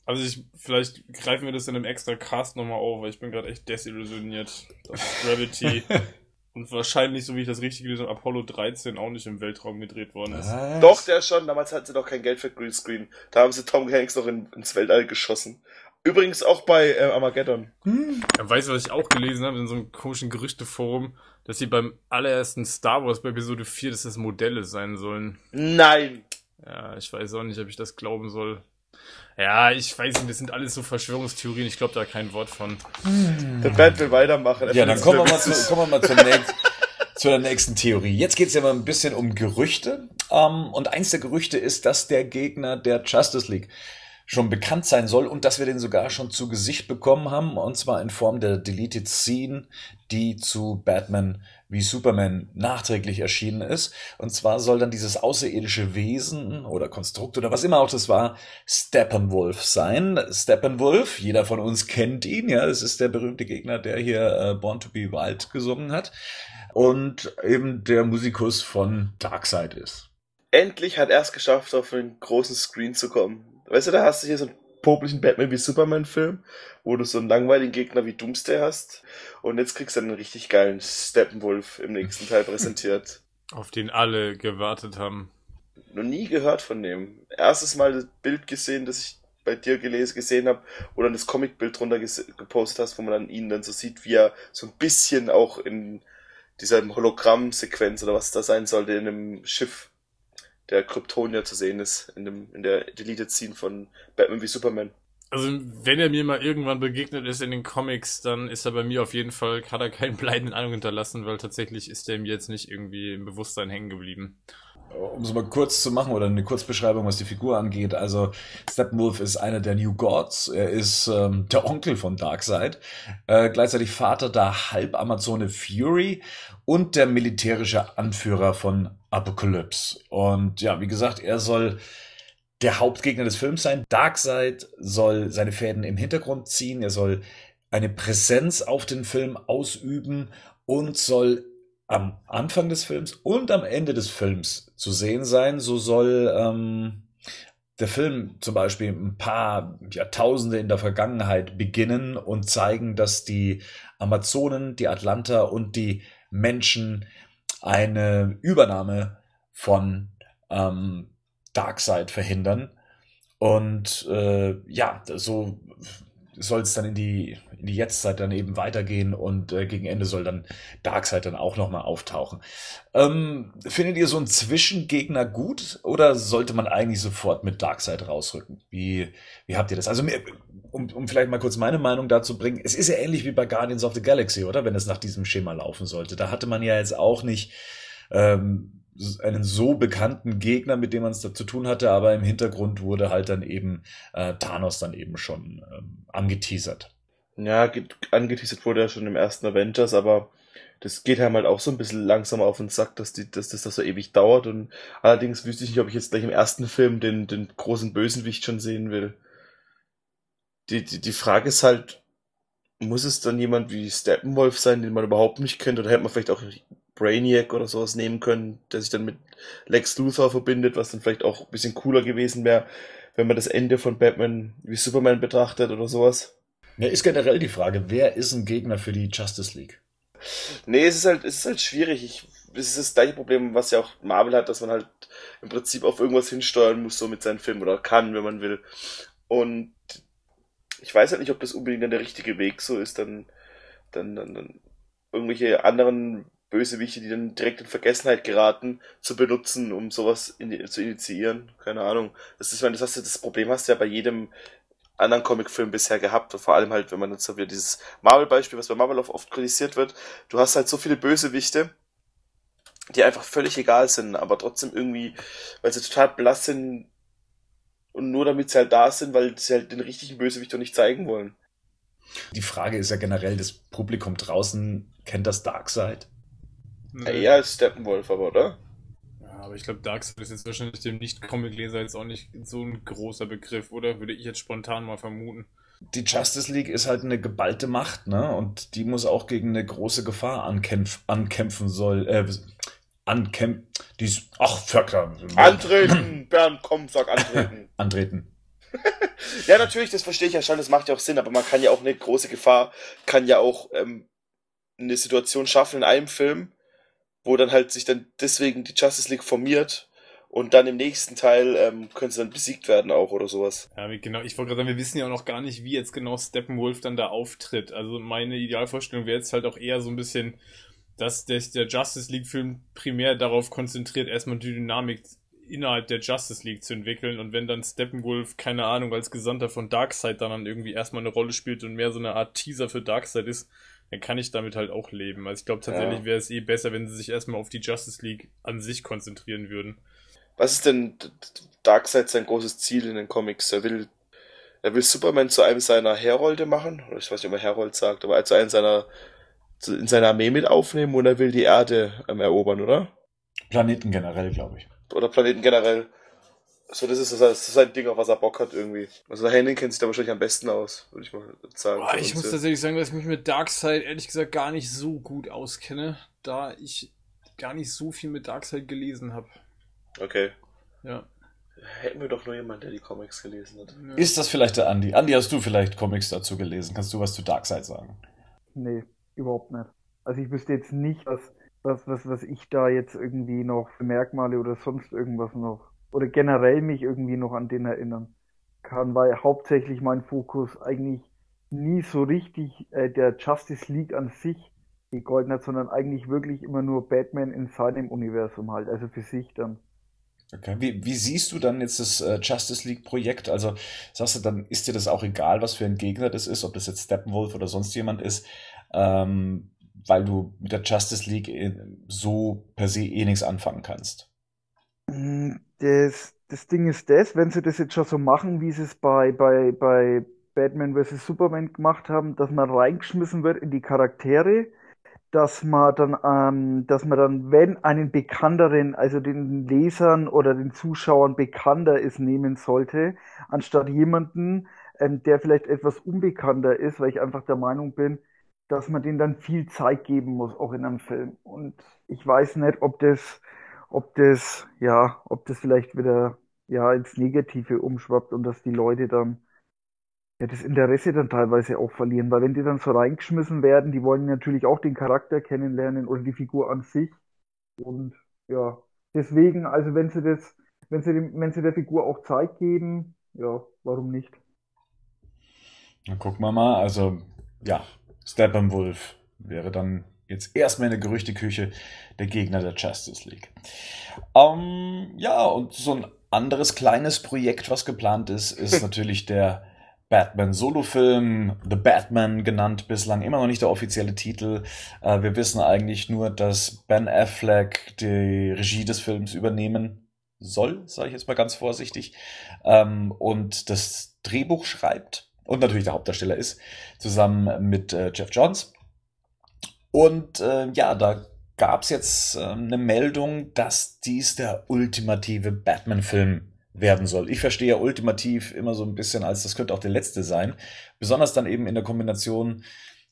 Also ich, vielleicht greifen wir das in einem extra Cast nochmal auf, weil ich bin gerade echt desillusioniert, dass Gravity und wahrscheinlich, so wie ich das richtig gelesen habe, Apollo 13 auch nicht im Weltraum gedreht worden ist. Was? Doch, der schon. Damals hatten sie doch kein Geld für Greenscreen. Da haben sie Tom Hanks noch in, ins Weltall geschossen. Übrigens auch bei äh, Armageddon. Hm. Ja, weißt du, was ich auch gelesen habe in so einem komischen Gerüchteforum, dass sie beim allerersten Star Wars bei Episode 4, dass das Modelle sein sollen. Nein! Ja, ich weiß auch nicht, ob ich das glauben soll. Ja, ich weiß nicht, das sind alles so Verschwörungstheorien, ich glaube da kein Wort von. Hm. Der Band will weitermachen. Ja, dann kommen wir, mal zu, kommen wir mal zum nächsten, zu der nächsten Theorie. Jetzt geht's ja mal ein bisschen um Gerüchte. Um, ähm, und eins der Gerüchte ist, dass der Gegner der Justice League schon bekannt sein soll und dass wir den sogar schon zu Gesicht bekommen haben, und zwar in Form der Deleted Scene, die zu Batman wie Superman nachträglich erschienen ist. Und zwar soll dann dieses außerirdische Wesen oder Konstrukt oder was immer auch das war, Steppenwolf sein. Steppenwolf, jeder von uns kennt ihn, ja, es ist der berühmte Gegner, der hier äh, Born to be Wild gesungen hat. Und eben der Musikus von Darkseid ist. Endlich hat er es geschafft, auf einen großen Screen zu kommen. Weißt du, da hast du hier so ein popeligen Batman wie Superman Film, wo du so einen langweiligen Gegner wie Doomsday hast. Und jetzt kriegst du einen richtig geilen Steppenwolf im nächsten Teil präsentiert. Auf den alle gewartet haben. Noch nie gehört von dem. Erstes Mal das Bild gesehen, das ich bei dir gelesen, gesehen habe, wo dann das Comicbild drunter gepostet hast, wo man dann ihn dann so sieht, wie er so ein bisschen auch in dieser Hologramm-Sequenz oder was da sein sollte, in einem Schiff der Kryptonier zu sehen ist, in, dem, in der Deleted Scene von Batman wie Superman. Also, wenn er mir mal irgendwann begegnet ist in den Comics, dann ist er bei mir auf jeden Fall, hat er keinen bleibenden Eindruck hinterlassen, weil tatsächlich ist er mir jetzt nicht irgendwie im Bewusstsein hängen geblieben. Um es mal kurz zu machen oder eine Kurzbeschreibung, was die Figur angeht. Also Steppenwolf ist einer der New Gods. Er ist ähm, der Onkel von Darkseid, äh, gleichzeitig Vater der Halbamazone Fury und der militärische Anführer von Apocalypse. Und ja, wie gesagt, er soll der Hauptgegner des Films sein. Darkseid soll seine Fäden im Hintergrund ziehen. Er soll eine Präsenz auf den Film ausüben und soll am Anfang des Films und am Ende des Films zu sehen sein. So soll ähm, der Film zum Beispiel ein paar Jahrtausende in der Vergangenheit beginnen und zeigen, dass die Amazonen, die Atlanter und die Menschen eine Übernahme von ähm, Darkseid verhindern. Und äh, ja, so soll es dann in die, in die Jetztzeit dann eben weitergehen und äh, gegen Ende soll dann Darkseid dann auch nochmal auftauchen. Ähm, findet ihr so einen Zwischengegner gut oder sollte man eigentlich sofort mit Darkseid rausrücken? Wie, wie habt ihr das? Also, um, um vielleicht mal kurz meine Meinung dazu bringen, es ist ja ähnlich wie bei Guardians of the Galaxy, oder? Wenn es nach diesem Schema laufen sollte. Da hatte man ja jetzt auch nicht ähm, einen so bekannten Gegner, mit dem man es da zu tun hatte, aber im Hintergrund wurde halt dann eben äh, Thanos dann eben schon ähm, angeteasert. Ja, angeteasert wurde er schon im ersten Avengers, aber das geht einem halt auch so ein bisschen langsam auf den Sack, dass, die, dass das so ewig dauert. Und allerdings wüsste ich nicht, ob ich jetzt gleich im ersten Film den, den großen Bösenwicht schon sehen will. Die, die, die Frage ist halt, muss es dann jemand wie Steppenwolf sein, den man überhaupt nicht kennt, oder hätte man vielleicht auch Brainiac oder sowas nehmen können, der sich dann mit Lex Luthor verbindet, was dann vielleicht auch ein bisschen cooler gewesen wäre, wenn man das Ende von Batman wie Superman betrachtet oder sowas. Ja, ist generell die Frage, wer ist ein Gegner für die Justice League? Nee, es ist halt, es ist halt schwierig. Ich, es ist das gleiche Problem, was ja auch Marvel hat, dass man halt im Prinzip auf irgendwas hinsteuern muss, so mit seinen Filmen oder kann, wenn man will. Und ich weiß halt nicht, ob das unbedingt dann der richtige Weg so ist, dann, dann, dann, dann irgendwelche anderen Bösewichte, die dann direkt in Vergessenheit geraten, zu benutzen, um sowas in, zu initiieren. Keine Ahnung. Das ist, meine, das, hast du, das Problem hast du ja bei jedem anderen Comicfilm bisher gehabt. Vor allem halt, wenn man jetzt so wieder dieses Marvel-Beispiel, was bei Marvel oft kritisiert wird, du hast halt so viele Bösewichte, die einfach völlig egal sind, aber trotzdem irgendwie, weil sie total blass sind und nur damit sie halt da sind, weil sie halt den richtigen Bösewicht doch nicht zeigen wollen. Die Frage ist ja generell, das Publikum draußen kennt das Darkseid? Nee. Eher als Steppenwolf, aber, oder? Ja, aber ich glaube, Darkseid ist jetzt wahrscheinlich dem Nicht-Comic-Leser jetzt auch nicht so ein großer Begriff, oder? Würde ich jetzt spontan mal vermuten. Die Justice League ist halt eine geballte Macht, ne? Und die muss auch gegen eine große Gefahr ankämpf ankämpfen soll. Äh, ankämpfen. Die ist. Ach, Vöckler. Antreten! Bernd, komm, sag antreten. antreten. ja, natürlich, das verstehe ich ja schon, das macht ja auch Sinn, aber man kann ja auch eine große Gefahr, kann ja auch ähm, eine Situation schaffen in einem Film, wo dann halt sich dann deswegen die Justice League formiert und dann im nächsten Teil ähm, können sie dann besiegt werden auch oder sowas. Ja, genau. Ich wollte gerade sagen, wir wissen ja auch noch gar nicht, wie jetzt genau Steppenwolf dann da auftritt. Also meine Idealvorstellung wäre jetzt halt auch eher so ein bisschen, dass der, der Justice League-Film primär darauf konzentriert, erstmal die Dynamik innerhalb der Justice League zu entwickeln und wenn dann Steppenwolf, keine Ahnung, als Gesandter von Darkseid dann, dann irgendwie erstmal eine Rolle spielt und mehr so eine Art Teaser für Darkseid ist, dann kann ich damit halt auch leben. Also ich glaube tatsächlich ja. wäre es eh besser, wenn sie sich erstmal auf die Justice League an sich konzentrieren würden. Was ist denn Darkseid sein großes Ziel in den Comics? Er will, er will Superman zu einem seiner Herolde machen, oder ich weiß nicht, ob er Herold sagt, aber zu einem seiner, in seiner Armee mit aufnehmen und er will die Erde ähm, erobern, oder? Planeten generell, glaube ich. Oder Planeten generell. So, das ist, das ist sein Ding, auf was er Bock hat irgendwie. Also der Henning kennt sich da wahrscheinlich am besten aus, würde ich mal sagen. Boah, ich muss ja. tatsächlich sagen, dass ich mich mit Darkseid ehrlich gesagt gar nicht so gut auskenne, da ich gar nicht so viel mit Darkseid gelesen habe. Okay. Ja. Hätten wir doch nur jemanden, der die Comics gelesen hat. Ist das vielleicht der Andi? Andi, hast du vielleicht Comics dazu gelesen? Kannst du was zu Darkseid sagen? Nee, überhaupt nicht. Also ich wüsste jetzt nicht, was, was, was, was ich da jetzt irgendwie noch für Merkmale oder sonst irgendwas noch oder generell mich irgendwie noch an den erinnern kann, weil hauptsächlich mein Fokus eigentlich nie so richtig äh, der Justice League an sich gegolten hat, sondern eigentlich wirklich immer nur Batman in seinem Universum halt, also für sich dann. Okay. Wie, wie siehst du dann jetzt das äh, Justice League Projekt? Also sagst du, dann ist dir das auch egal, was für ein Gegner das ist, ob das jetzt Steppenwolf oder sonst jemand ist, ähm, weil du mit der Justice League äh, so per se eh nichts anfangen kannst? Mm, das, das Ding ist das, wenn sie das jetzt schon so machen, wie sie es bei, bei, bei Batman vs. Superman gemacht haben, dass man reingeschmissen wird in die Charaktere, dass man dann, ähm, dass man dann, wenn einen bekannteren, also den Lesern oder den Zuschauern bekannter ist, nehmen sollte, anstatt jemanden, ähm, der vielleicht etwas unbekannter ist, weil ich einfach der Meinung bin, dass man denen dann viel Zeit geben muss, auch in einem Film. Und ich weiß nicht, ob das, ob das, ja, ob das vielleicht wieder, ja, ins Negative umschwappt und dass die Leute dann ja, das Interesse dann teilweise auch verlieren, weil wenn die dann so reingeschmissen werden, die wollen natürlich auch den Charakter kennenlernen oder die Figur an sich. Und ja, deswegen, also wenn sie das, wenn sie, dem, wenn sie der Figur auch Zeit geben, ja, warum nicht? Dann gucken wir mal. Also, ja, Steppenwolf wäre dann jetzt erstmal in der Gerüchteküche der Gegner der Justice League. Ähm, ja, und so ein anderes kleines Projekt, was geplant ist, ist natürlich der Batman-Solo-Film, The Batman genannt bislang, immer noch nicht der offizielle Titel. Äh, wir wissen eigentlich nur, dass Ben Affleck die Regie des Films übernehmen soll, sage ich jetzt mal ganz vorsichtig, ähm, und das Drehbuch schreibt und natürlich der Hauptdarsteller ist, zusammen mit äh, Jeff Johns. Und äh, ja, da gab es jetzt äh, eine Meldung, dass dies der ultimative Batman-Film werden soll. Ich verstehe ja ultimativ immer so ein bisschen als, das könnte auch der letzte sein. Besonders dann eben in der Kombination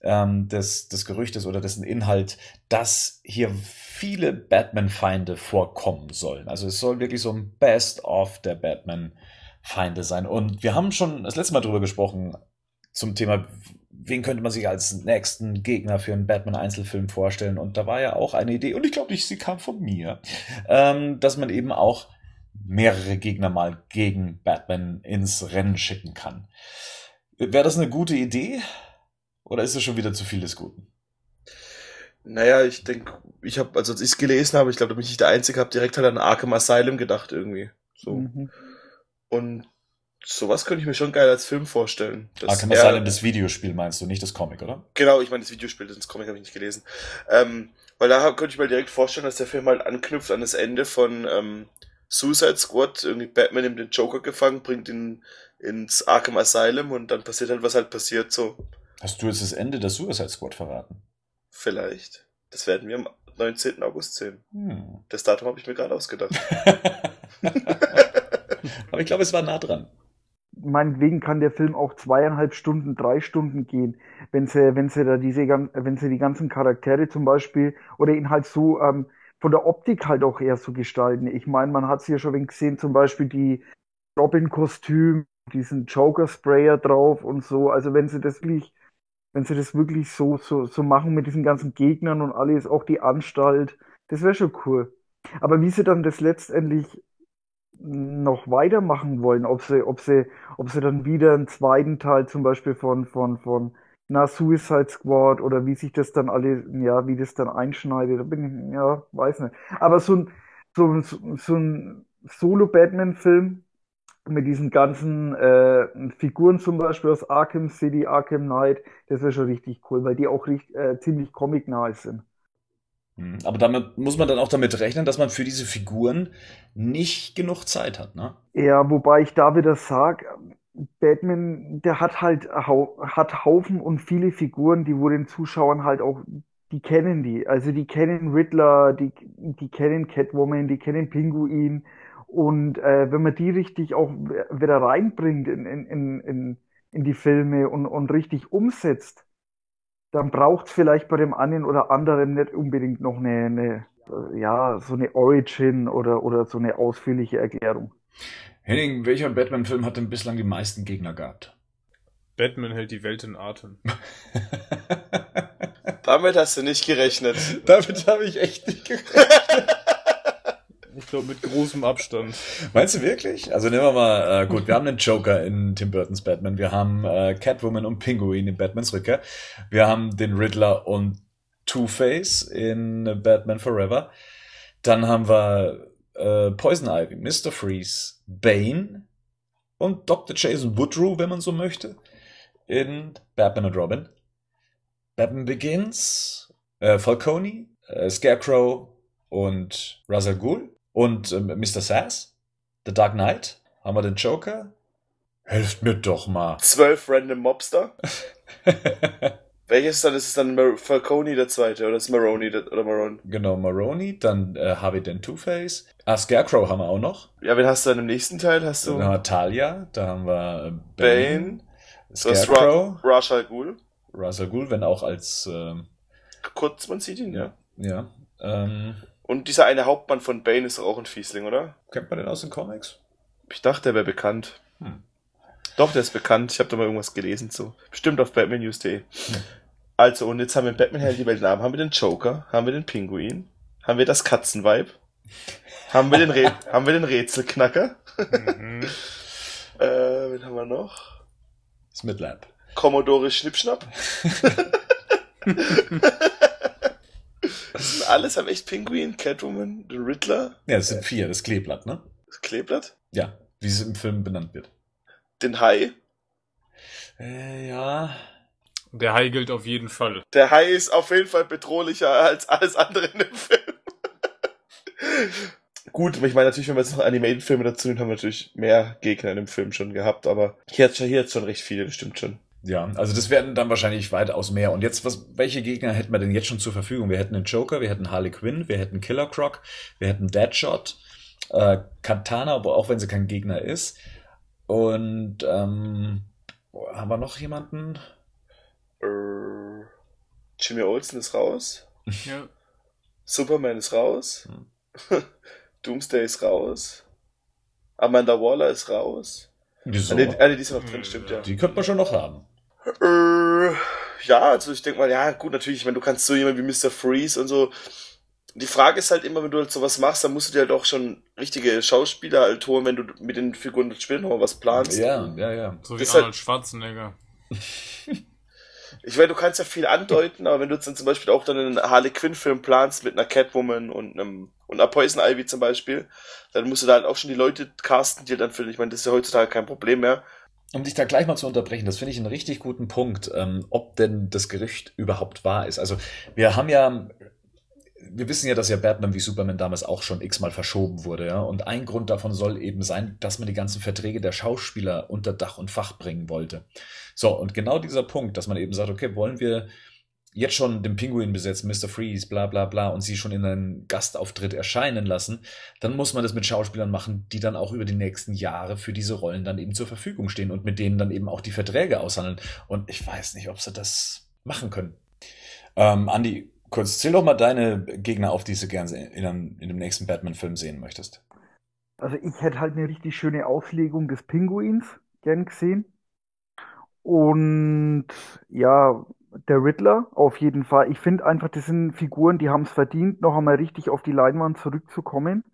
ähm, des, des Gerüchtes oder dessen Inhalt, dass hier viele Batman-Feinde vorkommen sollen. Also es soll wirklich so ein Best-of der Batman-Feinde sein. Und wir haben schon das letzte Mal drüber gesprochen zum Thema, wen könnte man sich als nächsten Gegner für einen Batman-Einzelfilm vorstellen. Und da war ja auch eine Idee, und ich glaube nicht, sie kam von mir, ähm, dass man eben auch mehrere Gegner mal gegen Batman ins Rennen schicken kann. Wäre das eine gute Idee? Oder ist es schon wieder zu viel des Guten? Naja, ich denke, ich habe, also als ich es gelesen habe, ich glaube, da bin ich nicht der Einzige, habe direkt halt an Arkham Asylum gedacht irgendwie. So. Mhm. Und sowas könnte ich mir schon geil als Film vorstellen. Arkham Asylum, das Videospiel meinst du, nicht das Comic, oder? Genau, ich meine das Videospiel, das Comic habe ich nicht gelesen. Ähm, weil da könnte ich mir direkt vorstellen, dass der Film halt anknüpft an das Ende von ähm, Suicide Squad, irgendwie Batman nimmt den Joker gefangen, bringt ihn ins Arkham Asylum und dann passiert halt, was halt passiert, so. Hast du jetzt das Ende der Suicide Squad verraten? Vielleicht. Das werden wir am 19. August sehen. Hm. Das Datum habe ich mir gerade ausgedacht. Aber ich glaube, es war nah dran. Meinetwegen kann der Film auch zweieinhalb Stunden, drei Stunden gehen, wenn sie, wenn sie da diese, wenn sie die ganzen Charaktere zum Beispiel oder ihn halt so ähm, von der Optik halt auch eher so gestalten. Ich meine, man hat es hier schon gesehen, zum Beispiel die Robin-Kostüm, diesen Joker-Sprayer drauf und so. Also wenn sie das wirklich, wenn sie das wirklich so, so, so machen mit diesen ganzen Gegnern und alles, auch die Anstalt, das wäre schon cool. Aber wie sie dann das letztendlich noch weitermachen wollen, ob sie, ob sie, ob sie dann wieder einen zweiten Teil zum Beispiel von, von, von na, Suicide Squad oder wie sich das dann alle, ja, wie das dann einschneidet, da bin ich, ja, weiß nicht. Aber so ein, so, so ein Solo-Batman-Film mit diesen ganzen äh, Figuren zum Beispiel aus Arkham City, Arkham Knight, das wäre schon richtig cool, weil die auch richtig, äh, ziemlich comic-nahe sind. Hm, aber damit muss man dann auch damit rechnen, dass man für diese Figuren nicht genug Zeit hat, ne? Ja, wobei ich da wieder sage, Batman, der hat halt hat Haufen und viele Figuren, die wo den Zuschauern halt auch, die kennen die. Also die kennen Riddler, die, die kennen Catwoman, die kennen Pinguin. Und äh, wenn man die richtig auch wieder reinbringt in, in, in, in die Filme und, und richtig umsetzt, dann braucht es vielleicht bei dem einen oder anderen nicht unbedingt noch eine, eine, ja, so eine Origin oder, oder so eine ausführliche Erklärung. Henning, welcher Batman-Film hat denn bislang die meisten Gegner gehabt? Batman hält die Welt in Atem. Damit hast du nicht gerechnet. Damit habe ich echt nicht gerechnet. Ich glaube, mit großem Abstand. Meinst du wirklich? Also nehmen wir mal, äh, gut, wir haben einen Joker in Tim Burtons Batman, wir haben äh, Catwoman und Pinguin in Batmans Rückkehr, wir haben den Riddler und Two-Face in Batman Forever, dann haben wir äh, Poison Ivy, Mr. Freeze, Bane und Dr. Jason Woodrow, wenn man so möchte, in Batman und Robin. Batman Begins, äh, Falcone, äh, Scarecrow und al Ghul und äh, Mr. Sass, The Dark Knight, haben wir den Joker. Helft mir doch mal. Zwölf Random Mobster. Welches dann ist es dann Mar Falcone der zweite oder ist Maroni der, oder Marone? genau, Maroni, dann äh, Harvey den Two-Face. Ah, Scarecrow haben wir auch noch. Ja, wen hast du dann im nächsten Teil? Hast Dann du haben wir Talia, da haben wir äh, Bane, hast Scarecrow, Ra Ra's al Ghul. Ra's al Ghul, wenn auch als, ähm, Kurz, man sieht ihn, ja. ja, ähm, Und dieser eine Hauptmann von Bane ist doch auch ein Fiesling, oder? kennt man den aus den Comics? Ich dachte, der wäre bekannt. Hm. Doch, der ist bekannt. Ich habe da mal irgendwas gelesen zu. Bestimmt auf batmannews.de. Also, und jetzt haben wir Batman Hell die Welt haben. Haben wir den Joker? Haben wir den Pinguin? Haben wir das Katzenweib? haben wir den, Re haben wir den Rätselknacker? Mhm. Äh, wen haben wir noch? Smitlab. Commodore Schnippschnapp? das sind alles haben echt Pinguin, Catwoman, den Riddler, Ja, das sind vier, das Kleeblatt, ne? das Kleeblatt, Ja, wie es im Film benannt wird. den Hai. Äh, ja. Der Hai gilt auf jeden Fall. Der Hai ist auf jeden Fall bedrohlicher als alles andere in dem Film. Gut, ich meine natürlich, wenn wir jetzt noch Animated-Filme dazu nehmen, haben wir natürlich mehr Gegner in dem Film schon gehabt, aber hier hat hier hat's schon recht viele, das stimmt schon. Ja, also das werden dann wahrscheinlich weitaus mehr. Und jetzt, was, welche Gegner hätten wir denn jetzt schon zur Verfügung? Wir hätten einen Joker, wir hätten Harley Quinn, wir hätten Killer Croc, wir hätten Deadshot, äh, Katana, aber auch wenn sie kein Gegner ist. Und ähm, haben wir noch jemanden? Äh, Jimmy Olsen ist raus, Ja. Superman ist raus, Doomsday ist raus, Amanda Waller ist raus. Wieso? Ah, nee, die ist noch drin, stimmt ja. Die könnte man schon noch haben. Äh, ja, also ich denke mal, ja, gut, natürlich, wenn du kannst so jemand wie Mr. Freeze und so. Die Frage ist halt immer, wenn du halt sowas machst, dann musst du dir halt auch schon richtige Schauspieler halt holen, wenn du mit den Figuren noch mal was planst. Ja, ja, ja. So wie Das halt- Arnold Schwarzenegger. Ich meine, du kannst ja viel andeuten, aber wenn du jetzt dann zum Beispiel auch dann einen Harley Quinn-Film planst mit einer Catwoman und einem und einer Poison Ivy zum Beispiel, dann musst du da halt auch schon die Leute casten, die dann für, ich meine, das ist ja heutzutage kein Problem mehr. Um dich da gleich mal zu unterbrechen, das finde ich einen richtig guten Punkt, ähm, ob denn das Gerücht überhaupt wahr ist. Also wir haben ja, wir wissen ja, dass ja Batman wie Superman damals auch schon x-mal verschoben wurde, ja. Und ein Grund davon soll eben sein, dass man die ganzen Verträge der Schauspieler unter Dach und Fach bringen wollte. So, und genau dieser Punkt, dass man eben sagt, okay, wollen wir jetzt schon den Pinguin besetzen, Mr. Freeze, bla bla bla, und sie schon in einem Gastauftritt erscheinen lassen, dann muss man das mit Schauspielern machen, die dann auch über die nächsten Jahre für diese Rollen dann eben zur Verfügung stehen und mit denen dann eben auch die Verträge aushandeln. Und ich weiß nicht, ob sie das machen können. Ähm, Andi, kurz, zähl doch mal deine Gegner auf, die du gerne in, einem, in dem nächsten Batman-Film sehen möchtest. Also ich hätte halt eine richtig schöne Auslegung des Pinguins gern gesehen. Und ja, der Riddler auf jeden Fall. Ich finde einfach, das sind Figuren, die haben es verdient, noch einmal richtig auf die Leinwand zurückzukommen.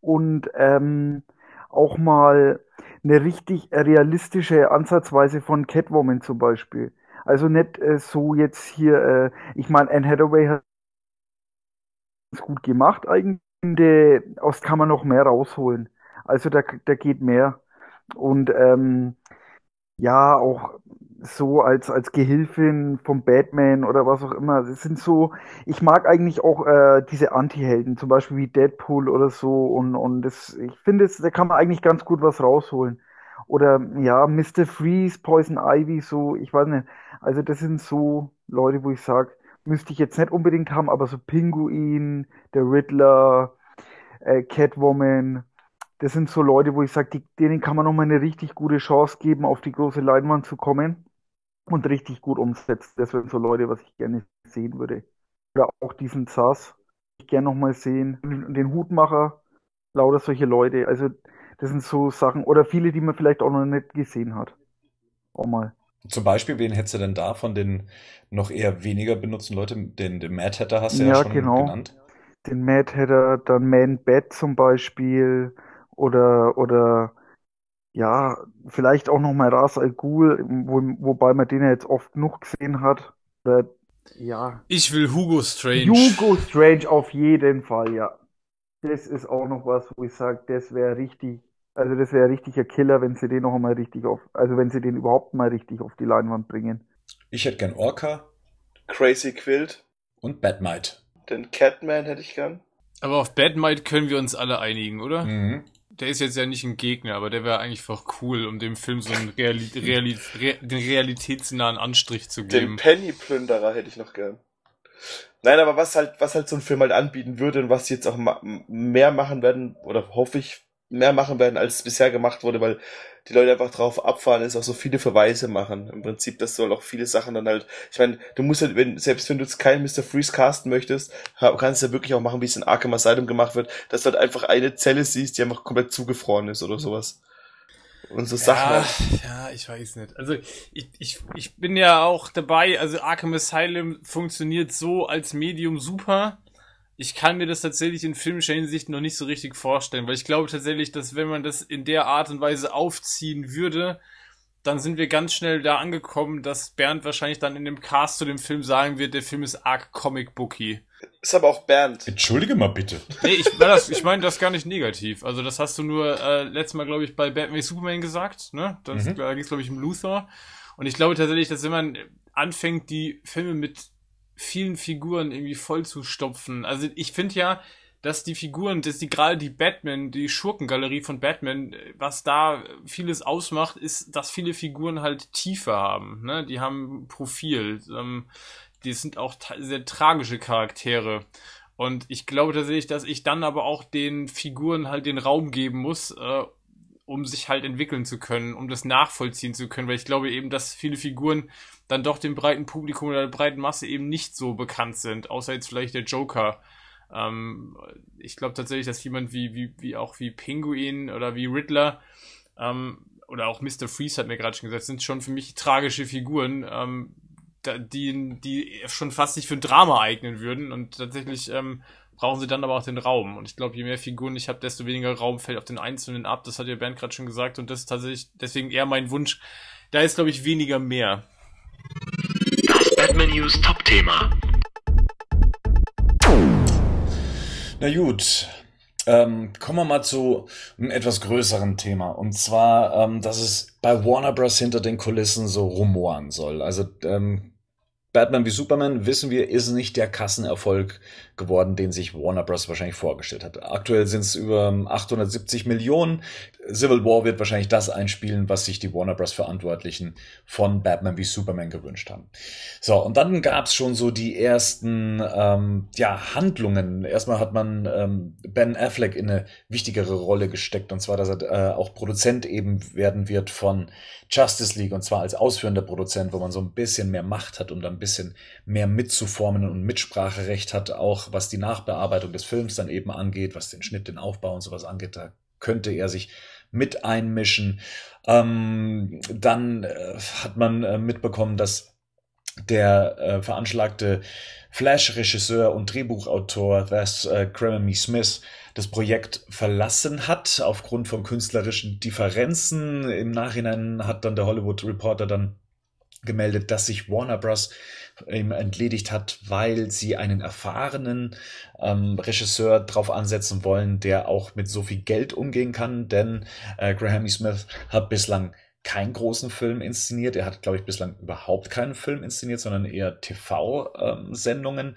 Und ähm, auch mal eine richtig realistische Ansatzweise von Catwoman zum Beispiel. Also nicht äh, so jetzt hier, äh, ich meine, Anne Hathaway hat es gut gemacht eigentlich. Aus kann man noch mehr rausholen. Also da, da geht mehr. Und ähm, ja, auch so als, als Gehilfin vom Batman oder was auch immer. Das sind so, ich mag eigentlich auch äh, diese Anti-Helden, zum Beispiel wie Deadpool oder so. Und, und das, ich finde, da kann man eigentlich ganz gut was rausholen. Oder ja, Mr. Freeze, Poison Ivy, so, ich weiß nicht. Also das sind so Leute, wo ich sage, müsste ich jetzt nicht unbedingt haben, aber so Pinguin, der Riddler, äh, Catwoman, das sind so Leute, wo ich sage, denen kann man nochmal eine richtig gute Chance geben, auf die große Leinwand zu kommen und richtig gut umsetzt. Das sind so Leute, was ich gerne sehen würde. Oder auch diesen Sass, ich gerne nochmal sehen. Den Hutmacher, lauter solche Leute. Also das sind so Sachen, oder viele, die man vielleicht auch noch nicht gesehen hat. Auch mal. Zum Beispiel, wen hättest du denn da von den noch eher weniger benutzten Leuten? Den, den Mad Hatter hast du ja, Ja, schon genau. genannt. Den Mad Hatter, dann Man Bat zum Beispiel, oder, oder ja, vielleicht auch noch mal Ras Al Ghul, wo, wobei man den ja jetzt oft genug gesehen hat. Oder, ja, Ich will Hugo Strange. Hugo Strange auf jeden Fall, ja. Das ist auch noch was, wo ich sage, das wäre richtig, also das wäre richtiger Killer, wenn sie den noch einmal richtig auf, also wenn sie den überhaupt mal richtig auf die Leinwand bringen. Ich hätte gern Orca Crazy Quilt. und Batmite. Den Catman hätte ich gern. Aber auf Batmite können wir uns alle einigen, oder? Mhm. Der ist jetzt ja nicht ein Gegner, aber der wäre eigentlich einfach cool, um dem Film so einen Reali Reali Re den realitätsnahen Anstrich zu Den geben. Penny-Plünderer hätte ich noch gern. Nein, aber was halt, was halt so ein Film halt anbieten würde und was sie jetzt auch ma mehr machen werden, oder hoffe ich, mehr machen werden, als bisher gemacht wurde, weil die Leute einfach drauf abfahren, ist auch so viele Verweise machen. Im Prinzip, das soll auch viele Sachen dann halt, ich meine, du musst halt, wenn, selbst wenn du jetzt keinen Mr. Freeze casten möchtest, kannst du ja wirklich auch machen, wie es in Arkham Asylum gemacht wird, dass du halt einfach eine Zelle siehst, die einfach komplett zugefroren ist oder sowas. Und so Sachen Ja, halt. ja, ich weiß nicht. Also ich, ich, ich bin ja auch dabei, also Arkham Asylum funktioniert so als Medium super. Ich kann mir das tatsächlich in filmischer Hinsicht noch nicht so richtig vorstellen, weil ich glaube tatsächlich, dass wenn man das in der Art und Weise aufziehen würde, dann sind wir ganz schnell da angekommen, dass Bernd wahrscheinlich dann in dem Cast zu dem Film sagen wird, der Film ist arg comic booky. Ist aber auch Bernd. Entschuldige mal bitte. Nee, ich, ich meine das gar nicht negativ. Also das hast du nur äh, letztes Mal, glaube ich, bei Batman v Superman gesagt. Ne? Das, Mhm. Da ging es, glaube ich, um Luthor. Und ich glaube tatsächlich, dass wenn man anfängt, die Filme mit vielen Figuren irgendwie voll zu stopfen. Also ich finde ja, dass die Figuren, dass die gerade die Batman, die Schurkengalerie von Batman, äh, was da vieles ausmacht, ist, dass viele Figuren halt Tiefe haben. Ne? Die haben Profil. Ähm, die sind auch sehr tragische Charaktere. Und ich glaube tatsächlich, dass ich dann aber auch den Figuren halt den Raum geben muss, äh, um sich halt entwickeln zu können, um das nachvollziehen zu können, weil ich glaube eben, dass viele Figuren dann doch dem breiten Publikum oder der breiten Masse eben nicht so bekannt sind, außer jetzt vielleicht der Joker. Ähm, ich glaube tatsächlich, dass jemand wie, wie, wie auch wie Pinguin oder wie Riddler ähm, oder auch Mr. Freeze hat mir gerade schon gesagt, sind schon für mich tragische Figuren, ähm, die, die schon fast sich für ein Drama eignen würden und tatsächlich ähm, brauchen sie dann aber auch den Raum. Und ich glaube, je mehr Figuren ich habe, desto weniger Raum fällt auf den Einzelnen ab. Das hat ja Bernd gerade schon gesagt und das ist tatsächlich deswegen eher mein Wunsch. Da ist, glaube ich, weniger mehr. Das Batman News Top-Thema. Na gut. Ähm, kommen wir mal zu einem etwas größeren Thema. Und zwar, ähm, dass es bei Warner Bros. hinter den Kulissen so rumoren soll. Also ähm, Batman wie Superman, wissen wir, ist nicht der Kassenerfolg geworden, den sich Warner Bros. wahrscheinlich vorgestellt hat. Aktuell sind es über 870 Millionen. Civil War wird wahrscheinlich das einspielen, was sich die Warner Bros. Verantwortlichen von Batman wie Superman gewünscht haben. So, und dann gab's schon so die ersten ähm, ja, Handlungen. Erstmal hat man ähm, Ben Affleck in eine wichtigere Rolle gesteckt, und zwar, dass er äh, auch Produzent eben werden wird von Justice League, und zwar als ausführender Produzent, wo man so ein bisschen mehr Macht hat, um da ein bisschen mehr mitzuformen und Mitspracherecht hat, auch was die Nachbearbeitung des Films dann eben angeht, was den Schnitt, den Aufbau und sowas angeht. Da könnte er sich mit einmischen. Ähm, dann äh, hat man äh, mitbekommen, dass der äh, veranschlagte Flash-Regisseur und Drehbuchautor Thas äh, Grammy Smith das Projekt verlassen hat aufgrund von künstlerischen Differenzen. Im Nachhinein hat dann der Hollywood Reporter dann gemeldet, dass sich Warner Bros. ihm entledigt hat, weil sie einen erfahrenen ähm, Regisseur drauf ansetzen wollen, der auch mit so viel Geld umgehen kann, denn äh, Graham E. Smith hat bislang keinen großen Film inszeniert. Er hat, glaube ich, bislang überhaupt keinen Film inszeniert, sondern eher TV-Sendungen.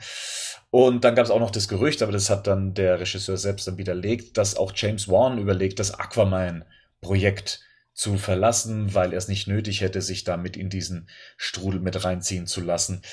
Und dann gab es auch noch das Gerücht, aber das hat dann der Regisseur selbst dann widerlegt, dass auch James Wan überlegt, das Aquaman-Projekt zu verlassen, weil er es nicht nötig hätte, sich da mit in diesen Strudel mit reinziehen zu lassen.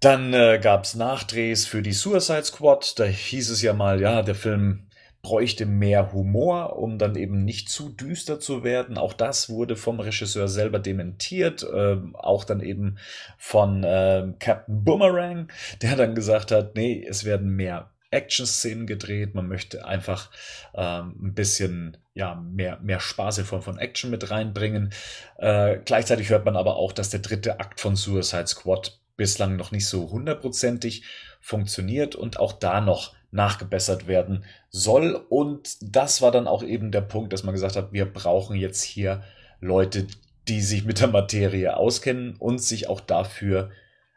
Dann äh, gab es Nachdrehs für die Suicide Squad. Da hieß es ja mal, ja, der Film bräuchte mehr Humor, um dann eben nicht zu düster zu werden. Auch das wurde vom Regisseur selber dementiert. ähm, auch dann eben von ähm, Captain Boomerang, der dann gesagt hat, nee, es werden mehr Action-Szenen gedreht. Man möchte einfach ähm, ein bisschen ja, mehr, mehr Spaß in Form von Action mit reinbringen. Äh, gleichzeitig hört man aber auch, dass der dritte Akt von Suicide Squad bislang noch nicht so hundertprozentig funktioniert und auch da noch nachgebessert werden soll. Und das war dann auch eben der Punkt, dass man gesagt hat, wir brauchen jetzt hier Leute, die sich mit der Materie auskennen und sich auch dafür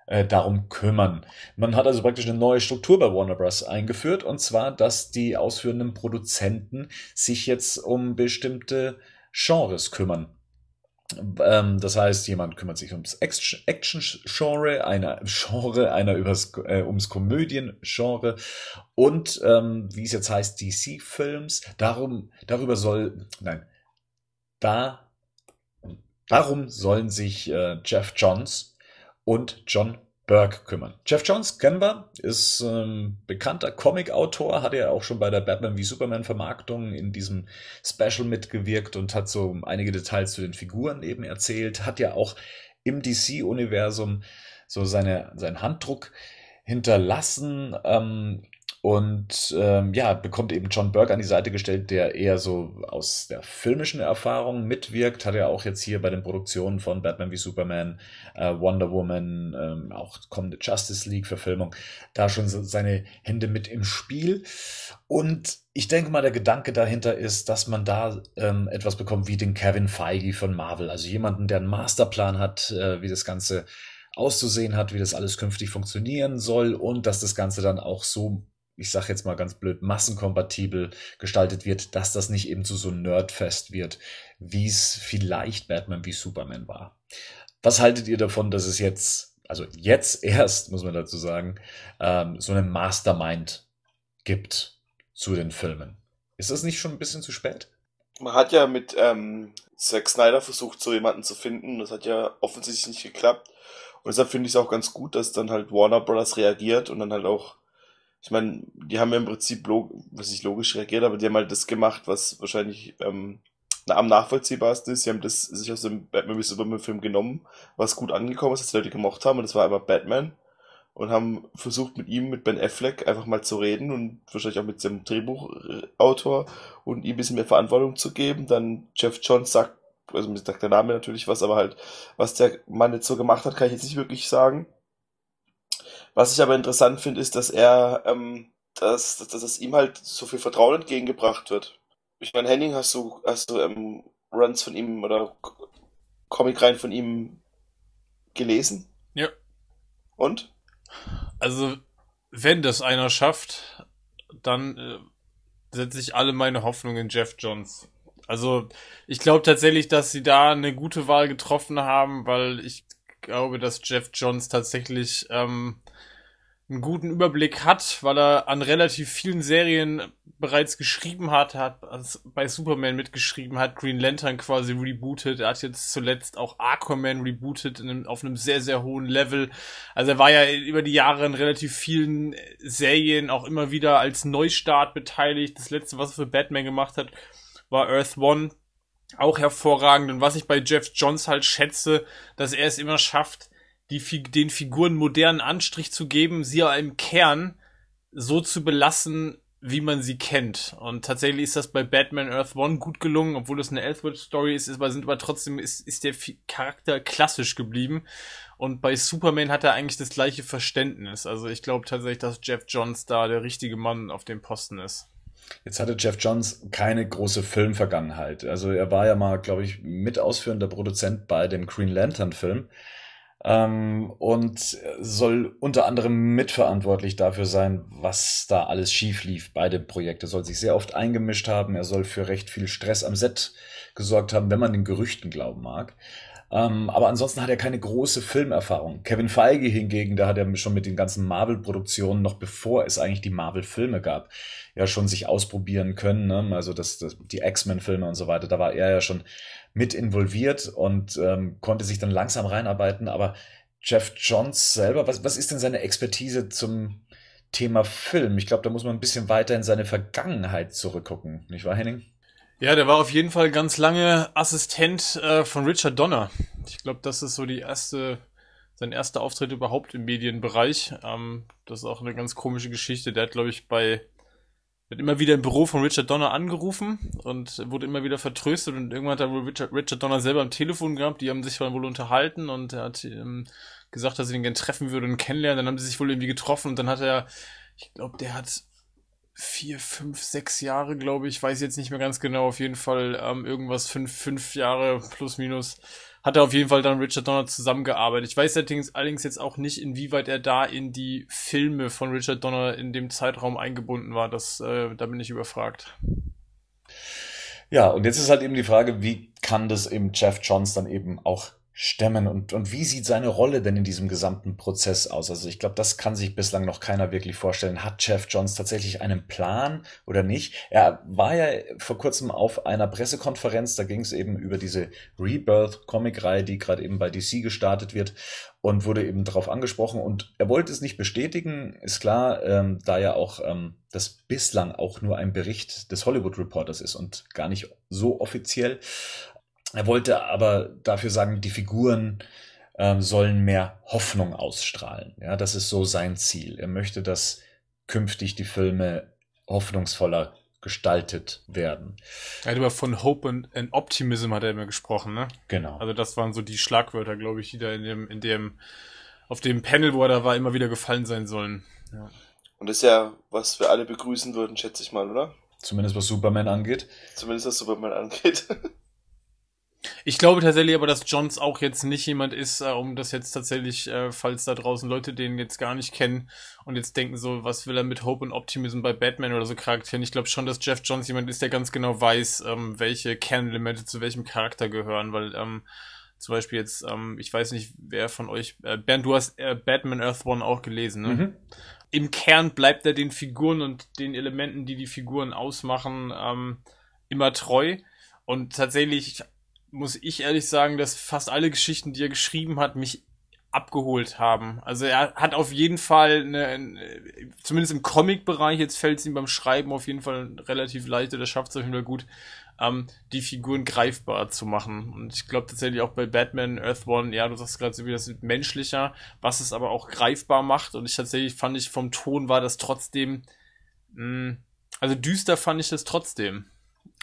äh, darum kümmern. Man hat also praktisch eine neue Struktur bei Warner Bros. eingeführt und zwar, dass die ausführenden Produzenten sich jetzt um bestimmte Genres kümmern. Ähm, das heißt, jemand kümmert sich ums Action-Genre, einer Genre, einer übers, äh, ums Komödien-Genre und ähm, wie es jetzt heißt, DC-Films. Darum, darüber soll, nein, da, darum sollen sich äh, Jeff Johns und John Burke kümmern. Jeff Johns kennen wir, ist ähm, bekannter Comic-Autor, hat ja auch schon bei der Batman wie Superman Vermarktung in diesem Special mitgewirkt und hat so einige Details zu den Figuren eben erzählt, hat ja auch im DC-Universum so seine, seinen Handruck hinterlassen. Ähm, und ähm, ja, bekommt eben John Burke an die Seite gestellt, der eher so aus der filmischen Erfahrung mitwirkt. Hat er auch jetzt hier bei den Produktionen von Batman wie Superman, äh, Wonder Woman, ähm, auch kommende Justice League-Verfilmung, da schon so seine Hände mit im Spiel. Und ich denke mal, der Gedanke dahinter ist, dass man da ähm, etwas bekommt wie den Kevin Feige von Marvel. Also jemanden, der einen Masterplan hat, äh, wie das Ganze auszusehen hat, wie das alles künftig funktionieren soll und dass das Ganze dann auch so ich sag jetzt mal ganz blöd, massenkompatibel gestaltet wird, dass das nicht eben zu so Nerdfest wird, wie es vielleicht Batman wie Superman war. Was haltet ihr davon, dass es jetzt, also jetzt erst, muss man dazu sagen, ähm, so eine Mastermind gibt zu den Filmen? Ist das nicht schon ein bisschen zu spät? Man hat ja mit ähm, Zack Snyder versucht, so jemanden zu finden. Das hat ja offensichtlich nicht geklappt. Und deshalb finde ich es auch ganz gut, dass dann halt Warner Brothers reagiert und dann halt auch ich meine, die haben ja im Prinzip, was ich logisch reagiert, aber die haben halt das gemacht, was wahrscheinlich ähm, am nachvollziehbarsten ist. Sie haben das sich aus dem Batman wie Superman Film genommen, was gut angekommen ist, was die Leute gemocht haben, und das war einmal Batman. Und haben versucht mit ihm, mit Ben Affleck, einfach mal zu reden und wahrscheinlich auch mit dem Drehbuchautor und ihm ein bisschen mehr Verantwortung zu geben. Dann Jeff Johns sagt, also mir sagt der Name natürlich was, aber halt, was der Mann jetzt so gemacht hat, kann ich jetzt nicht wirklich sagen. Was ich aber interessant finde, ist, dass er, ähm, dass, dass, dass es ihm halt so viel Vertrauen entgegengebracht wird. Ich meine, Henning, hast du, hast du ähm, Runs von ihm oder Comicreihen von ihm gelesen? Ja. Und? Also, wenn das einer schafft, dann äh, setze ich alle meine Hoffnung in Jeff Johns. Also, ich glaube tatsächlich, dass sie da eine gute Wahl getroffen haben, weil ich glaube, dass Jeff Johns tatsächlich ähm, einen guten Überblick hat, weil er an relativ vielen Serien bereits geschrieben hat, hat bei Superman mitgeschrieben, hat Green Lantern quasi rebootet, er hat jetzt zuletzt auch Aquaman rebootet einem, auf einem sehr, sehr hohen Level. Also er war ja über die Jahre in relativ vielen Serien auch immer wieder als Neustart beteiligt. Das letzte, was er für Batman gemacht hat, war Earth One. Auch hervorragend. Und was ich bei Jeff Johns halt schätze, dass er es immer schafft, die, den Figuren modernen Anstrich zu geben, sie im Kern so zu belassen, wie man sie kennt. Und tatsächlich ist das bei Batman Earth One gut gelungen, obwohl es eine Elseworld-Story ist, aber sind aber trotzdem ist, ist der Charakter klassisch geblieben. Und bei Superman hat er eigentlich das gleiche Verständnis. Also ich glaube tatsächlich, dass Jeff Johns da der richtige Mann auf dem Posten ist. Jetzt hatte Jeff Johns keine große Filmvergangenheit. Also er war ja mal, glaube ich, mit ausführender Produzent bei dem Green Lantern Film ähm, und soll unter anderem mitverantwortlich dafür sein, was da alles schief lief bei dem Projekt. Er soll sich sehr oft eingemischt haben, er soll für recht viel Stress am Set gesorgt haben, wenn man den Gerüchten glauben mag. Ähm, aber ansonsten hat er keine große Filmerfahrung. Kevin Feige hingegen, da hat er schon mit den ganzen Marvel-Produktionen, noch bevor es eigentlich die Marvel-Filme gab, ja schon sich ausprobieren können. Ne? Also das, das, die X-Men-Filme und so weiter, da war er ja schon mit involviert und ähm, konnte sich dann langsam reinarbeiten. Aber Jeff Johns selber, was, was ist denn seine Expertise zum Thema Film? Ich glaube, da muss man ein bisschen weiter in seine Vergangenheit zurückgucken, nicht wahr, Henning? Ja, der war auf jeden Fall ganz lange Assistent äh, von Richard Donner. Ich glaube, das ist so die erste sein erster Auftritt überhaupt im Medienbereich. Ähm, das ist auch eine ganz komische Geschichte. Der hat, glaube ich, bei wird immer wieder im Büro von Richard Donner angerufen und wurde immer wieder vertröstet und irgendwann hat er wohl Richard, Richard Donner selber am Telefon gehabt, die haben sich wohl unterhalten und er hat ähm, gesagt, dass er ihn gerne treffen würde und kennenlernen, dann haben sie sich wohl irgendwie getroffen und dann hat er, ich glaube, der hat vier, fünf, sechs Jahre, glaube ich, weiß jetzt nicht mehr ganz genau, auf jeden Fall ähm, irgendwas fünf, fünf Jahre plus minus hat er auf jeden Fall dann Richard Donner zusammengearbeitet. Ich weiß allerdings, allerdings jetzt auch nicht, inwieweit er da in die Filme von Richard Donner in dem Zeitraum eingebunden war. Das, äh, da bin ich überfragt. Ja, und jetzt ist halt eben die Frage, wie kann das eben Jeff Johns dann eben auch stemmen und, und wie sieht seine Rolle denn in diesem gesamten Prozess aus? Also ich glaube, das kann sich bislang noch keiner wirklich vorstellen. Hat Jeff Johns tatsächlich einen Plan oder nicht? Er war ja vor kurzem auf einer Pressekonferenz, da ging es eben über diese Rebirth-Comic-Reihe, die gerade eben bei DC gestartet wird und wurde eben darauf angesprochen und er wollte es nicht bestätigen, ist klar, ähm, da ja auch ähm, das bislang auch nur ein Bericht des Hollywood Reporters ist und gar nicht so offiziell. Er wollte aber dafür sagen, die Figuren ähm, sollen mehr Hoffnung ausstrahlen. Ja, das ist so sein Ziel. Er möchte, dass künftig die Filme hoffnungsvoller gestaltet werden. Er hat aber von Hope and, and Optimism hat er immer gesprochen, ne? Genau. Also das waren so die Schlagwörter, glaube ich, die da in dem, in dem, auf dem Panel, wo er da war, immer wieder gefallen sein sollen. Ja. Und das ist ja, was wir alle begrüßen würden, schätze ich mal, oder? Zumindest was Superman angeht. Zumindest was Superman angeht. Ich glaube tatsächlich aber, dass Johns auch jetzt nicht jemand ist, äh, um das jetzt tatsächlich, äh, falls da draußen Leute den jetzt gar nicht kennen und jetzt denken so, was will er mit Hope und Optimism bei Batman oder so Charakteren. Ich glaube schon, dass Jeff Johns jemand ist, der ganz genau weiß, ähm, welche Kernelemente zu welchem Charakter gehören, weil ähm, zum Beispiel jetzt, ähm, ich weiß nicht, wer von euch, äh, Bernd, du hast äh, Batman Earth One auch gelesen, ne? Mhm. Im Kern bleibt er den Figuren und den Elementen, die die Figuren ausmachen, ähm, immer treu. Und tatsächlich muss ich ehrlich sagen, dass fast alle Geschichten, die er geschrieben hat, mich abgeholt haben. Also er hat auf jeden Fall, eine, zumindest im Comic-Bereich, jetzt fällt es ihm beim Schreiben auf jeden Fall relativ leicht, oder schafft es auf jeden Fall gut, ähm, die Figuren greifbar zu machen. Und ich glaube tatsächlich auch bei Batman Earth One, ja, du sagst gerade so wie das menschlicher, was es aber auch greifbar macht. Und ich tatsächlich fand ich vom Ton war das trotzdem, mh, also düster fand ich das trotzdem.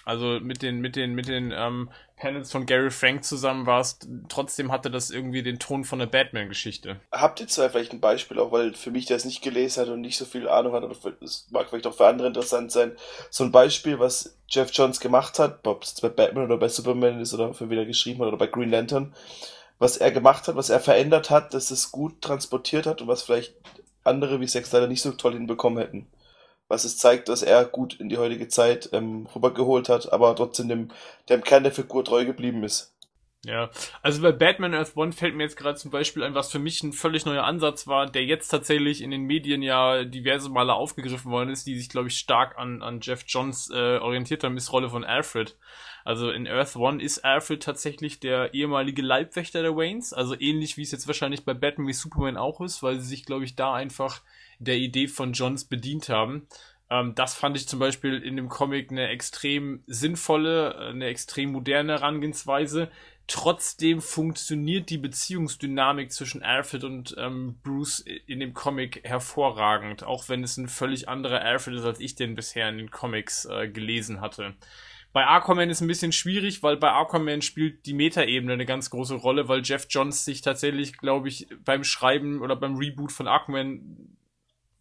Also mit den, mit den, mit den ähm, Panels von Gary Frank zusammen warst, trotzdem hatte das irgendwie den Ton von der Batman-Geschichte. Habt ihr zwei vielleicht ein Beispiel, auch weil für mich, der es nicht gelesen hat und nicht so viel Ahnung hat, aber es mag vielleicht auch für andere interessant sein, so ein Beispiel, was Jeff Johns gemacht hat, ob es bei Batman oder bei Superman ist oder für wen er geschrieben hat oder bei Green Lantern, was er gemacht hat, was er verändert hat, dass es gut transportiert hat und was vielleicht andere wie Sex leider nicht so toll hinbekommen hätten was es zeigt, dass er gut in die heutige Zeit ähm, rübergeholt hat, aber trotzdem dem, dem Kern der Figur treu geblieben ist. Ja, also bei Batman Earth One fällt mir jetzt gerade zum Beispiel ein, was für mich ein völlig neuer Ansatz war, der jetzt tatsächlich in den Medien ja diverse Male aufgegriffen worden ist, die sich, glaube ich, stark an, an Jeff Johns äh, orientiert haben, ist Rolle von Alfred. Also in Earth One ist Alfred tatsächlich der ehemalige Leibwächter der Waynes, also ähnlich wie es jetzt wahrscheinlich bei Batman wie Superman auch ist, weil sie sich, glaube ich, da einfach der Idee von Johns bedient haben. Ähm, das fand ich zum Beispiel in dem Comic eine extrem sinnvolle, eine extrem moderne Herangehensweise. Trotzdem funktioniert die Beziehungsdynamik zwischen Alfred und ähm, Bruce in dem Comic hervorragend, auch wenn es ein völlig anderer Alfred ist, als ich den bisher in den Comics äh, gelesen hatte. Bei Aquaman ist ein bisschen schwierig, weil bei Aquaman spielt die Metaebene eine ganz große Rolle, weil Jeff Johns sich tatsächlich, glaube ich, beim Schreiben oder beim Reboot von Aquaman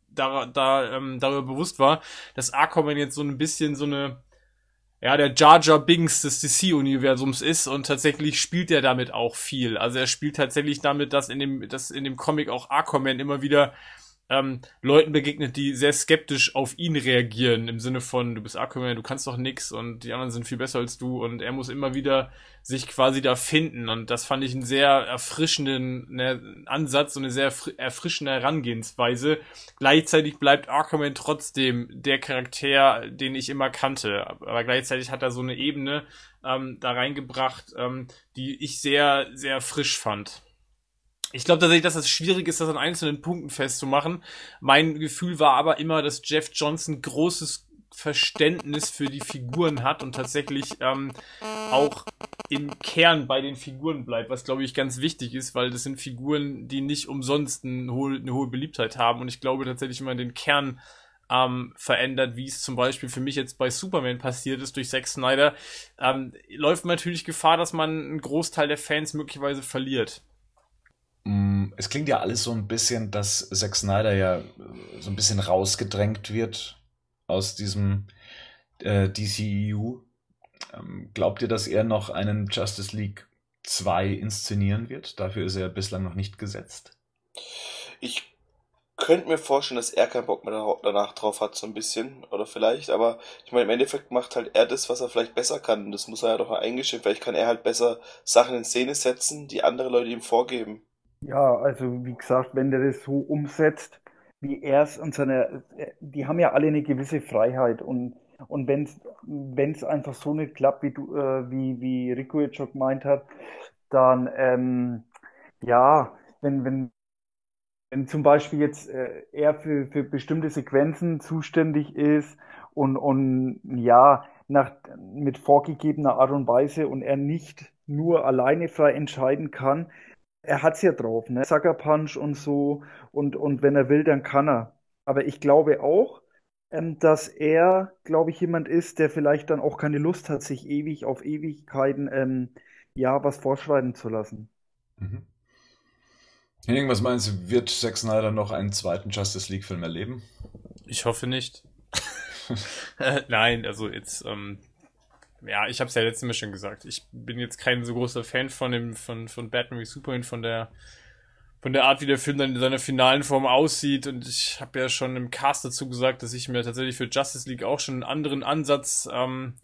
da, da ähm, darüber bewusst war, dass Aquaman jetzt so ein bisschen so eine ja, der Jar Jar Binks des DC-Universums ist und tatsächlich spielt er damit auch viel. Also er spielt tatsächlich damit, dass in dem, dass in dem Comic auch Aquaman immer wieder ähm, Leuten begegnet, die sehr skeptisch auf ihn reagieren, im Sinne von, du bist Aquaman, du kannst doch nix und die anderen sind viel besser als du und er muss immer wieder sich quasi da finden und das fand ich einen sehr erfrischenden ne, Ansatz und eine sehr erfrischende Herangehensweise. Gleichzeitig bleibt Aquaman trotzdem der Charakter, den ich immer kannte, aber gleichzeitig hat er so eine Ebene ähm, da reingebracht, ähm, die ich sehr, sehr frisch fand. Ich glaube tatsächlich, dass es schwierig ist, das an einzelnen Punkten festzumachen. Mein Gefühl war aber immer, dass Jeff Johnson großes Verständnis für die Figuren hat und tatsächlich ähm, auch im Kern bei den Figuren bleibt, was glaube ich ganz wichtig ist, weil das sind Figuren, die nicht umsonst eine hohe, eine hohe Beliebtheit haben und ich glaube tatsächlich, wenn man den Kern ähm, verändert, wie es zum Beispiel für mich jetzt bei Superman passiert ist durch Zack Snyder, ähm, läuft man natürlich Gefahr, dass man einen Großteil der Fans möglicherweise verliert. Mm, es klingt ja alles so ein bisschen, dass Zack Snyder ja so ein bisschen rausgedrängt wird aus diesem äh, DCEU. Ähm, glaubt ihr, dass er noch einen Justice League 2 inszenieren wird? Dafür ist er bislang noch nicht gesetzt. Ich könnte mir vorstellen, dass er keinen Bock mehr danach drauf hat, so ein bisschen. Oder vielleicht, aber ich meine, im Endeffekt macht halt er das, was er vielleicht besser kann. Und das muss er ja doch mal eingestehen. Vielleicht kann er halt besser Sachen in Szene setzen, die andere Leute ihm vorgeben. Ja, also wie gesagt, wenn der das so umsetzt, wie er es und seine, die haben ja alle eine gewisse Freiheit und und wenn es einfach so nicht klappt, wie du, äh, wie, wie Rico jetzt schon gemeint hat, dann ähm, ja, wenn, wenn, wenn zum Beispiel jetzt äh, er für, für bestimmte Sequenzen zuständig ist und, und ja, nach, mit vorgegebener Art und Weise und er nicht nur alleine frei entscheiden kann, er hat's ja drauf, ne? Sucker Punch und so. Und, und wenn er will, dann kann er. Aber ich glaube auch, ähm, dass er, glaube ich, jemand ist, der vielleicht dann auch keine Lust hat, sich ewig auf Ewigkeiten, ähm, ja, was vorschreiben zu lassen. Mhm. Henning, was meinst du, wird Zack Snyder noch einen zweiten Justice League-Film erleben? Ich hoffe nicht. Nein, also jetzt, ähm, ja, ich habe es ja letztes Mal schon gesagt. Ich bin jetzt kein so großer Fan von dem von von Batman wie Superman von der von der Art, wie der Film dann in seiner finalen Form aussieht. Und ich habe ja schon im Cast dazu gesagt, dass ich mir tatsächlich für Justice League auch schon einen anderen Ansatz ähm,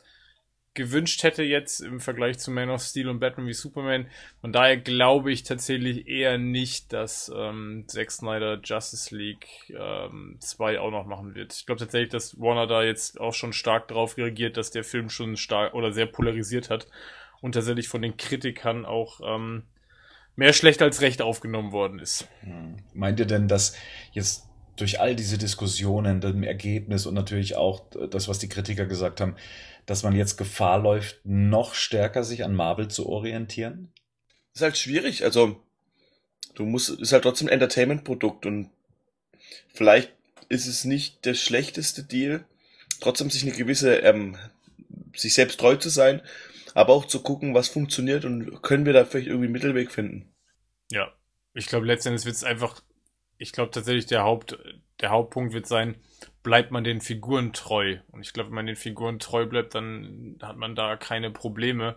gewünscht hätte jetzt im Vergleich zu Man of Steel und Batman wie Superman. Von daher glaube ich tatsächlich eher nicht, dass ähm, Zack Snyder Justice League ähm, 2 auch noch machen wird. Ich glaube tatsächlich, dass Warner da jetzt auch schon stark drauf reagiert, dass der Film schon stark oder sehr polarisiert hat und tatsächlich von den Kritikern auch ähm, mehr schlecht als recht aufgenommen worden ist. Hm. Meint ihr denn, dass jetzt durch all diese Diskussionen, dem Ergebnis und natürlich auch das, was die Kritiker gesagt haben, dass man jetzt Gefahr läuft, noch stärker sich an Marvel zu orientieren? ist halt schwierig. Also, du musst, ist halt trotzdem ein Entertainment-Produkt und vielleicht ist es nicht der schlechteste Deal, trotzdem sich eine gewisse, ähm, sich selbst treu zu sein, aber auch zu gucken, was funktioniert und können wir da vielleicht irgendwie einen Mittelweg finden. Ja, ich glaube, letztendlich wird es einfach, ich glaube tatsächlich, der Haupt, der Hauptpunkt wird sein, bleibt man den Figuren treu. Und ich glaube, wenn man den Figuren treu bleibt, dann hat man da keine Probleme.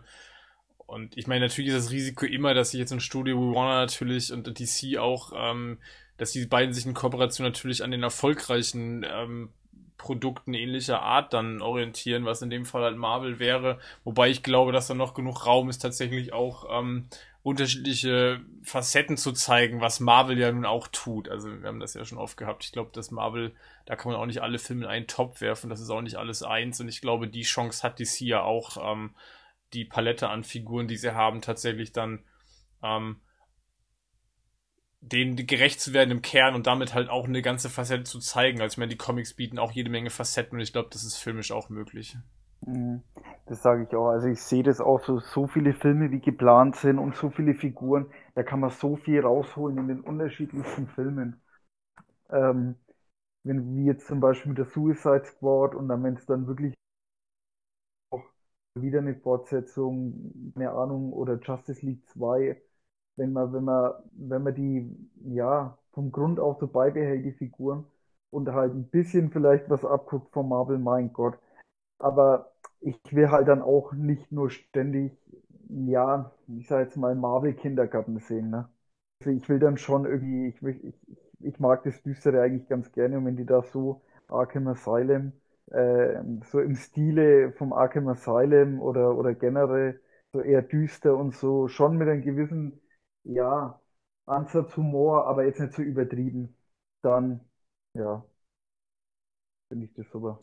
Und ich meine, natürlich ist das Risiko immer, dass sich jetzt ein Studio wie Warner natürlich und DC auch, ähm, dass die beiden sich in Kooperation natürlich an den erfolgreichen ähm, Produkten ähnlicher Art dann orientieren, was in dem Fall halt Marvel wäre. Wobei ich glaube, dass da noch genug Raum ist, tatsächlich auch ähm, unterschiedliche Facetten zu zeigen, was Marvel ja nun auch tut. Also wir haben das ja schon oft gehabt. Ich glaube, dass Marvel, da kann man auch nicht alle Filme in einen Top werfen. Das ist auch nicht alles eins. Und ich glaube, die Chance hat DC ja auch, ähm, die Palette an Figuren, die sie haben, tatsächlich dann ähm, denen gerecht zu werden im Kern und damit halt auch eine ganze Facette zu zeigen. Also ich meine, die Comics bieten auch jede Menge Facetten und ich glaube, das ist filmisch auch möglich. Mhm. Das sage ich auch. Also ich sehe das auch so, so viele Filme, wie geplant sind und so viele Figuren. Da kann man so viel rausholen in den unterschiedlichsten Filmen. Ähm, wenn wie jetzt zum Beispiel mit der Suicide Squad und dann, wenn es dann wirklich auch wieder eine Fortsetzung, keine Ahnung, oder Justice League 2, wenn man, wenn man, wenn man die, ja, vom Grund auf so beibehält, die Figuren, und halt ein bisschen vielleicht was abguckt von Marvel, mein Gott aber ich will halt dann auch nicht nur ständig, ja, ich sag jetzt mal Marvel-Kindergarten sehen, ne? Also ich will dann schon irgendwie, ich, ich, ich mag das Düstere eigentlich ganz gerne und wenn die da so Arkham Asylum, äh, so im Stile vom Arkham Asylum oder, oder generell so eher düster und so, schon mit einem gewissen, ja, Ansatz Humor, aber jetzt nicht so übertrieben, dann, ja, finde ich das super.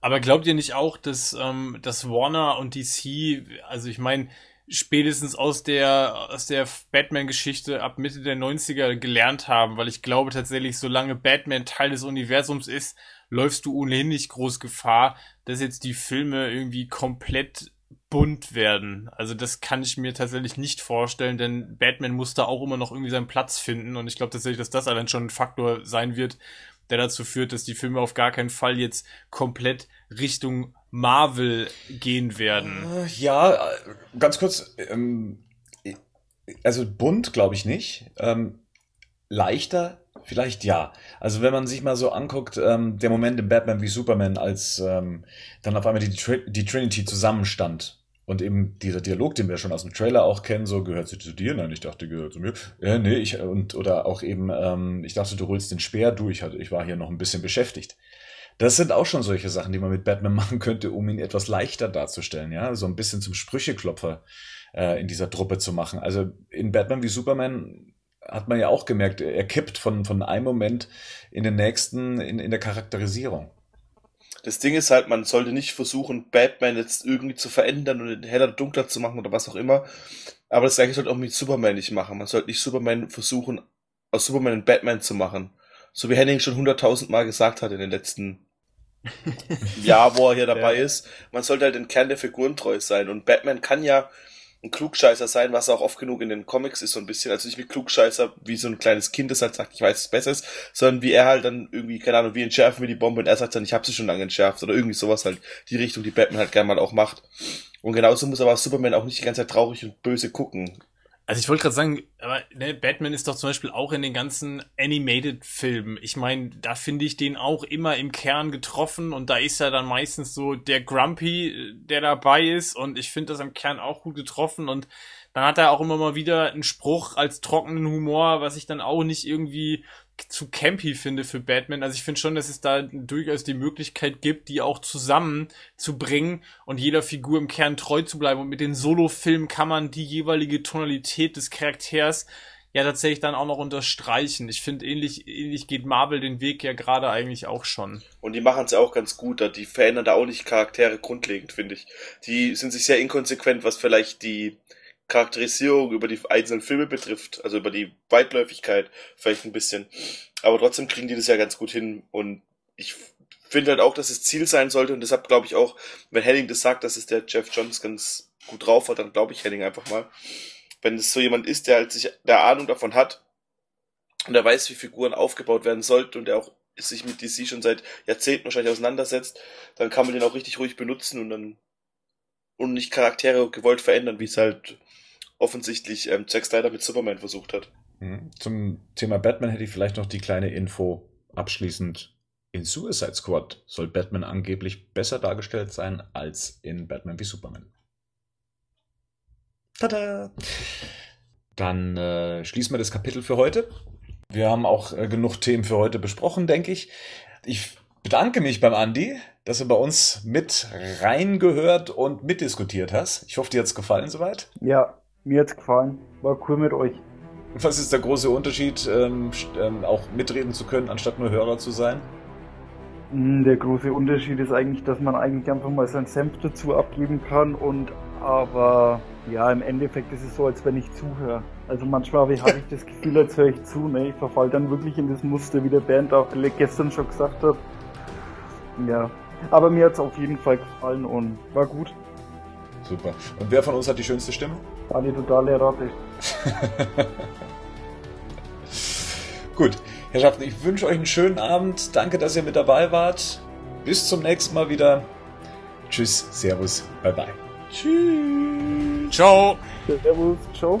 Aber glaubt ihr nicht auch, dass, ähm, dass Warner und DC, also ich meine, spätestens aus der, aus der Batman-Geschichte ab Mitte der 90er gelernt haben, weil ich glaube tatsächlich, solange Batman Teil des Universums ist, läufst du ohnehin nicht groß Gefahr, dass jetzt die Filme irgendwie komplett bunt werden. Also das kann ich mir tatsächlich nicht vorstellen, denn Batman muss da auch immer noch irgendwie seinen Platz finden und ich glaube tatsächlich, dass das allein schon ein Faktor sein wird, der dazu führt, dass die Filme auf gar keinen Fall jetzt komplett Richtung Marvel gehen werden. Äh, Ja, äh, ganz kurz. Ähm, also bunt glaube ich nicht. Ähm, leichter vielleicht ja. Also wenn man sich mal so anguckt, ähm, der Moment in Batman wie Superman, als ähm, dann auf einmal die, Tri die Trinity zusammenstand und eben dieser Dialog, den wir schon aus dem Trailer auch kennen, so gehört sie zu dir? Nein, ich dachte, gehört zu mir. Ja, nee, ich und oder auch eben, ähm, ich dachte, du holst den Speer, du, ich hatte, ich war hier noch ein bisschen beschäftigt. Das sind auch schon solche Sachen, die man mit Batman machen könnte, um ihn etwas leichter darzustellen, ja, so ein bisschen zum Sprücheklopfer äh, in dieser Truppe zu machen. Also in Batman wie Superman hat man ja auch gemerkt, er kippt von, von einem Moment in den nächsten in, in der Charakterisierung. Das Ding ist halt, man sollte nicht versuchen, Batman jetzt irgendwie zu verändern und ihn heller, dunkler zu machen oder was auch immer. Aber das gleiche sollte auch mit Superman nicht machen. Man sollte nicht Superman versuchen, aus Superman einen Batman zu machen. So wie Henning schon hunderttausend Mal gesagt hat in den letzten Jahr, wo er hier dabei Ja. ist. Man sollte halt den Kern der Figuren treu sein. Und Batman kann ja ein Klugscheißer sein, was auch oft genug in den Comics ist, so ein bisschen. Also nicht wie Klugscheißer, wie so ein kleines Kind, das halt sagt, ich weiß es besser ist, sondern wie er halt dann irgendwie, keine Ahnung, wie entschärfen wir die Bombe und er sagt dann, ich habe sie schon lange entschärft oder irgendwie sowas halt, die Richtung, die Batman halt gerne mal auch macht. Und genauso muss aber Superman auch nicht die ganze Zeit traurig und böse gucken. Also ich wollte gerade sagen, aber ne, Batman ist doch zum Beispiel auch in den ganzen Animated-Filmen. Ich meine, da finde ich den auch immer im Kern getroffen und da ist ja dann meistens so der Grumpy, der dabei ist und ich finde das im Kern auch gut getroffen und dann hat er auch immer mal wieder einen Spruch als trockenen Humor, was ich dann auch nicht irgendwie zu campy finde für Batman. Also ich finde schon, dass es da durchaus die Möglichkeit gibt, die auch zusammen zu bringen und jeder Figur im Kern treu zu bleiben. Und mit den Solo-Filmen kann man die jeweilige Tonalität des Charakters ja tatsächlich dann auch noch unterstreichen. Ich finde, ähnlich, ähnlich geht Marvel den Weg ja gerade eigentlich auch schon. Und die machen es ja auch ganz gut, die verändern da auch nicht Charaktere grundlegend, finde ich. Die sind sich sehr inkonsequent, was vielleicht die Charakterisierung über die einzelnen Filme betrifft, also über die Weitläufigkeit vielleicht ein bisschen. Aber trotzdem kriegen die das ja ganz gut hin und ich finde halt auch, dass es Ziel sein sollte und deshalb glaube ich auch, wenn Henning das sagt, dass es der Jeff Johns ganz gut drauf hat, dann glaube ich Henning einfach mal. Wenn es so jemand ist, der halt sich der Ahnung davon hat und der weiß, wie Figuren aufgebaut werden sollten und der auch sich mit DC schon seit Jahrzehnten wahrscheinlich auseinandersetzt, dann kann man den auch richtig ruhig benutzen und dann und nicht Charaktere gewollt verändern, wie es halt offensichtlich ähm, Zack Snyder mit Superman versucht hat. Mhm. Zum Thema Batman hätte ich vielleicht noch die kleine Info abschließend. In Suicide Squad soll Batman angeblich besser dargestellt sein als in Batman wie Superman. Tada! Dann äh, schließen wir das Kapitel für heute. Wir haben auch äh, genug Themen für heute besprochen, denke ich. Ich bedanke mich beim Andi, dass du bei uns mit reingehört und mitdiskutiert hast. Ich hoffe, dir hat's gefallen soweit. Ja, mir hat's gefallen. War cool mit euch. Was ist der große Unterschied, ähm, ähm, auch mitreden zu können, anstatt nur Hörer zu sein? Mm, Der große Unterschied ist eigentlich, dass man eigentlich einfach mal seinen Senf dazu abgeben kann und aber ja, im Endeffekt ist es so, als wenn ich zuhöre. Also manchmal habe ich, habe ich das Gefühl, als höre ich zu. Ne? Ich verfall dann wirklich in das Muster, wie der Bernd auch gestern schon gesagt hat. Ja, aber mir hat's auf jeden Fall gefallen und war gut. Super. Und wer von uns hat die schönste Stimme? War die total erratisch. Gut, Herrschaften, ich wünsche euch einen schönen Abend. Danke, dass ihr mit dabei wart. Bis zum nächsten Mal wieder. Tschüss, Servus, bye bye. Tschüss. Ciao! Servus, ciao.